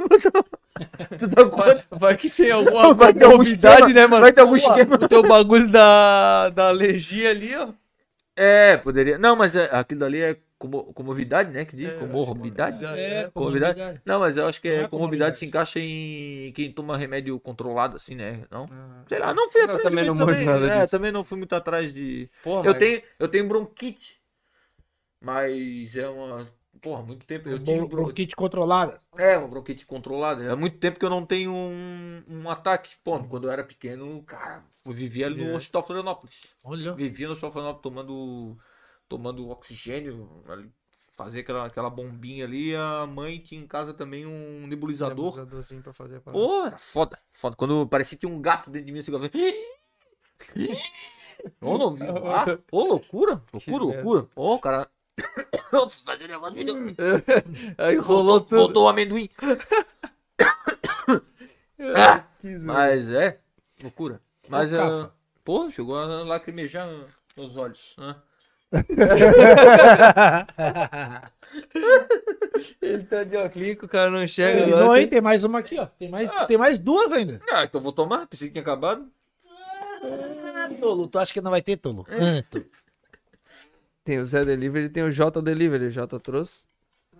tu tá Vai, quanto? vai que tem alguma Vai ter algum esquema, né, mano? vai ter algum Pô, esquema. O teu bagulho da, da alergia ali, ó. É, poderia. Não, mas é, aquilo dali é como, comorbidade, né? Que diz? comorbidade? É, Comorbidade? comorbidade. Não, mas eu acho que Não é é comorbidade se encaixa em quem toma remédio controlado, assim, né? Não? Sei lá, não fui atrás também de- não manjo nada é, disso. também não fui muito atrás de. Porra, Eu mas- tenho, eu tenho bronquite. Mas é uma. Porra, muito tempo. Eu tive Bron- bron... Bronquite controlada. É, uma bronquite controlada. É muito tempo que eu não tenho um, um ataque. Pô, quando eu era pequeno, cara, eu vivia ali no É. Hospital Florianópolis. Olha. Vivia no Hospital Florianópolis tomando, tomando oxigênio, fazer aquela, aquela bombinha ali. A mãe tinha em casa também um nebulizador. Nebulizadorzinho pra fazer a parada. Pô, era foda, foda. Quando parecia que tinha um gato dentro de mim, assim, eu ficava... Ô, não vi. Ah, ô, loucura, loucura, loucura. Ô, cara... Eu fui fazer negócio, me deu- Aí rolou voltou, tudo. voltou o amendoim. Ah, mas é, loucura. Mas, Ô, Cafa. pô, chegou a lacrimejar nos olhos. né? Ele tá de óculos, o cara não enxerga. Agora, hein? assim. Tem mais uma aqui, ó. Tem mais, Ah. tem mais duas ainda. Ah, então vou tomar, pensei que tinha acabado. Ah, Tolo, tu acha que não vai ter, Tolo? Ah, Tolo. Tem o Zé Delivery e tem o J Delivery. O J trouxe.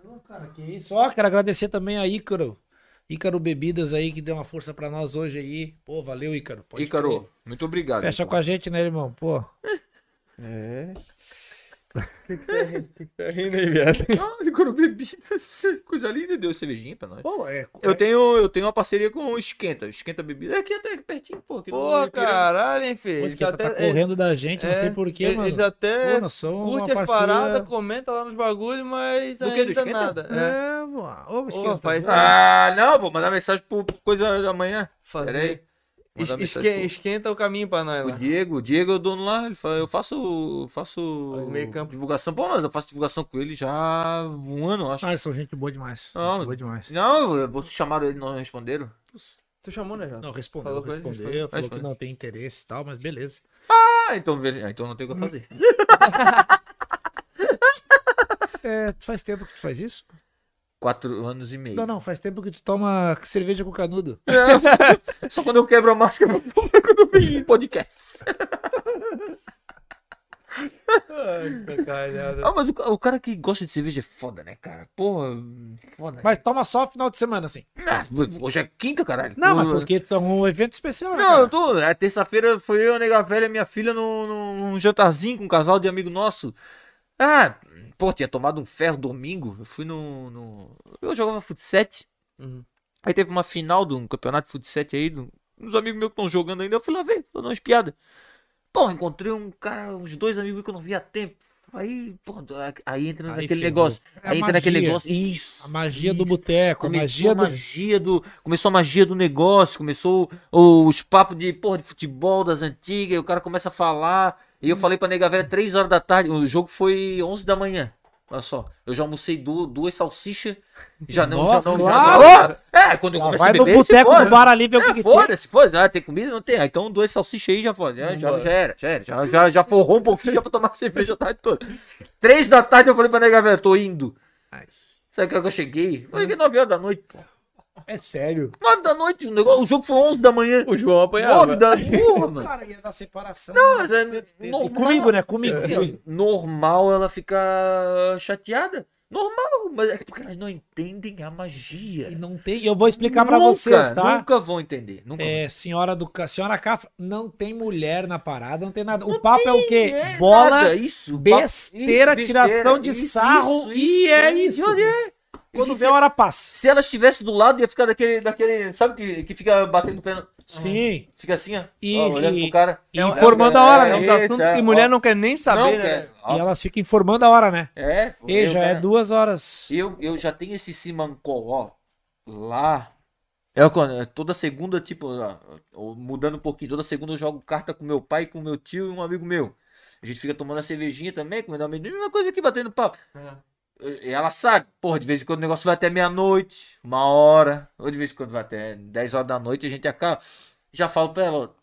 Não, cara, que isso. Ó, quero agradecer também a Ícaro. Ícaro Bebidas aí, que deu uma força pra nós hoje aí. Pô, valeu, Ícaro. Pode Ícaro, crer. muito obrigado. Fecha com a gente, né, irmão? Pô. É. O que, que você que que tá rindo aí, viado? Ah, Ícaro Bebidas, coisa linda, deu cervejinha pra nós. Pô, é. Eu tenho, eu tenho uma parceria com o Esquenta. Esquenta Bebida. É aqui até pertinho, pô. né? caralho, hein, filho? Pô, cara até- tá correndo da gente, não é, sei porquê, eles- mano. Eles até Pô, curte as parceria- paradas, comenta lá nos bagulhos, mas Do ainda esquenta? nada. É. É, pô. Ô, esquenta. faz- Ah, não, vou mandar mensagem pro pro coisa da manhã. Fazer. Esque- esquenta o caminho pra nós O lá. Diego, o Diego é o dono lá, ele fala, eu faço, faço Meio campo. divulgação, pô, mas eu faço divulgação com ele já há um ano, acho. Ah, eles são gente boa demais. Não. Gente boa demais. Não, vocês chamaram ele, não responderam. Tu chamou, né, Jota? Não, respondeu, Falou respondeu, respondeu. falou Respondeu. que não tem interesse e tal, mas beleza. Ah, então, ah, então não tem o que fazer. É, tu faz tempo que tu faz isso? Quatro anos e meio. Não, não, faz tempo que tu toma cerveja com canudo. Só quando eu quebro a máscara, eu tomo quando eu vejo podcast. Ah, mas o, o cara que gosta de cerveja é foda, né, cara? Porra, foda. Mas toma só final de semana, assim. Ah, hoje é quinta, caralho. Não, mas porque tu é um evento especial, né, Não, eu cara? tô. É, terça-feira foi eu, a nega velha e minha filha num, num jantarzinho com um casal de amigo nosso. Ah, pô, tinha tomado um ferro domingo. Eu fui no. no... Eu jogava futsal. Uhum. Aí teve uma final de um campeonato de futsal aí. do- Uns amigos meus que estão jogando ainda. Eu fui lá ver, tô dando umas piadas. Pô, encontrei um cara, uns dois amigos que eu não via há tempo. Aí, pô, aí entra Aí naquele ferrou. negócio. É aí entra naquele magia. negócio. Isso. A magia do isso. boteco, a magia do. magia do. Começou a magia do negócio, começou os papos de, porra, de futebol das antigas, e o cara começa a falar. E eu falei pra nega velha 3 horas da tarde, o jogo foi 11 da manhã. Olha só, eu já almocei du- duas salsichas. Já não, Nossa, já não. claro! Já, é, quando eu comecei a vai no beber, se boteco foda. do bar ali ver o que, É, que tem. foda-se, foda-se. Ah, tem comida? Não tem. Ah, então duas salsichas aí já foda. Já, já, já era, já era. Já, já, já forrou um pouquinho já pra tomar cerveja a tarde toda. Três da tarde eu falei pra nega velha, tô indo. Sabe que hora que eu cheguei? Eu cheguei 9 horas da noite, pô. É sério. 9 da noite, o, negócio, o jogo foi 11 da manhã. O João 9 apanhava. da porra, mano. Cara, ia dar separação. Não, né? mas é normal. E Comigo, né? Comigo. comigo. Normal ela ficar chateada. Normal, mas é porque elas não entendem a magia. E não tem. Eu vou explicar pra Nunca, vocês, tá? Nunca vão entender. Nunca É, senhora do senhora Cafra, não tem mulher na parada, não tem nada. O papo é o quê? É Bola, nada, isso, besteira, isso, tiração de isso, sarro e é isso. é. Quando vê a hora passa. Se ela estivesse do lado, ia ficar daquele, daquele sabe que, que fica batendo o pé, no- Sim. fica assim, ó, E- ó, olhando e- pro cara. e É um- informando é- a hora, é né? É é, que mulher ó, não quer nem saber, não né? quer. E elas ficam informando a hora, né? É, E eu, já é cara, duas horas. Eu, eu já tenho esse simancol, ó, lá. É quando- é toda segunda, tipo, ó, mudando um pouquinho, toda segunda eu jogo carta com meu pai, com meu tio e um amigo meu. A gente fica tomando a cervejinha também, comendo a mesma coisa aqui, batendo papo. E ela sabe, porra, de vez em quando o negócio vai até meia-noite, uma hora, ou de vez em quando vai até 10 horas da noite, a gente acaba. Já falo pra ela,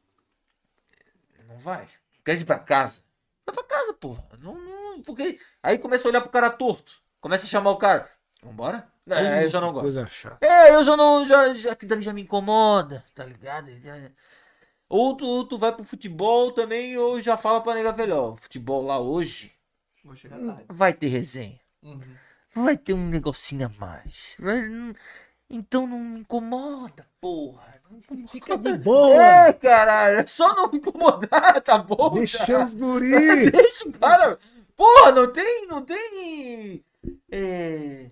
não vai, quer ir pra casa? Vai pra casa, porra. Não, não, porque... Aí começa a olhar pro cara torto, começa a chamar o cara, vambora? É, eu já não gosto. Coisa chata. É, eu já não. Já, já, que daí já me incomoda, tá ligado? Já- Ou tu, tu vai pro futebol também, ou já fala pra nega velho, ó, futebol lá hoje Vou chegar tarde. vai ter resenha. Uhum. Vai ter um negocinho a mais. Vai- não- então não me incomoda, porra. Não incomoda. Fica de boa. É, caralho, é só não me incomodar, tá bom? Deixa os guri. Deixa o cara. Porra, não tem. Não tem. É.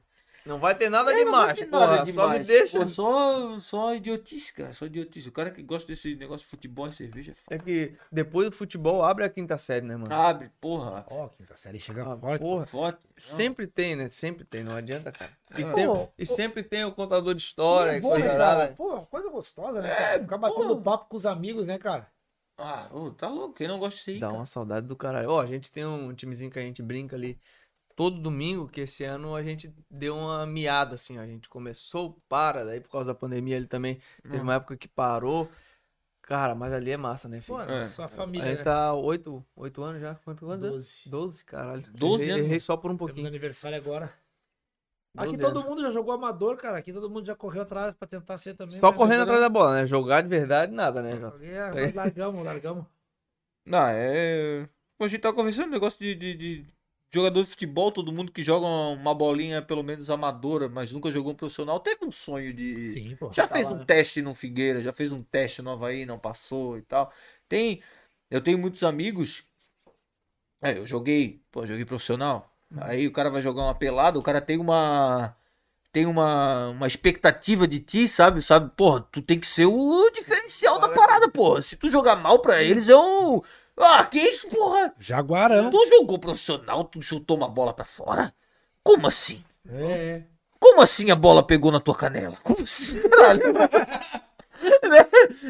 Não vai ter nada É, não vai demais, ter porra. nada Só me demais. deixa. Pô, só, só idiotice, cara. Só idiotice. O cara que gosta desse negócio de futebol e cerveja. É que depois do futebol abre a quinta série, né, mano? Abre, porra. Ó, quinta série chega Ah, forte. porra. Forte. Sempre tem, né? Sempre tem, não adianta, cara. E, Ah. tem- Pô, e sempre tem o contador de história, É e bom, coisa né? Pô, coisa gostosa, né? cara? Ficar batendo pô. papo com os amigos, né, cara? Ah, ô, tá louco. Quem não gosta disso aí? Dá cara? uma saudade do caralho. Ó, a gente tem um timezinho que a gente brinca ali todo domingo, que esse ano a gente deu uma miada, assim, ó. A gente começou, para, daí por causa da pandemia ele também teve uma época que parou. Cara, mas ali é massa, né, filho? Pô, É. sua A família, gente né? tá oito, oito anos já? Quanto, anos? Doze. Doze, caralho. 12 errei, anos. errei só por um Temos pouquinho. aniversário agora. Doze Aqui todo anos. mundo já jogou amador, cara. Aqui todo mundo já correu atrás pra tentar ser também. Só mas correndo atrás da bola, né? Jogar de verdade, nada, né, Jota? Nós largamos, largamos. Não, é. Pô, A gente tá conversando negócio de, de, de jogador de futebol, todo mundo que joga uma bolinha pelo menos amadora, mas nunca jogou um profissional, teve um sonho de. Sim, pô. Já Tá fez lá, um né? teste no Figueira, já fez um teste no Havaí, não passou e tal. Tem. Eu tenho muitos amigos. É, eu joguei, pô, joguei profissional. Aí o cara vai jogar uma pelada, o cara tem uma. Tem uma, uma expectativa de ti, sabe? Sabe, porra, tu tem que ser o diferencial da parada, porra. Se tu jogar mal pra eles, é um. Ah, que isso, porra? Jaguarão. Tu jogou profissional, tu chutou uma bola pra fora? Como assim? É, é. Como assim a bola pegou na tua canela? Como assim? Caralho? Né?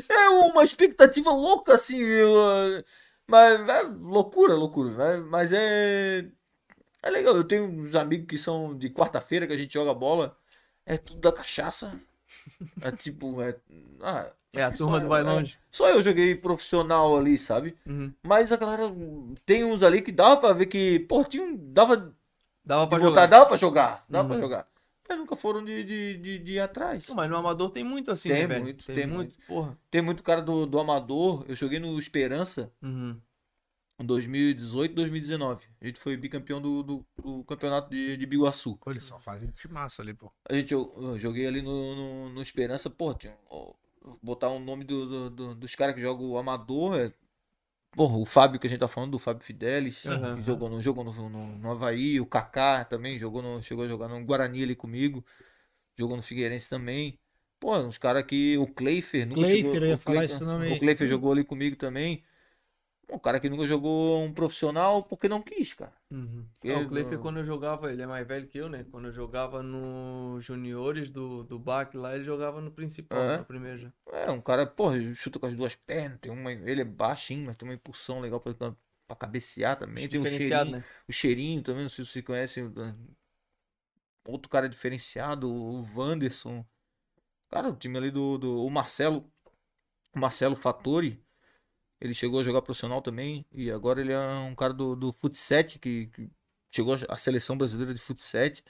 É uma expectativa louca, assim. eu, mas é loucura, loucura. Mas é. É legal. Eu tenho uns amigos que são de quarta-feira que a gente joga bola. É tudo da cachaça. É tipo. É, ah, É, a turma do Vai é, Longe. Só eu joguei profissional ali, sabe? Uhum. Mas a galera. Tem uns ali que dava pra ver que. Pô, tinha um. Dava Dava pra jogar. dava pra jogar. Dava Uhum. pra jogar. Mas nunca foram de, de, de, de ir atrás. Não, Mas no Amador tem muito assim, Tem né, velho? muito, tem muito. Porra. Tem muito cara do, do Amador. Eu joguei no Esperança Uhum. em 2018, 2019. A gente foi bicampeão do, do, do campeonato de, de Biguaçu. Pô, eles só fazem timaço ali, pô. A gente, eu, eu joguei ali no, no, no Esperança, pô, tinha, botar o nome do, do- do- dos caras que jogam o Amador. É, porra, o Fábio que a gente tá falando, do Fábio Fidelis, Aham. que jogou, no, jogou no, no, no Havaí, o Kaká também jogou no, chegou a jogar no Guarani ali comigo, jogou no Figueirense também. Pô, uns caras que. O Cleifer, nunca Cleifer, chegou- eu ia falar Cleifer- esse nome aí. O Cleifer jogou ali comigo também. Um cara que nunca jogou um profissional porque não quis, cara. Uhum. Porque Ah, o Cleifer, no- quando eu jogava, ele é mais velho que eu, né? Quando eu jogava no juniores do, do BAC lá, ele jogava no principal, É? no primeiro já. É, um cara, porra, chuta com as duas pernas, tem uma, ele é baixinho, mas tem uma impulsão legal pra, pra cabecear também. Tem um cheirinho, né? o cheirinho também, não sei se você conhece. o- Outro cara diferenciado, o Wanderson. Cara, o time ali do, do o Marcelo, o Marcelo Fattori, ele chegou a jogar profissional também, e agora ele é um cara do, do Futset, que, que chegou à seleção brasileira de Futset.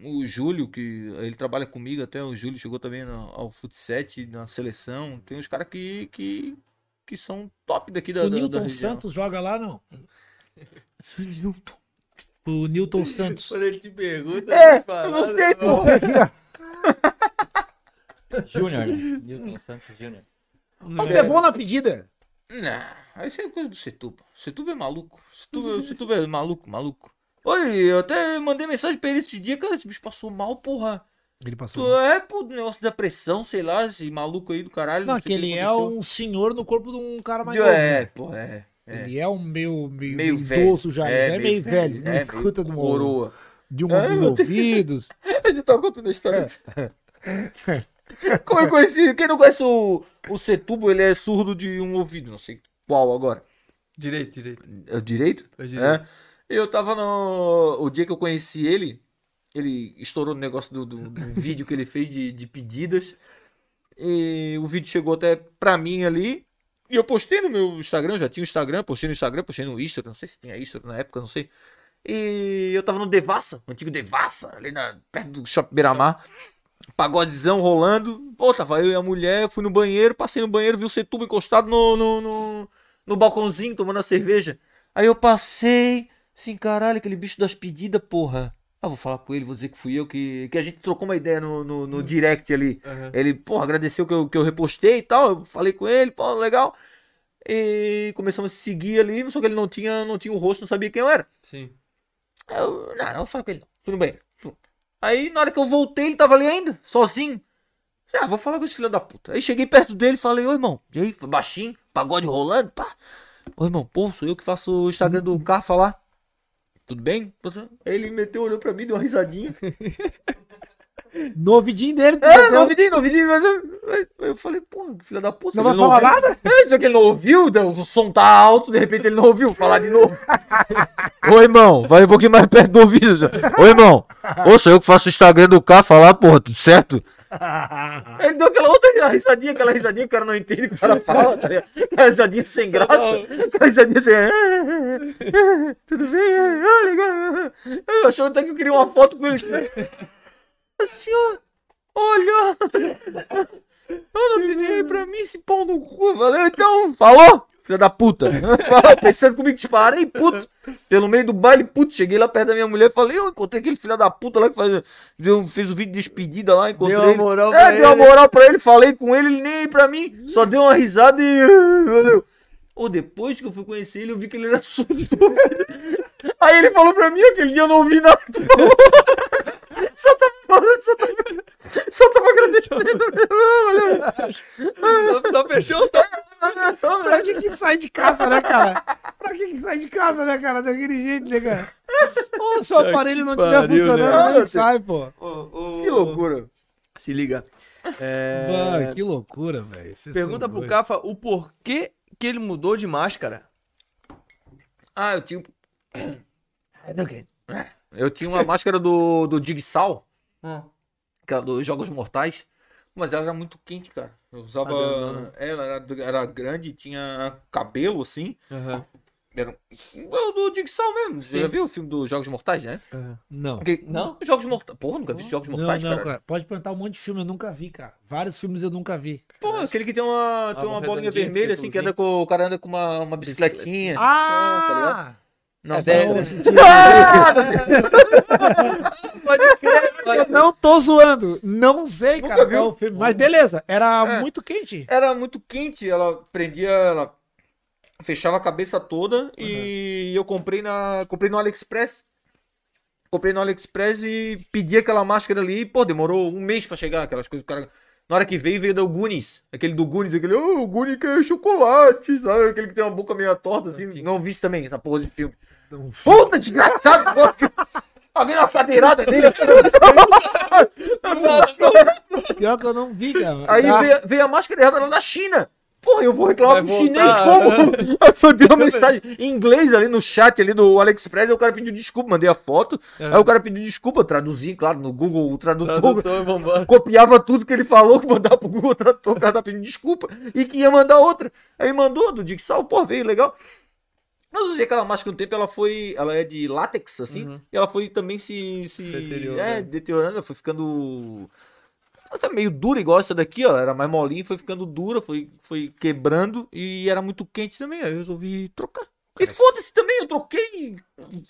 O Júlio, que ele trabalha comigo até, o Júlio chegou também no- ao Futset, na seleção. Tem uns caras que, que, que são top daqui da, O da- da Newton região. Santos joga lá, não? O Newton Santos. Quando ele te pergunta, É, essas eu não sei, porra. Júnior, né? Newton Santos Júnior. Ó, tu é bom na pedida. Não, isso é coisa do Setuba. Setuba é maluco. Setuba, Setuba é maluco, maluco. Oi, eu até mandei mensagem pra ele esses dias, cara, esse bicho passou mal, porra. Ele Tu passou. é pro negócio da pressão, sei lá, esse maluco aí do caralho. Não, sei que ele é um senhor no corpo de um cara mais De- novo. É, né? pô, é. é. Ele é um meio, meio, Meio velho. idoso já, já é meio velho. Não é, escuta do coroa. de um É, dos ouvidos. A gente tá contando a história. Como eu conheci? Quem não conhece o, o Setubo, ele é surdo de um ouvido, não sei qual agora. Direito, direito. É o direito? É o direito. É. Eu tava no. O dia que eu conheci ele, ele estourou no negócio do, do- do vídeo que ele fez de, de pedidas. E o vídeo chegou até pra mim ali. E eu postei no meu Instagram, já tinha o Instagram, postei no Instagram, postei no Insta, não sei se tinha Insta na época, não sei. E eu tava no Devassa, o antigo Devassa, ali na, perto do Shopping Beira-Mar. Pagodezão rolando. Pô, tava eu e a mulher, fui no banheiro, passei no banheiro, vi o Setuba encostado no, no, no, no balcãozinho, tomando a cerveja. Aí eu passei, assim, caralho, aquele bicho das pedidas, porra. Ah, vou falar com ele, vou dizer que fui eu, que, que a gente trocou uma ideia no, no, no direct ali. Aham. Ele, porra, agradeceu que eu, que eu repostei e tal. Eu falei com ele, pô, legal. E começamos a se seguir ali, só que ele não tinha, não tinha o rosto, não sabia quem eu era. Sim. Eu, não, não vou falar com ele não. Fui no banheiro. Aí, na hora que eu voltei, ele tava ali ainda, sozinho. Ah, vou falar com esse filho da puta. Aí cheguei perto dele e falei, ô irmão, e aí, baixinho, pagode rolando, pá. Ô irmão, pô, sou eu que faço o Instagram do Carfa lá. Tudo bem? Aí ele meteu, olhou pra mim, deu uma risadinha. No ouvidinho dele, É, ouvi, mas eu, eu falei, filho da puta. Não vai falar ouviu. É, só que ele não ouviu, o som tá alto, de repente ele não ouviu, falar de novo. Ô irmão, vai um pouquinho mais perto do ouvido. já. Ô irmão, ô, sou eu que faço o Instagram do Carfa lá, porra, tudo certo? Ele deu aquela outra risadinha, aquela risadinha que o cara não entende o que o cara fala, tá ligado? Aquela risadinha sem graça. Aquela risadinha assim. Tudo bem? Ah, legal. Eu achou até que eu queria uma foto com ele. Senhor, olha. Eu não peguei pra mim esse pão no cu. Valeu, então. Falou? Filha da puta. Falou, pensando comigo, disparei, puto. Pelo meio do baile, puto. Cheguei lá perto da minha mulher. Falei, eu encontrei aquele filho da puta lá que faz, fez o vídeo de despedida lá. Encontrei Deu uma ele. moral É, pra deu uma ele. moral pra ele. Falei com ele, ele nem pra mim. Só deu uma risada e. Valeu. Ou depois que eu fui conhecer ele, eu vi que ele era surdo. Aí ele falou pra mim, aquele dia eu não ouvi nada. Só tava falando, só tava, só tava agradecendo. Só, fechou os Pra que que sai de casa, né, cara? Pra que que sai de casa, né, cara? Daquele jeito, né, cara? Ou se o aparelho não estiver pariu, funcionando, né? nem sai, pô. Que loucura. Se liga. É, Mano, que loucura, velho. Pergunta pro. Cafa o porquê que ele mudou de máscara. Ah, eu tinha. É, Eu tinha uma máscara do, do Jigsaw, que era dos Jogos Mortais, mas ela era muito quente, cara. Eu usava. grandona. ela era, era grande, tinha cabelo assim. Era um- o do Jigsaw mesmo. Você Sim. já viu o filme dos Jogos Mortais, né? Não. Porque- Não? Jogos Mortais. Porra, nunca vi Jogos Não, Mortais, não, cara. cara. Pode perguntar um monte de filme, eu nunca vi, cara. Vários filmes eu nunca vi. Pô, aquele que tem uma, tem Ah, uma um bolinha vermelha, assim, que anda com, o cara anda com uma, uma bicicletinha. Ah! tá ligado? Não, É, tá- é, Eu é. assisti- Eu não tô zoando. Não sei, Nunca cara, viu? é filme. Mas beleza, era É. muito quente. Era muito quente, ela prendia, ela fechava a cabeça toda e eu comprei na comprei no AliExpress. Comprei no AliExpress e pedi aquela máscara ali, pô, demorou um mês pra chegar, aquelas coisas, o cara na hora que veio, veio do Goonies. Aquele do Goonies, aquele, oh, o Goonies quer chocolate, sabe? Aquele que tem uma boca meio torta, assim. Não vi isso também, essa porra de filme. Não vi. Puta, desgraçado! Alguém na cadeirada dele. Pior que eu não vi, cara. Aí Tá. veio, veio a máscara errada lá da China. Porra, eu vou reclamar pro chinês como? Aí eu dei uma mensagem em inglês ali no chat ali do AliExpress, aí o cara pediu desculpa, mandei a foto. Aí o cara pediu desculpa, eu traduzi, claro, no Google o Tradutor. Tradutor. Copiava tudo que ele falou, que mandava pro Google Tradutor, o cara tá pedindo desculpa. E que ia mandar outra. Aí mandou, do Dixal, pô, veio legal. Mas eu usei aquela máscara um tempo, ela foi. Ela é de látex, assim. Uhum. E ela foi também se. se Deteriorando. É, deteriorando, ela foi ficando. Ela tá meio dura, igual essa daqui, ó. Era mais molinha, foi ficando dura, foi, foi quebrando e era muito quente também. Aí eu resolvi trocar. E Cara, foda-se também, eu troquei.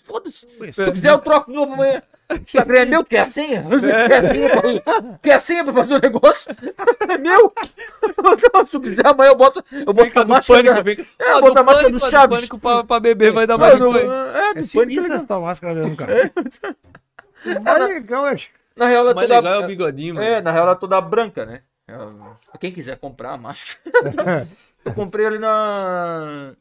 Foda-se. Se eu quiser, eu troco de novo amanhã. O Instagram é meu, quer a senha? Quer a senha pra, quer a senha pra fazer o negócio? É meu. Se eu quiser, amanhã eu boto. Eu boto Fica a do máscara. pânico, fica. É, Ah, bota a máscara pânico, do Chaves. pânico pra, pra beber, vai dar mais do- isso aí. É, É sinistra essa máscara mesmo, cara. É legal, é. Na real, ela é mais toda. legal é o bigodinho, mano. É, na real ela é toda branca, né? Pra quem quiser comprar a máscara. eu comprei ali na.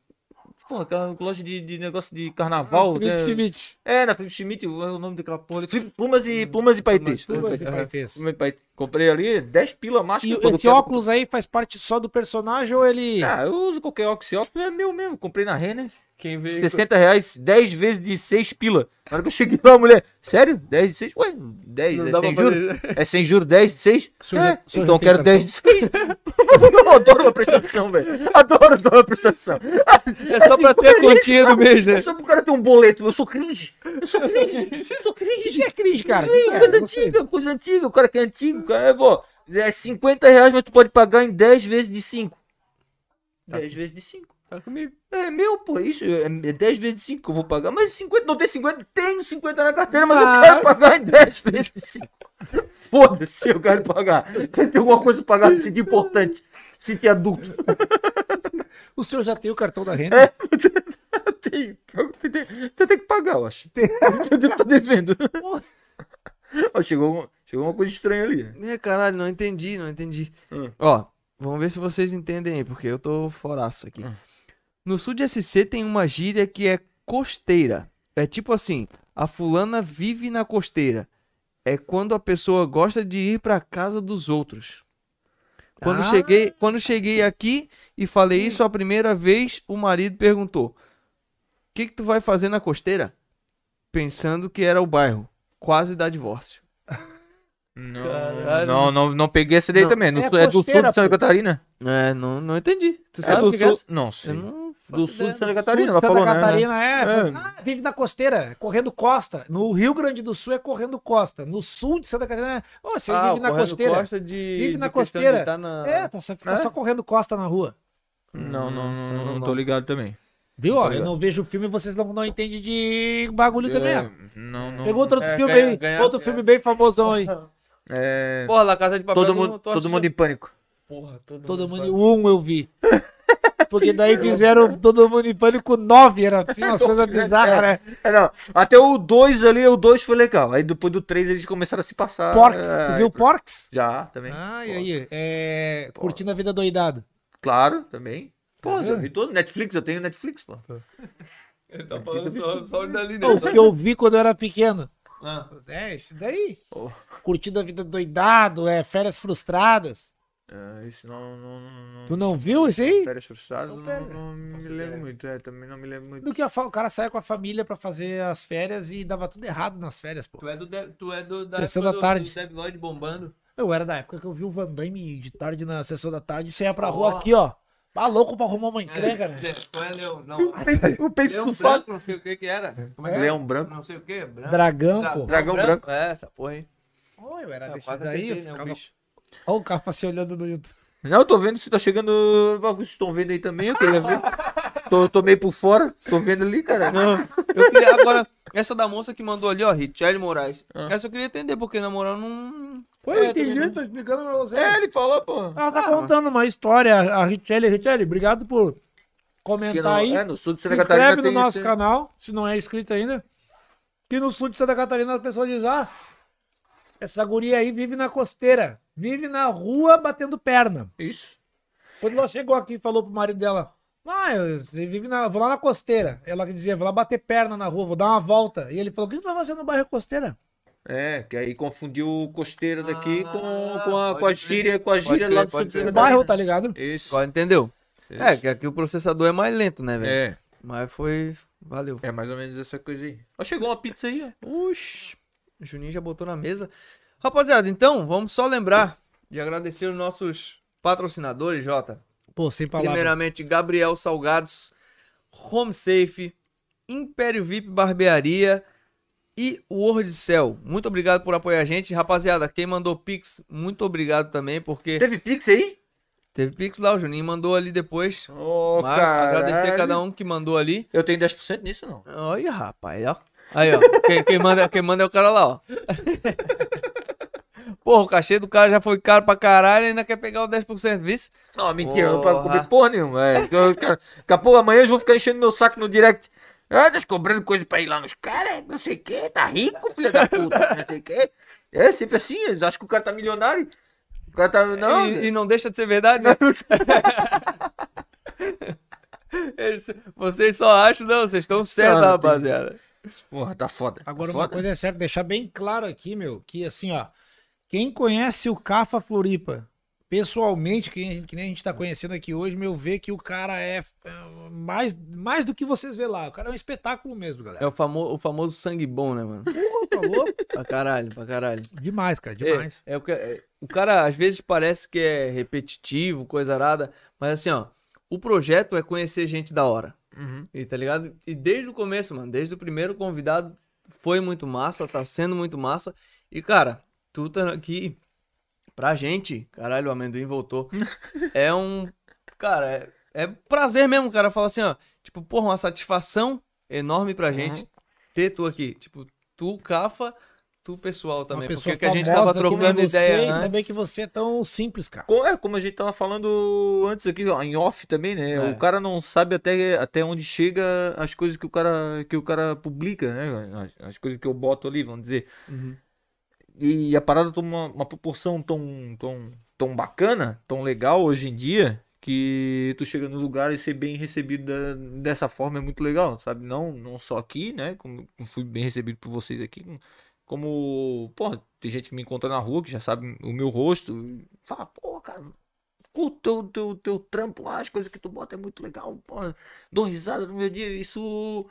Pô, aquela loja de, de negócio de carnaval. Felipe né? Schmidt. É, na Felipe Schmidt, é o nome daquela porra. Felipe- Plumas e, plumas e paetês. Plumas e É, paetês. Plumas e paetês. Comprei ali, 10 pila a E máscara. quando eu esse quero- óculos aí faz parte só do personagem ou ele. Ah, eu uso qualquer óculos. Esse óculos é meu mesmo. Comprei na Renner. Quem vê. 60 reais, 10 vezes de 6 pila. Na hora que eu cheguei lá, a mulher, sério? 10 de 6? Ué, 10, Não é dá sem fazer. É sem juros 10 de 6? O senhor já- É, senhor então eu quero cartão? 10 de 6. eu adoro uma prestação, velho. Adoro, adoro uma prestação. É só pra ter a continha do mês, né? É só pro cara ter um boleto. Eu sou cringe. Eu sou cringe. Eu sou O que cringe. que é cringe, cara? Que Cringe, que é? coisa antiga, coisa antiga. O cara que é antigo, cara, é, pô, é 50 reais, mas tu pode pagar em 10 vezes de 5. 10 vezes de 5. Tá comigo. É meu, pô, isso é é 10 vezes de 5 que eu vou pagar. Mas 50, não tem 50, tenho 50 na carteira, mas Ah. eu quero pagar em 10 vezes de 5. Foda-se, eu quero pagar. Ter alguma coisa pra pagar, me sentir importante, sentir adulto. O senhor já tem o cartão da renda? É. Eu tenho, eu tenho que pagar, eu acho. Eu devo estar devendo. Ó, chegou, chegou uma coisa estranha ali. É, caralho, não entendi, não entendi. Hum. Ó, vamos ver se vocês entendem aí, porque eu tô foraço aqui. Hum. No sul de SC tem uma gíria que é costeira. É tipo assim, a fulana vive na costeira. É quando a pessoa gosta de ir pra casa dos outros. Quando, Ah. cheguei, quando cheguei aqui e falei isso a primeira vez, o marido perguntou: O que, que tu vai fazer na costeira? Pensando que era o bairro. Quase dá divórcio. Não, Caralho. não, não, não peguei essa daí Não, também. No é sul- É, do sul de Santa. Catarina. É, não, não entendi. Tu É sabe do o que que é sul. essa? Não sei. Não Do sul de Santa Catarina, ela Santa falou, né? Catarina é, É. Ah, vive na costeira, correndo costa. No Rio Grande do Sul é correndo costa. No sul de Santa Catarina, é, ô, você Ah, vive na costeira. costa de, Vive na costeira. de tá na... É, tá só, fica É? só correndo costa na rua. Não, não, Nossa, não, não, não tô ligado também. Viu? Ó, eu não vejo o filme e vocês não, não entendem de bagulho também. não, não. Pegou outro É, filme ganha- aí, outro filme bem famosão aí. É, Porra, La Casa de Papel. todo mundo, todo mundo em pânico. Porra, todo, Todo mundo... mundo, um eu vi. Porque daí fizeram todo mundo em pânico 9, era assim, umas coisas bizarras, né? É, não. Até o 2 ali, o 2 foi legal. Aí depois do 3 eles começaram a se passar. Porks, é, tu viu Porks? Já, também. Ah, e aí? É, curtindo a vida doidado. Claro, também. Pô, já vi todo. Netflix, eu tenho Netflix, pô. Ele tá falando só, só dali, né? Pô, O que eu vi quando eu era pequeno. Ah. É, esse daí. Oh. Curtindo a vida doidado, é férias frustradas. É, isso não, não, não- Tu não viu esse aí? Férias frustradas, Não não, não me lembro ideia. muito. É, também não me lembro muito. Do que a o cara saia com a família pra fazer as férias e dava tudo errado nas férias, pô. Tu é do, De- tu é do da Sessão época da do, tarde. do Lloyd bombando. Eu era da época que eu vi o Van Damme de tarde na sessão da tarde e saia pra rua aqui, ó. Tá louco pra arrumar uma encrenca, né? Tu é Leão, não. O peito Leão branco, não sei o que que era. Como é É? que Leão branco. Não sei o que, branco. Dragão, Dra- pô. Dragão branco. É, essa porra aí. Ô, eu era É, desse daí, acertei, eu né, ficava... bicho. Ó o Cafa se olhando no YouTube. Não, eu tô vendo se tá chegando. Vocês estão vendo aí também, eu queria ver. tô, tô meio por fora, tô vendo ali, cara. Eu queria agora, essa da moça que mandou ali, ó, Richelle Moraes. Ah. Essa eu queria entender, porque na moral não. Pô, É, eu entendi, não. tô explicando pra você. É, ele falou, pô. Ela tá contando uma história, a Richelle. Richelle, obrigado por comentar no, aí. é, no sul de Se Santa Catarina inscreve no tem nosso esse- canal, se não é inscrito ainda. Que no sul de Santa Catarina as pessoas dizem, ah, essa guria aí vive na costeira. Vive na rua batendo perna. Isso. Quando ela chegou aqui e falou pro marido dela, ah, eu vive na, vou lá na costeira. Ela que dizia, vou lá bater perna na rua, vou dar uma volta. E ele falou, o que tu vai fazer no bairro costeira? É, que aí confundiu costeira daqui Ah, com, com, a, com a gíria, com a gíria crer, lá do pode sul de crer. Santa O bairro, tá ligado? Isso. Agora entendeu? Isso. É, que aqui o processador é mais lento, né, velho? É, Mas foi. Valeu. é mais ou menos essa coisa aí. Ó, chegou uma pizza aí, ó. Oxi. O Juninho já botou na mesa. Rapaziada, então, vamos só lembrar de agradecer os nossos patrocinadores, Jota. Pô, sem palavras. Primeiramente, Gabriel Salgados, Home Safe, Império VIP Barbearia e World Cell. Muito obrigado por apoiar a gente. Rapaziada, quem mandou Pix, muito obrigado também, porque Teve pix aí? teve Pix lá, o Juninho mandou ali depois. Ô, Mas agradecer a cada um que mandou ali. Eu tenho 10% nisso, não? Olha, rapaz, ó. Aí, ó. Quem, quem manda, quem manda é o cara lá, ó. Porra, o cachê do cara já foi caro pra caralho e ainda quer pegar o 10%, viu? Não, mentira, eu não pago Porra. comer porra nenhuma. É, eu, daqui a pouco amanhã eu vou ficar enchendo meu saco no direct. Ah, tá cobrando coisa pra ir lá nos caras, não sei o que, tá rico, filho da puta, não sei o que. É sempre assim, eles acham que o cara tá milionário. O cara tá. Não, e, e não deixa de ser verdade, né? Eles- vocês só acham, não, vocês estão certos, Não, rapaziada. porra, tá foda. Agora, tá uma foda. coisa é certa, deixar bem claro aqui, meu, que assim, ó, quem conhece o Cafa Floripa, pessoalmente, que, nem- que nem a gente tá conhecendo aqui hoje, meu, vê que o cara é, é mais, mais do que vocês vê lá. O cara é um espetáculo mesmo, É galera. o, famo, o famoso sangue bom, né, mano? Pô, tá louco? Pra caralho, pra caralho. Demais, cara, demais. É, é é, o cara às vezes parece que é repetitivo, coisa arada, mas assim, ó, o projeto é conhecer gente da hora. Uhum. E tá ligado? E desde o começo, mano, desde o primeiro convidado, foi muito massa, tá sendo muito massa. E, cara, tu tá aqui, pra gente, caralho, o amendoim voltou. é um. Cara, é, é prazer mesmo, o cara fala assim, ó. Tipo, porra, uma satisfação enorme pra gente ter tu aqui. Tipo, tu, Cafa, tu, pessoal também. Uma Porque que a gente tava trocando você, ideia bem antes. que você é tão simples, cara. É, como a gente tava falando antes aqui, ó, em off também, né? É. O cara não sabe até, até onde chega as coisas que o cara, que o cara publica, né? As, as coisas que eu boto ali, vamos dizer. Uhum. E a parada toma uma, uma proporção tão, tão, tão bacana, tão legal hoje em dia, que tu chega no lugar e ser bem recebido da- dessa forma é muito legal, sabe? Não, não só aqui, né? Como fui bem recebido por vocês aqui, como, pô, tem gente que me encontra na rua que já sabe o meu rosto, fala, pô, cara, curto teu, teu, teu trampo lá, as coisas que tu bota é muito legal, pô, dou risada no meu dia, isso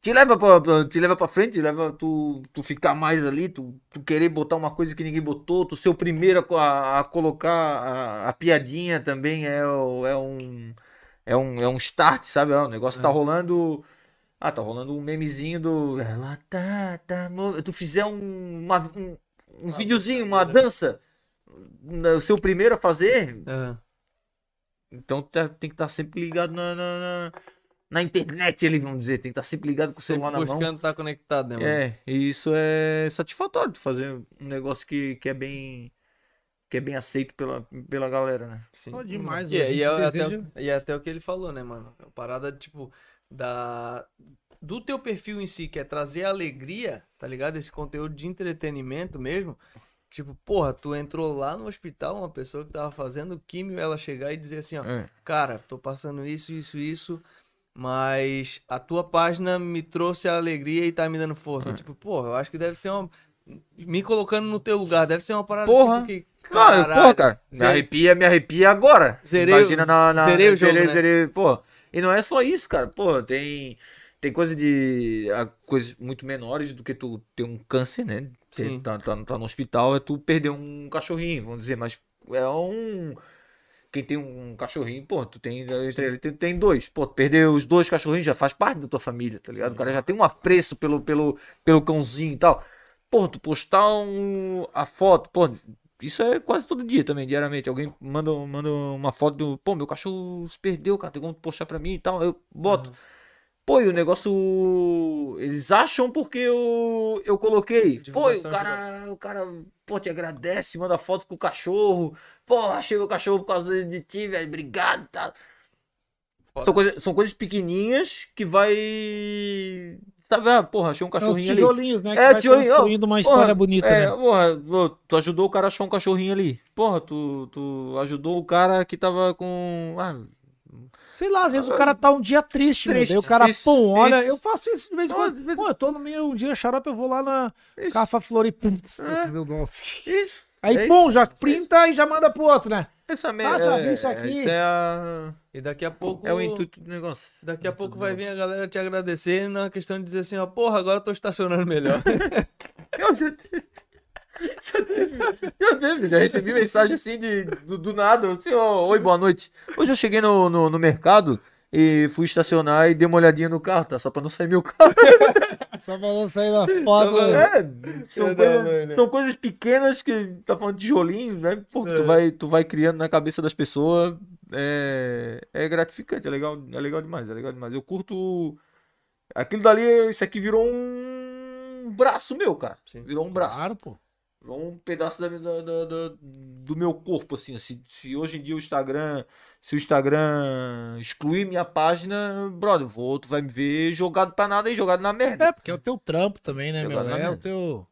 te leva pra, te leva pra frente, te leva tu, tu ficar mais ali, tu, tu querer botar uma coisa que ninguém botou, tu ser o primeiro a, a, a colocar a, a piadinha também é, é um é um é um start, sabe? O negócio tá rolando, ah, tá rolando um memezinho do ela tá tá, tu fizer um uma, um, um videozinho, uma dança, o seu primeiro a fazer, É. então tá- tem que estar sempre ligado na, na, na, na internet, ele vamos dizer, tem que estar sempre ligado com o Sempre celular na mão. buscando estar conectado, né, mano? É, e isso é satisfatório de fazer um negócio que, que é bem que é bem aceito pela, pela galera, né? Sim. Pô, demais, E, a é- e é até, deseja- o- e é até o que ele falou, né, mano? A parada, tipo, da... Do teu perfil em si, que é trazer alegria, tá ligado? Esse conteúdo de entretenimento mesmo. Tipo, porra, tu entrou lá no hospital, uma pessoa que tava fazendo químio, ela chegar e dizer assim, ó, É. cara, tô passando isso, isso, isso. Mas a tua página me trouxe a alegria e tá me dando É. força. Tipo, porra, eu acho que deve ser uma. Me colocando no teu lugar, deve ser uma parada Porra. tipo que. Não, caralho, pô, cara, me arrepia, me arrepia agora. Zerei Imagina na, na zerei o jogo, zerei, né? zerei, pô. E não é só isso, cara. Pô, tem tem coisa de coisas muito menores do que tu ter um câncer, né? Sim. Tá, tá, tá no hospital, é tu perder um cachorrinho, vamos dizer, mas é um quem tem um cachorrinho, pô, tu tem, entre ele tem, tem dois. Pô, tu perder os dois cachorrinhos já faz parte da tua família, tá ligado? O cara já tem um apreço pelo, pelo, pelo cãozinho e tal. Pô, tu postar um, a foto, pô, isso é quase todo dia também, diariamente. Alguém manda, manda uma foto do, pô, meu cachorro se perdeu, cara, tem como postar pra mim e tal. Eu boto. Pô, e o negócio. Eles acham porque eu, eu coloquei. Pô, e o Divulgação cara, o cara, pô, te agradece, manda foto com o cachorro. Pô, achei o cachorro por causa de ti, velho. Obrigado, tá? Foda. São coisas, são coisas pequenininhas que vai. Sabe, ah, porra, achei um É os cachorrinho ali. tijolinhos, né? Que É, vai tijolinho, ó, construindo uma história Porra, bonita, é, né? porra, tu ajudou o cara a achar um cachorrinho ali. Porra, tu, tu ajudou o cara que tava com. Ah, Sei lá, às vezes o cara tá um dia triste, meu. Triste, Daí o cara, triste, pum, olha, triste. eu faço isso de vez em Ah, quando. vez Pô, eu tô no meio um dia xarope, eu vou lá na Isso. Cafa Floripa. Putz, É. meu Deus. isso. Aí, É pum, já printa e já manda pro outro, né? Essa me... Ah, já vi é- isso aqui. Isso é, a... E daqui a pouco. é o intuito do negócio. Daqui a pouco vai vir a galera te agradecer na questão de dizer assim, ó, porra, agora eu tô estacionando melhor. Eu já. Já teve, já teve, já recebi mensagem assim de, do, do nada. Assim, ó, Oi, boa noite. Hoje eu cheguei no, no, no mercado e fui estacionar e dei uma olhadinha no carro, tá? Só pra não sair meu carro. Só pra não sair da foto. É, são, Filho da coisas, mãe, né? são coisas pequenas que tá falando de tijolinho, né? Pô, que tu, vai, tu vai criando na cabeça das pessoas. É, é gratificante, é legal, é legal demais, é legal demais. Eu curto. Aquilo dali, isso aqui virou um braço meu, cara. Sim. Virou um braço. Claro, pô. Um pedaço da, da- da- do meu corpo, assim. Se, se hoje em dia o Instagram. Se o Instagram excluir minha página, brother, vou, tu vai me ver jogado pra nada e jogado na merda. É, porque é o teu trampo também, né, meu? Jogado na É o merda. teu.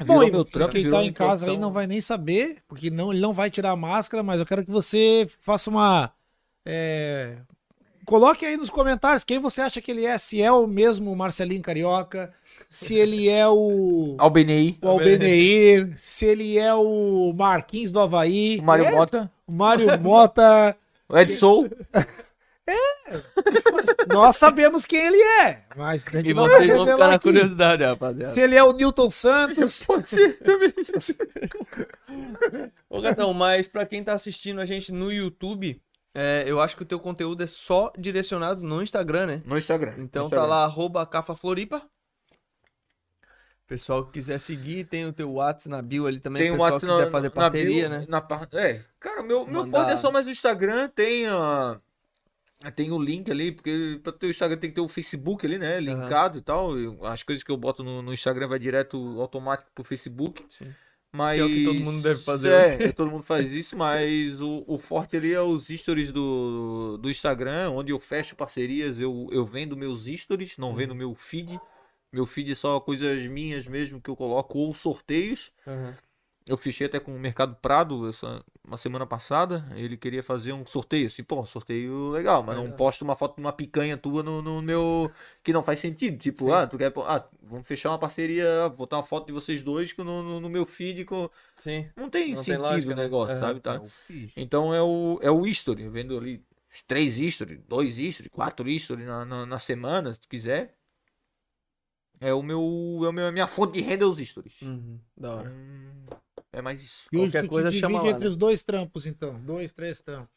Virou Bom, meu trampo, quem tá em casa aí não vai nem saber, porque não, ele não vai tirar a máscara, mas eu quero que você faça uma. é, Coloque aí nos comentários quem você acha que ele é, se é o mesmo Marcelinho Carioca, se ele é o, Albenei, o Albeneir, se ele é o Marquinhos do Havaí, o Mário é, Mota, o Mário Mota. o Edson. Nós sabemos quem ele é, mas a gente e não vai vocês vão ficar na curiosidade, rapaziada. Se ele é o Newton Santos. Pode ser também. Ô, Gatão, mas pra quem tá assistindo a gente no YouTube, é, eu acho que o teu conteúdo é só direcionado no Instagram, né? No Instagram. Então no tá Instagram. lá, arroba cafafloripa. Pessoal que quiser seguir, tem o teu WhatsApp na bio ali também. Tem o pessoal que quiser na- fazer parceria, bio, né? Na. É, cara, meu, meu Mandar- ponto é só mais o Instagram, tem a. Tem o link ali, porque pra ter o Instagram tem que ter o Facebook ali, né? Linkado e tal. As coisas que eu boto no, no Instagram vai direto automático pro Facebook. Sim. Mas... Que é o que todo mundo deve fazer É, hoje. todo mundo faz isso, mas o, o forte ali é os stories do, do Instagram, onde eu fecho parcerias, eu, eu vendo meus stories, não Uhum. vendo meu feed. Meu feed é só coisas minhas mesmo que eu coloco, ou sorteios. Aham. Eu fechei até com o Mercado Prado essa, uma semana passada. Ele queria fazer um sorteio. Assim, pô, sorteio legal, mas não Legal. posto uma foto de uma picanha tua no, no meu. Que não faz sentido. Tipo, Sim. ah, tu quer. Ah, vamos fechar uma parceria, botar uma foto de vocês dois no, no, no meu feed. Com... Sim. Não tem Não tem sentido lógica, o né? negócio, Aham. sabe? Tá? É. Então é o, é o history. Eu vendo ali três history, dois history, quatro history na, na, na semana, se tu quiser. É o meu. É o meu, a minha fonte de renda é os stories. Uhum. Da hora. Hum, É mais isso. E hoje Qualquer tu coisa te chama lá, entre né? os dois trampos, então. Dois, três trampos.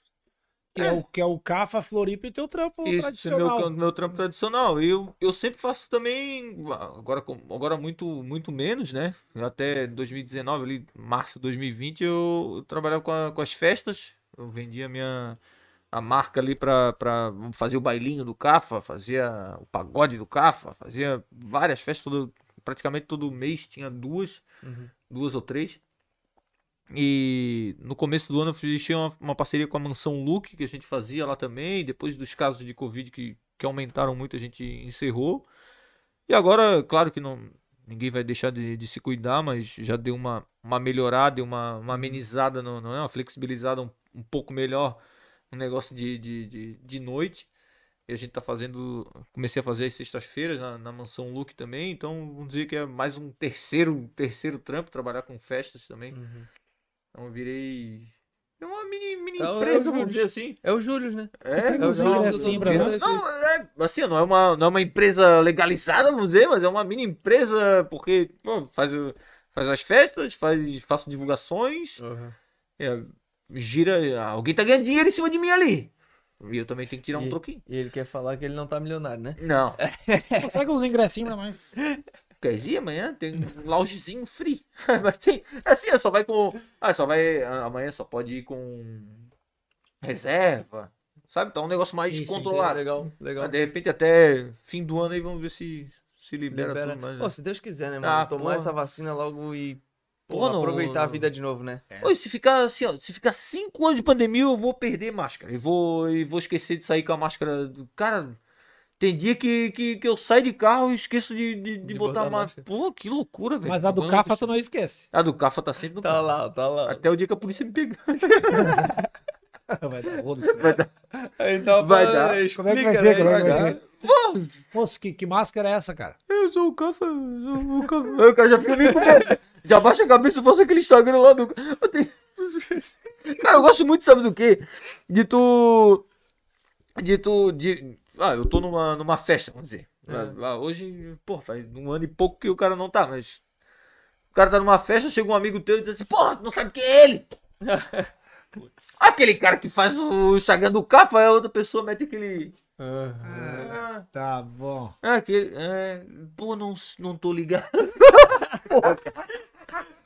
Que é, o, que é o Cafa, Floripa e teu trampo Isso, tradicional. meu, meu trampo tradicional. E Eu, eu sempre faço também, agora, com- agora muito, muito menos, né? Até 2019, ali, março de 2020, eu, eu trabalhava com, a- com as festas. Eu vendia minha a marca ali pra fazer o bailinho do Cafa, fazia o pagode do Cafa, fazia várias festas, todo, praticamente todo mês tinha duas, Uhum. duas ou três. E no começo do ano eu fiz uma, uma parceria com a Mansão Look, que a gente fazia lá também. Depois dos casos de Covid que, que aumentaram muito, a gente encerrou. E agora, claro que não ninguém vai deixar de, de se cuidar, mas já deu uma, uma melhorada, e uma, uma amenizada, no, no, uma flexibilizada um, um pouco melhor no negócio de, de, de, de noite. E a gente tá fazendo. Comecei a fazer as sextas-feiras na, na mansão Luke também. Então, vamos dizer que é mais um terceiro, terceiro trampo, trabalhar com festas também. Uhum. Então eu virei. É uma mini, mini Então, empresa, eu- vamos dizer assim. É o Júlio, né? É, É o Júlio, é assim, pra nós. Não, é, assim, não é, uma, não é uma empresa legalizada, vamos dizer, mas é uma mini empresa, porque pô, faz, faz as festas, faz, faço divulgações, é, gira. Alguém tá ganhando dinheiro em cima de mim ali. E eu também tenho que tirar um E- troquinho. E ele quer falar que ele não tá milionário, né? Não. Consegue uns ingressinhos pra nós. Quer ir amanhã? Tem um loungezinho free. Mas tem. Assim, só vai com. Ah, só vai. Amanhã só pode ir com. Reserva. Sabe? Tá um negócio mais Sim, sim, controlado. Legal, legal. Mas de repente até fim do ano aí vamos ver se se libera, Libera. tudo mais. Pô, se Deus quiser, né, mano? Ah, Tomar porra. essa vacina logo e Pô, porra, não- aproveitar a vida de novo, né? Oi, se ficar assim, ó, se ficar cinco anos de pandemia, eu vou perder máscara. E vou, e vou esquecer de sair com a máscara. do- Cara, tem dia que, que, que eu saio de carro e esqueço de, de, de De botar botar a máscara. Pô, que loucura, velho. Mas a do Vamos Cafa tu não esquece. A do Cafa tá sempre no Tá carro. lá, tá lá. Até o dia que a polícia me pegar. Vai dar rolo. Vai dar. Então, Vai dar. né? Como é que Explica, vai né, ver? Como é que vai ver? Moço, que, que máscara é essa, cara? Eu sou o Cafa, eu sou o Cafa. O cara já fica meio com medo. Já baixa a cabeça e posta aquele Instagram lá do. Eu tenho- Cara, eu gosto muito, sabe do quê? De tu. De tu. De... Ah, eu tô numa, numa festa, vamos dizer. Ah, Hoje, pô, faz um ano e pouco que o cara não tá, mas. O cara tá numa festa, chega um amigo teu e diz assim, porra, tu não sabe quem é ele? Aquele cara que faz o Instagram do Cafa, a outra pessoa mete aquele. Ah, Tá bom. ah, aquele. É, pô, não, não tô ligado.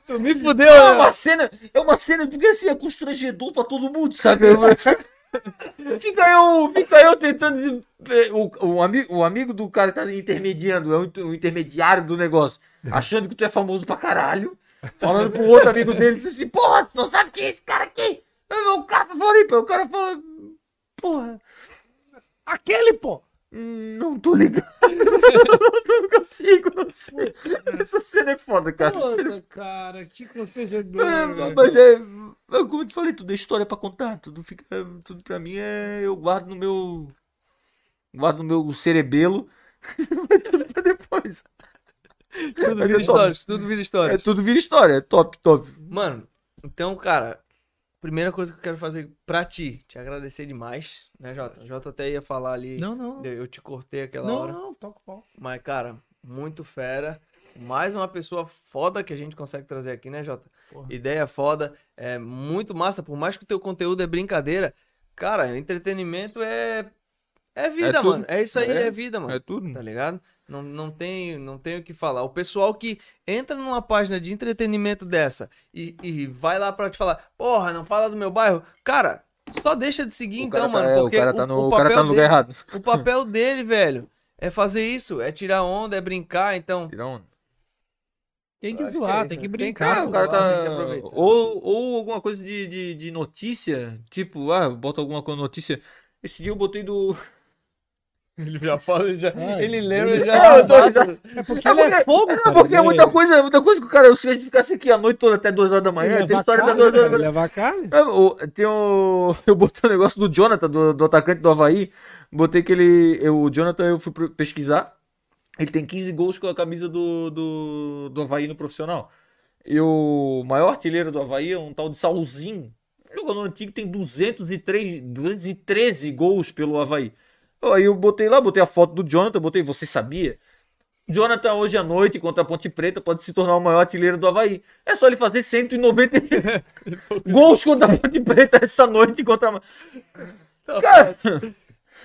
Tu me fudeu, É né? uma cena, é uma cena, porque assim, é constrangedor pra todo mundo, sabe? fica eu, fica eu tentando. O, o, amigo, o amigo do cara que tá intermediando, é o, inter- o intermediário do negócio, achando que tu é famoso pra caralho, falando pro outro amigo dele, diz assim, porra, tu não sabe quem é esse cara aqui? É o cara Floripa, o cara fala, porra, Aquele, pô! Não tô ligado. não consigo, não sei. Essa cena é foda, cara. Puta, cara, que constrangedor. É, mas é, é como eu te falei, tudo é história pra contar, tudo fica, tudo pra mim é, eu guardo no meu, guardo no meu cerebelo, mas tudo pra depois. Tudo vira é histórias, tudo vira É, histórias. tudo vira história, é top, top. Mano, então, cara, primeira coisa que eu quero fazer pra ti, te agradecer demais, né, Jota? Jota até ia falar ali, Não, não. eu te cortei aquela Não, hora. não, toca o pau. Mas, cara, muito fera. Mais uma pessoa foda que a gente consegue trazer aqui, né, Jota? Porra. Ideia foda. É muito massa. Por mais que o teu conteúdo é brincadeira, cara, entretenimento é. É vida, tudo. mano. É isso aí, é, É, vida, mano. É tudo. Tá ligado? Não, não, tem, não tem o que falar. O pessoal que entra numa página de entretenimento dessa e, e vai lá pra te falar, porra, não fala do meu bairro. Cara, só deixa de seguir O então, cara tá- mano. é, o Porque cara tá no, o cara papel tá no lugar dele- errado. o papel dele, velho, é fazer isso, é tirar onda, é brincar, então. Tira onda. Tem que que zoar, é tem que né? brincar. É, pô. o cara zoar, tem que tá. Ou, ou alguma coisa de, de, de notícia, tipo, ah, bota alguma coisa notícia. Esse dia eu botei do. Ele já fala, ele, já, Ai, ele lembra ele- já. É, tô É porque É ele é porque- fogo, É, porque é muita coisa, muita coisa que o cara, se a gente ficasse aqui a noite toda até 2 horas da manhã, tem história até carne, 2 horas da manhã. leva carne. É, o- Tem o. Eu botei um negócio do Jonathan, do, do atacante do Havaí. Botei que ele. eu- o Jonathan, eu fui pesquisar. Ele tem 15 gols com a camisa do, do, do Havaí no profissional. E o maior artilheiro do Havaí é um tal de Saulzinho. Jogador antigo tem 203, 213 gols pelo Havaí. Aí eu botei lá, botei a foto do Jonathan, botei, você sabia? Jonathan hoje à noite contra a Ponte Preta pode se tornar o maior artilheiro do Havaí. É só ele fazer 190 gols contra a Ponte Preta essa noite contra a... Cara,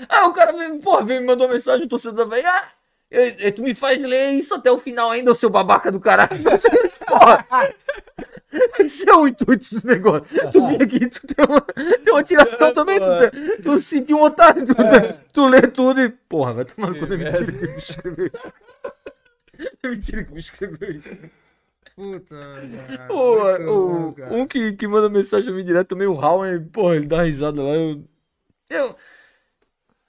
ah, o cara veio, porra, veio, me mandou uma mensagem, o torcedor do Havaí, ah, eu- eu- tu me faz ler isso até o final ainda, o seu babaca do caralho. Porra. Esse é o intuito do negócio. Tu vem aqui, tu tem uma, tem uma tiração também, tu, tu se sentiu um otário, tu, tu lê tudo e. Porra, vai tomar no cu, é mentira que me escreveu isso. É mentira que me escreveu isso. Puta, cara. Pô, muito bom, o, cara. um que, que manda mensagem a mim direto também, o Raul, porra, ele dá risada lá. Eu. Eu.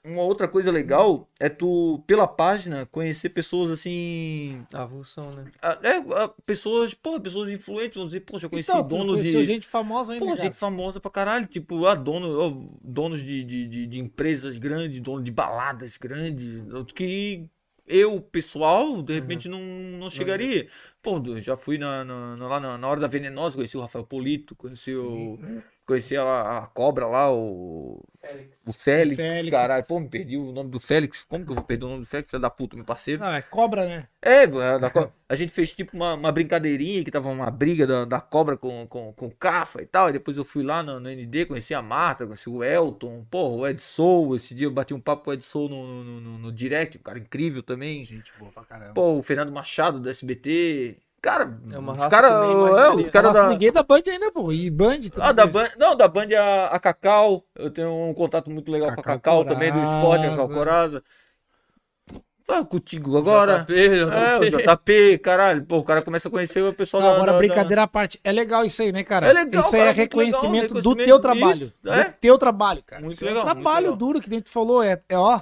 Uma outra coisa legal é tu, pela página, conhecer pessoas assim. Avulsão, né? É, pessoas, porra, pessoas influentes, vão dizer, poxa, eu conheci Então, dono de. gente famosa ainda, Pô, gente famosa pra caralho, tipo, ah, dono, donos de, de, de, de empresas grandes, dono de baladas grandes, que eu, pessoal, de repente não, não chegaria. Pô, eu já fui na, na, lá na, na Hora da Venenosa, conheci o Rafael Polito, conheci o... Conheci a, a cobra lá, o... O Félix, Félix. caralho, pô, me perdi o nome do Félix. Como que eu vou perder o nome do Félix, filho da puta, meu parceiro? Não, é cobra, né? É, a, da co- a gente fez tipo uma, uma brincadeirinha que tava uma briga da, da cobra com, com, com o Cafa e tal. E depois eu fui lá no, no ND, conheci a Marta, conheci o Elton, porra, o Ed Soul. Esse dia eu bati um papo com o Ed Soul no, no, no, no direct, um cara incrível também. Gente boa pra caramba. Pô, o Fernando Machado do SBT. Cara, É uma raça cara, que nem é, os cara da. Ninguém da Band ainda, pô. E Band também. Ah, da Band, não, da Band a, a Cacau. Eu tenho um contato muito legal com a Cacau Cacau também, do esporte, a Cacau Coraza. Coraza. Ah, contigo agora. JP, É, o JP, caralho. Pô, o cara começa a conhecer o pessoal Não, da- agora, da- brincadeira à parte. É legal isso aí, né, cara? É legal, Isso aí cara, é muito legal, reconhecimento do reconhecimento teu trabalho. disso, é. Do teu trabalho, cara. Muito Isso legal, é um muito trabalho legal. duro, que nem tu falou. É, é ó,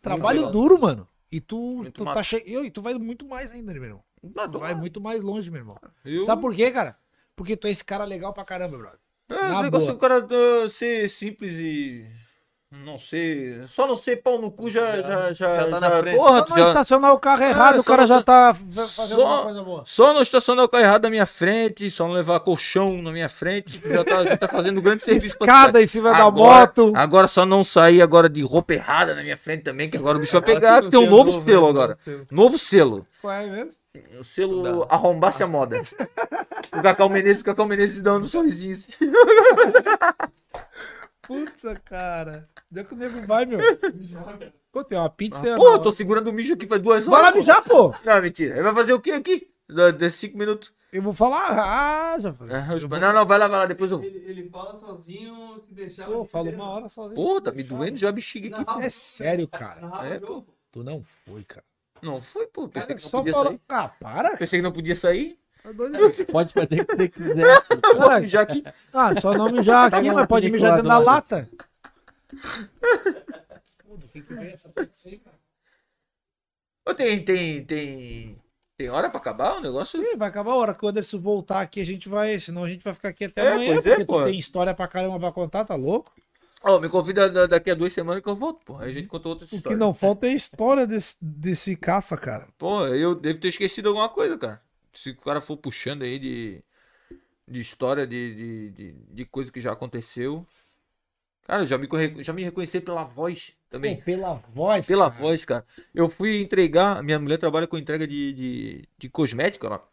trabalho duro, mano. E tu, Muito tu massa. tá che... e tu vai muito mais ainda, né, meu irmão? Tu tô- vai muito mais longe, meu irmão. Eu- Sabe por quê, cara? Porque tu é esse cara legal pra caramba, brother. É, Na o negócio boa. do cara uh, ser simples e. Não sei. Só não ser pau no cu já. Já, já, já tá na frente. Porra, Só não já- estacionar o carro errado, É, o só cara não já tá fa- fazendo só- uma coisa boa. Só não estacionar o carro errado na minha frente, só não levar colchão na minha frente, já tá, já tá fazendo um grande serviço pra Escada em cima da Agora- moto. Agora só não sair agora de roupa errada na minha frente também, que agora o bicho vai pegar. Tem um novo novo, selo né? agora. Novo selo. Novo selo. Qual é mesmo? O selo arrombar-se a moda. o Cacau Menezes, o Cacau Menezes dando um sorrisinho assim. Putz, cara. Onde é que o nego vai, meu? Pô, tem uma pizza aí, Pô, tô segurando o mijo aqui faz duas Vai horas. lá pô. mijar, pô. Não, mentira. Ele vai fazer o quê aqui? Da- De cinco minutos. Eu vou falar. Ah, já falei. Não, não, vai lá, vai lá, depois eu. Ele, ele fala sozinho, se deixar. Pô, falo uma hora sozinho. Pô, tá me doendo já a bexiga aqui. É sério, cara. É, pô. Tu não foi, cara. Não foi, pô. Pensei Cara, que não só podia fala... sair. Ah, para. Pensei que não podia sair. Tá doido. Pode fazer o que você quiser. Mijar aqui. Ah, só não mijar aqui, Tá mas pode mijar dentro da lata. Pô, do que que vem essa aí, cara? Ô, tem, tem, tem. Tem hora pra acabar o negócio? Ih, vai acabar a hora que o Anderson voltar aqui, a gente vai. Senão a gente vai ficar aqui até É, amanhã, pois é, porque pô. tu tem história pra caramba pra contar, tá louco? Ó, me convida da- daqui a duas semanas que eu volto, pô. Aí a gente conta outra O que história. não falta é a história desse, desse cafa, cara. Pô, eu devo ter esquecido alguma coisa, cara. Se o cara for puxando aí de, de história, de, de, de, de coisa que já aconteceu. Cara, já me, já me reconheci pela voz também. Pô, pela voz. Pela cara. voz, cara. Eu fui entregar. Minha mulher trabalha com entrega de, de, de cosmética. Ela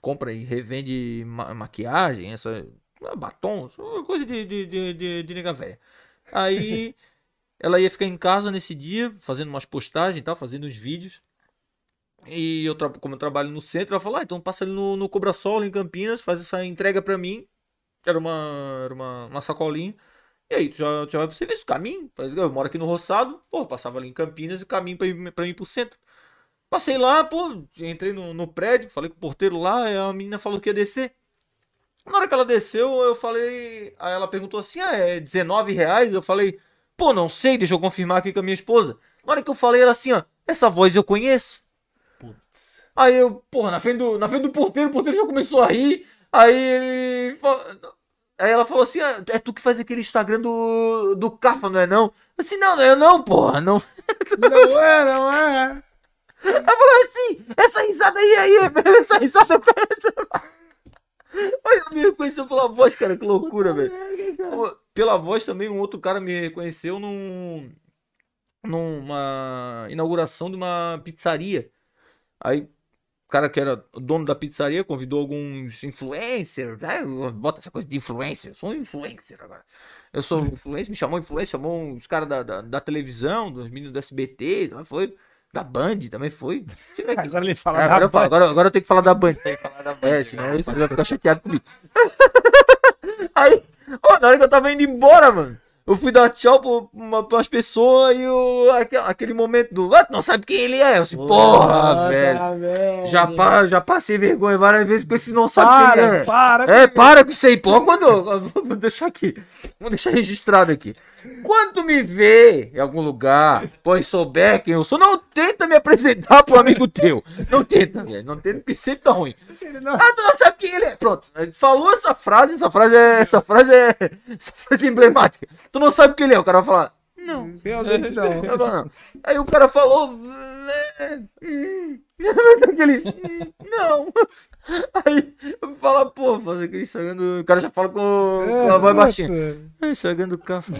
compra e revende ma- maquiagem, essa. Ah, Batom, essa coisa de, de, de, de, de nega velha. Aí ela ia ficar em casa nesse dia, fazendo umas postagens e tal, fazendo uns vídeos. E eu, como eu trabalho no centro, ela falou: ah, então passa ali no, no Cobra Sol, em Campinas, faz essa entrega pra mim. Era uma, era uma, uma sacolinha. E aí, tu já, já vai pro serviço, caminho. Eu moro aqui no Roçado, pô, passava ali em Campinas e caminho pra ir, pra ir pro centro. Passei lá, pô, entrei no, no prédio, falei com o porteiro lá, a menina falou que ia descer. Na hora que ela desceu, eu falei. Aí ela perguntou assim: ah, é 19 reais? Eu falei, pô, não sei, deixa eu confirmar aqui com a minha esposa. Na hora que eu falei, ela assim, ó, essa voz eu conheço. Putz. Aí eu, porra, na frente do, na frente do porteiro, o porteiro já começou a rir. Aí ele. Aí ela falou assim: ah, é tu que faz aquele Instagram do, do Cafa, não é não? Eu assim, não, não é não, porra, não. Não é, não é. Ela falou assim, essa risada aí, aí, essa risada parece. Aí eu me reconheceu pela voz, cara, que loucura, velho. Pela voz também, um outro cara me reconheceu num, numa inauguração de uma pizzaria. Aí, o cara que era dono da pizzaria convidou alguns influencers, né? Bota essa coisa de influencer, eu sou um influencer agora. Eu sou um influencer, me chamou influencer, chamou uns caras da, da, da televisão, dos meninos do SBT, também foi. Da Band também foi. Agora ele fala agora, da eu falo, Band. agora, agora eu tenho que falar da Band. É, senão ele vai ficar chateado comigo. Aí, ó, na hora que eu tava indo embora, mano, eu fui dar tchau pra, uma, pra umas pessoas e o, aquele, aquele momento do. Ah, não sabe quem ele é? Eu assim, porra, velho. velho. Já, pa, já passei vergonha várias vezes com esse não sabe quem Para, é. para. É, para com isso aí, pô. Quando. Vou deixar aqui. Vou deixar registrado aqui. Quando me vê em algum lugar, pois souber quem eu sou, não tenta me apresentar pro amigo teu. Não tenta, velho. Não tenta, porque sempre tá ruim. Ah, tu não sabe quem ele é. Pronto. Falou essa frase, essa frase é. Essa frase é. Essa frase é emblemática. Tu não sabe quem ele é. O cara vai falar. Não. Realmente não. Não. Aí o cara falou. Aquele. Não. Aí eu falo, pô, aquele chegando. O cara já fala com, com a voz baixinha. Ai, Chegando o café.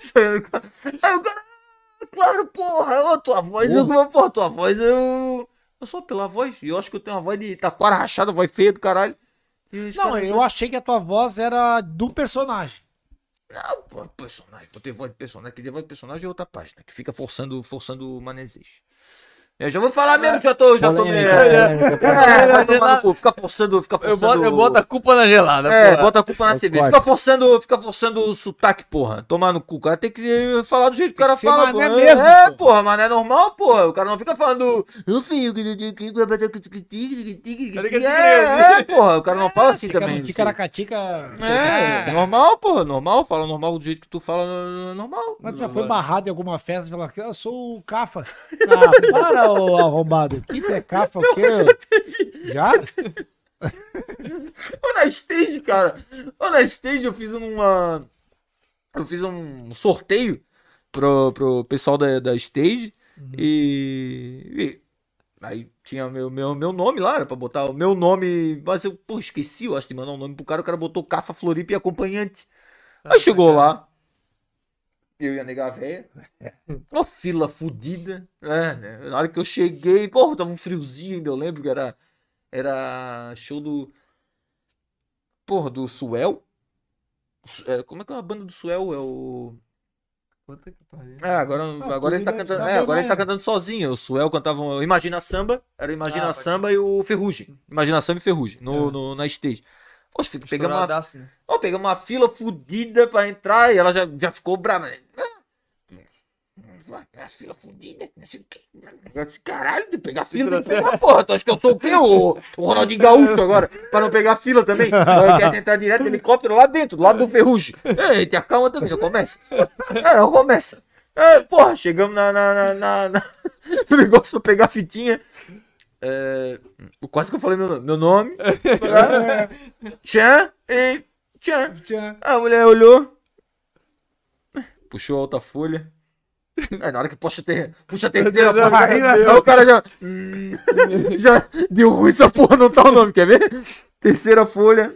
Chegando o café. Aí o cara. Claro, porra, ô, tua voz. Eu, porra, tua voz eu. Eu sou pela voz. E eu acho que eu tenho uma voz de taquara rachada, voz feia do caralho. Não, eu achei que a tua voz era do personagem. Não, pô, personagem. Vou ter voz de personagem. Que de voz de personagem é outra página. Que fica forçando, forçando o. Eu já vou falar mesmo, já tô. Já tô Polêmica, é, polêmica, é, vai tomar no cu. Fica forçando, fica Eu forçando. boto, eu boto a culpa na gelada, É, porra. bota a culpa na É cerveja. Fica forçando, fica forçando o sotaque, porra. Tomar no cu. O cara tem que falar do jeito que o cara fala. mané porra. mesmo, é, porra. porra, mas não é normal, porra. O cara não fica falando. É, é, porra. O cara não fala assim Fica também. Ticaracatica. É, é normal, porra. Normal, fala normal do jeito que tu fala normal. Mas tu já foi barrado em alguma festa e falou eu sou o Cafa. Ah, para, ô arrombado. Que tu é Cafa o quê? Já? Ou na stage, cara. Ou na stage eu fiz uma. Eu fiz um sorteio pro, pro pessoal da, da stage. E, e Aí tinha meu, meu, meu nome lá, era pra botar o meu nome. Mas eu, pô, esqueci, eu acho, de mandar um nome pro cara. O cara botou Cafa Floripa e acompanhante. Aí chegou lá. Eu ia negar a véia. Uma fila fudida. É, né? Na hora que eu cheguei, pô, tava um friozinho ainda, eu lembro que era. Era show do. Porra, do Suel. Su- é, como é que é a banda do Suel? É o. Puta que pariu. É, agora, Ah, agora ele tá cantando. saber É, agora ele tá cantando sozinho. O Suel cantava Imagina Samba, era o Imagina Ah, Samba e o Ferrugem. Imagina Samba e Ferrugem, no, no- na stage. Poxa, pegamos uma, né? pegamos uma fila fudida pra entrar e ela já, já ficou brava. né? A fila fudida, não sei o quê. Caralho, de pegar fila, que pegar, porra. Tu acha que eu sou o quê? O, o Ronaldinho Gaúcho agora, pra não pegar fila também. Agora quer entrar direto helicóptero lá dentro, do lado do Ferrugem. Ei, te acalma também, já começa. É, não começa. É, porra, chegamos na, na, na, na- na- no negócio pra pegar a fitinha. É, quase que eu falei meu nome. Meu nome. Tchan e tchan. Tchan. A mulher olhou. Puxou a outra folha. Aí, na hora que puxa a, ter... puxa a terceira folha, aí o cara já. hum, já deu ruim essa porra, não tá o nome, quer ver? Terceira folha.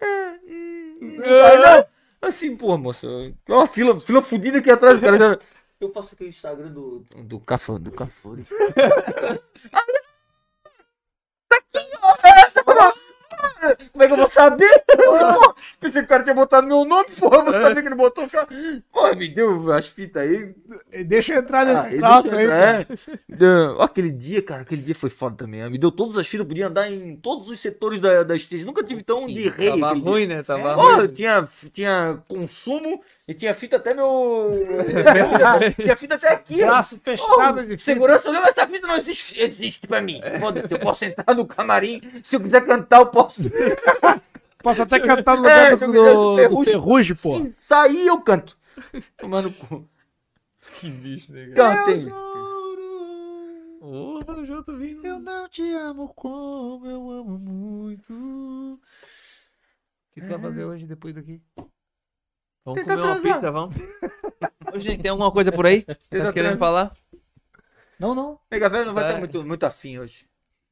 É. Aí, não. Assim, pô, moça. Uma fila, fila fudida aqui atrás cara. Já... Eu faço aqui o Instagram do. Do Cafã, do Cafone. Como é que eu vou saber? Pô, pensei que o cara tinha botado meu nome, porra. Você sabia que ele botou o cara. Porra, me deu as fitas aí. Deixa eu entrar Ah, nesse deixa aí. é. Deu- Aquele dia, cara, aquele dia foi foda também. Me deu todas as fitas, eu podia andar em todos os setores da, da stage. Nunca tive tão de rei. Tava ruim, né? Tava Porra, ruim. tinha, tinha consumo e tinha fita até meu. tinha fita até aqui. Braço fechado de fita. Segurança olhou, essa fita não existe, existe pra mim. Foda-se, eu posso entrar no camarim. Se eu quiser cantar, eu posso. Posso até cantar no É, lugar se eu do, do, do ferrugem. pô. Sair, eu canto. Tomando cu. Que bicho, né, Cantem. Porra, eu já tô vindo. Eu não te amo como eu amo muito. O que tu vai fazer hoje depois daqui? Vamos comer uma pizza, vamos. Ô, gente, tem alguma coisa por aí? Tá querendo transar. falar? Não, não. Nega velho não vai É. ter muito, muito afim hoje.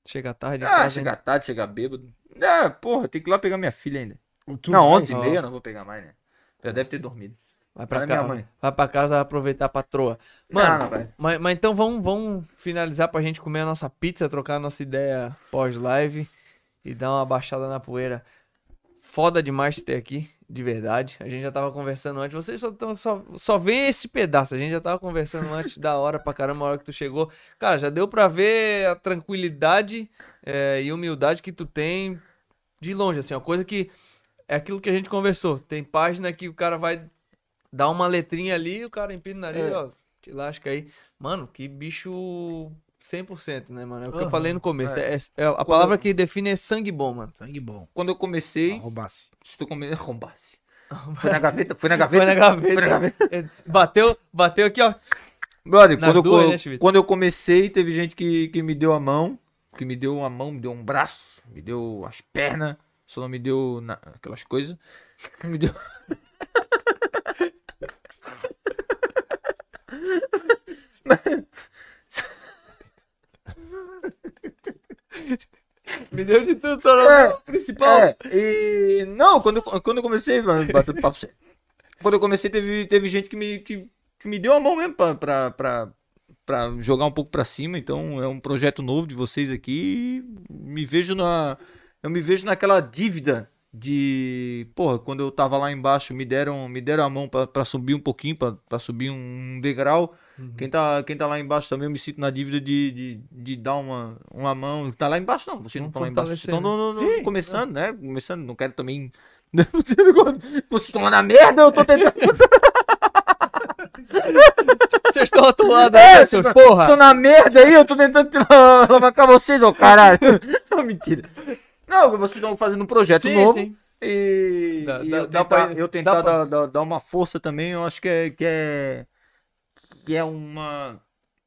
Chega tarde Ah, casa, chegar hein? tarde, chegar bêbado. Ah, porra, tem que ir lá pegar minha filha ainda. Tu não, vai? 11 e meia eu não vou pegar mais, né? Já deve ter dormido. Vai pra casa. mãe. Vai pra casa aproveitar a patroa. Não, Mano, não vai. mas, mas então vamos, vamos finalizar pra gente comer a nossa pizza, trocar a nossa ideia pós-live e dar uma baixada na poeira. Foda demais te ter aqui, de verdade. A gente já tava conversando antes. Vocês só, tão, só, só vê esse pedaço. A gente já tava conversando antes da hora pra caramba, a hora que tu chegou. Cara, já deu pra ver a tranquilidade é, e humildade que tu tem de longe, assim. Uma coisa que é aquilo que a gente conversou. Tem página que o cara vai dar uma letrinha ali, o cara empina o nariz, É. ó, te lasca aí. Mano, que bicho 100%, né, mano? É o que eu Aham, falei no começo. É, é- a palavra que define é sangue bom, mano. Sangue bom. Quando eu comecei. Arrobasse. Se tu come... Rombasse. Foi na gaveta, foi na Foi gaveta. na gaveta. Foi na gaveta. É, Bateu, bateu aqui, ó. Brother, Nas quando, eu duas, co- né, quando eu comecei, teve gente que, que me deu a mão, que me deu uma mão, me deu um braço, me deu as pernas, só não me deu na- aquelas coisas. Me deu. Me deu de tudo, só não É, principal. É, e. Não, quando, eu- quando eu comecei, batendo papo sério. Quando eu comecei, teve, teve gente que me, que, que me deu a mão mesmo pra, pra, pra, pra jogar um pouco pra cima. Então é um projeto novo de vocês aqui. Me vejo na. Eu me vejo naquela dívida de. Porra, quando eu tava lá embaixo, me deram, me deram a mão pra, pra subir um pouquinho, pra, pra subir um degrau. Quem, tá, quem tá lá embaixo também, eu me sinto na dívida de, de, de dar uma, uma mão. Tá lá embaixo, não. Você não Vamos tá lá embaixo. Vocês estão fortalecer, no- no- no- começando, né? Começando, não quero também. Vocês estão lá na merda, eu tô tentando. Vocês estão atuando É, aí, seus porra. Tô na merda aí, eu tô tentando alavancar vocês, ô caralho. Não, mentira. Não, vocês estão fazendo um projeto Sim, novo. sim. E, Dá- e dá- eu dá tentar, pra- eu tentar dá pra- dar, dar- uma força também, eu acho que é. Que é, que é uma.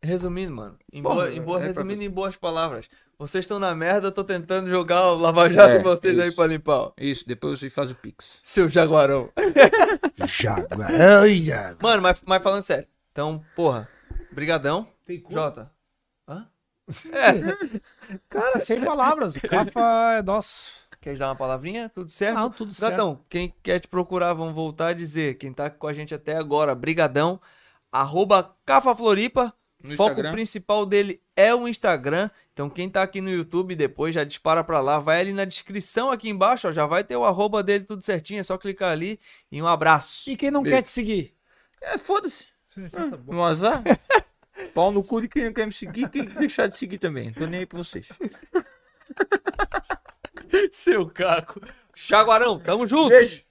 Resumindo, mano. Em Porra, boa, em boa- é pra- resumindo em boas palavras. Vocês estão na merda, eu tô tentando jogar o Lava Jato É, em vocês aí isso. pra limpar. ó. Isso, depois vocês fazem o Pix. Seu jaguarão. Jaguar. Ai, Jaguar. Mano, mas, mas falando sério. Então, porra, brigadão. Tem? Jota. É, Cara, sem palavras. O Cafa é nosso. quer dar uma palavrinha? Tudo certo? Não, tudo certo. Gatão, quem quer te procurar, vamos voltar a dizer. Quem tá com a gente até agora, brigadão. Arroba Cafa Floripa. No Foco Instagram. principal dele é o Instagram. Então quem tá aqui no YouTube depois já dispara pra lá. Vai ali na descrição aqui embaixo, ó, já vai ter o arroba dele tudo certinho. É só clicar ali e um abraço. E quem não Beijo. quer te seguir? É, foda-se. Tá bom. No azar. Pau no cu de quem não quer me seguir, quem deixar de seguir também. Tô nem aí pra vocês. Seu caco. Jaguarão, tamo junto. Beijo.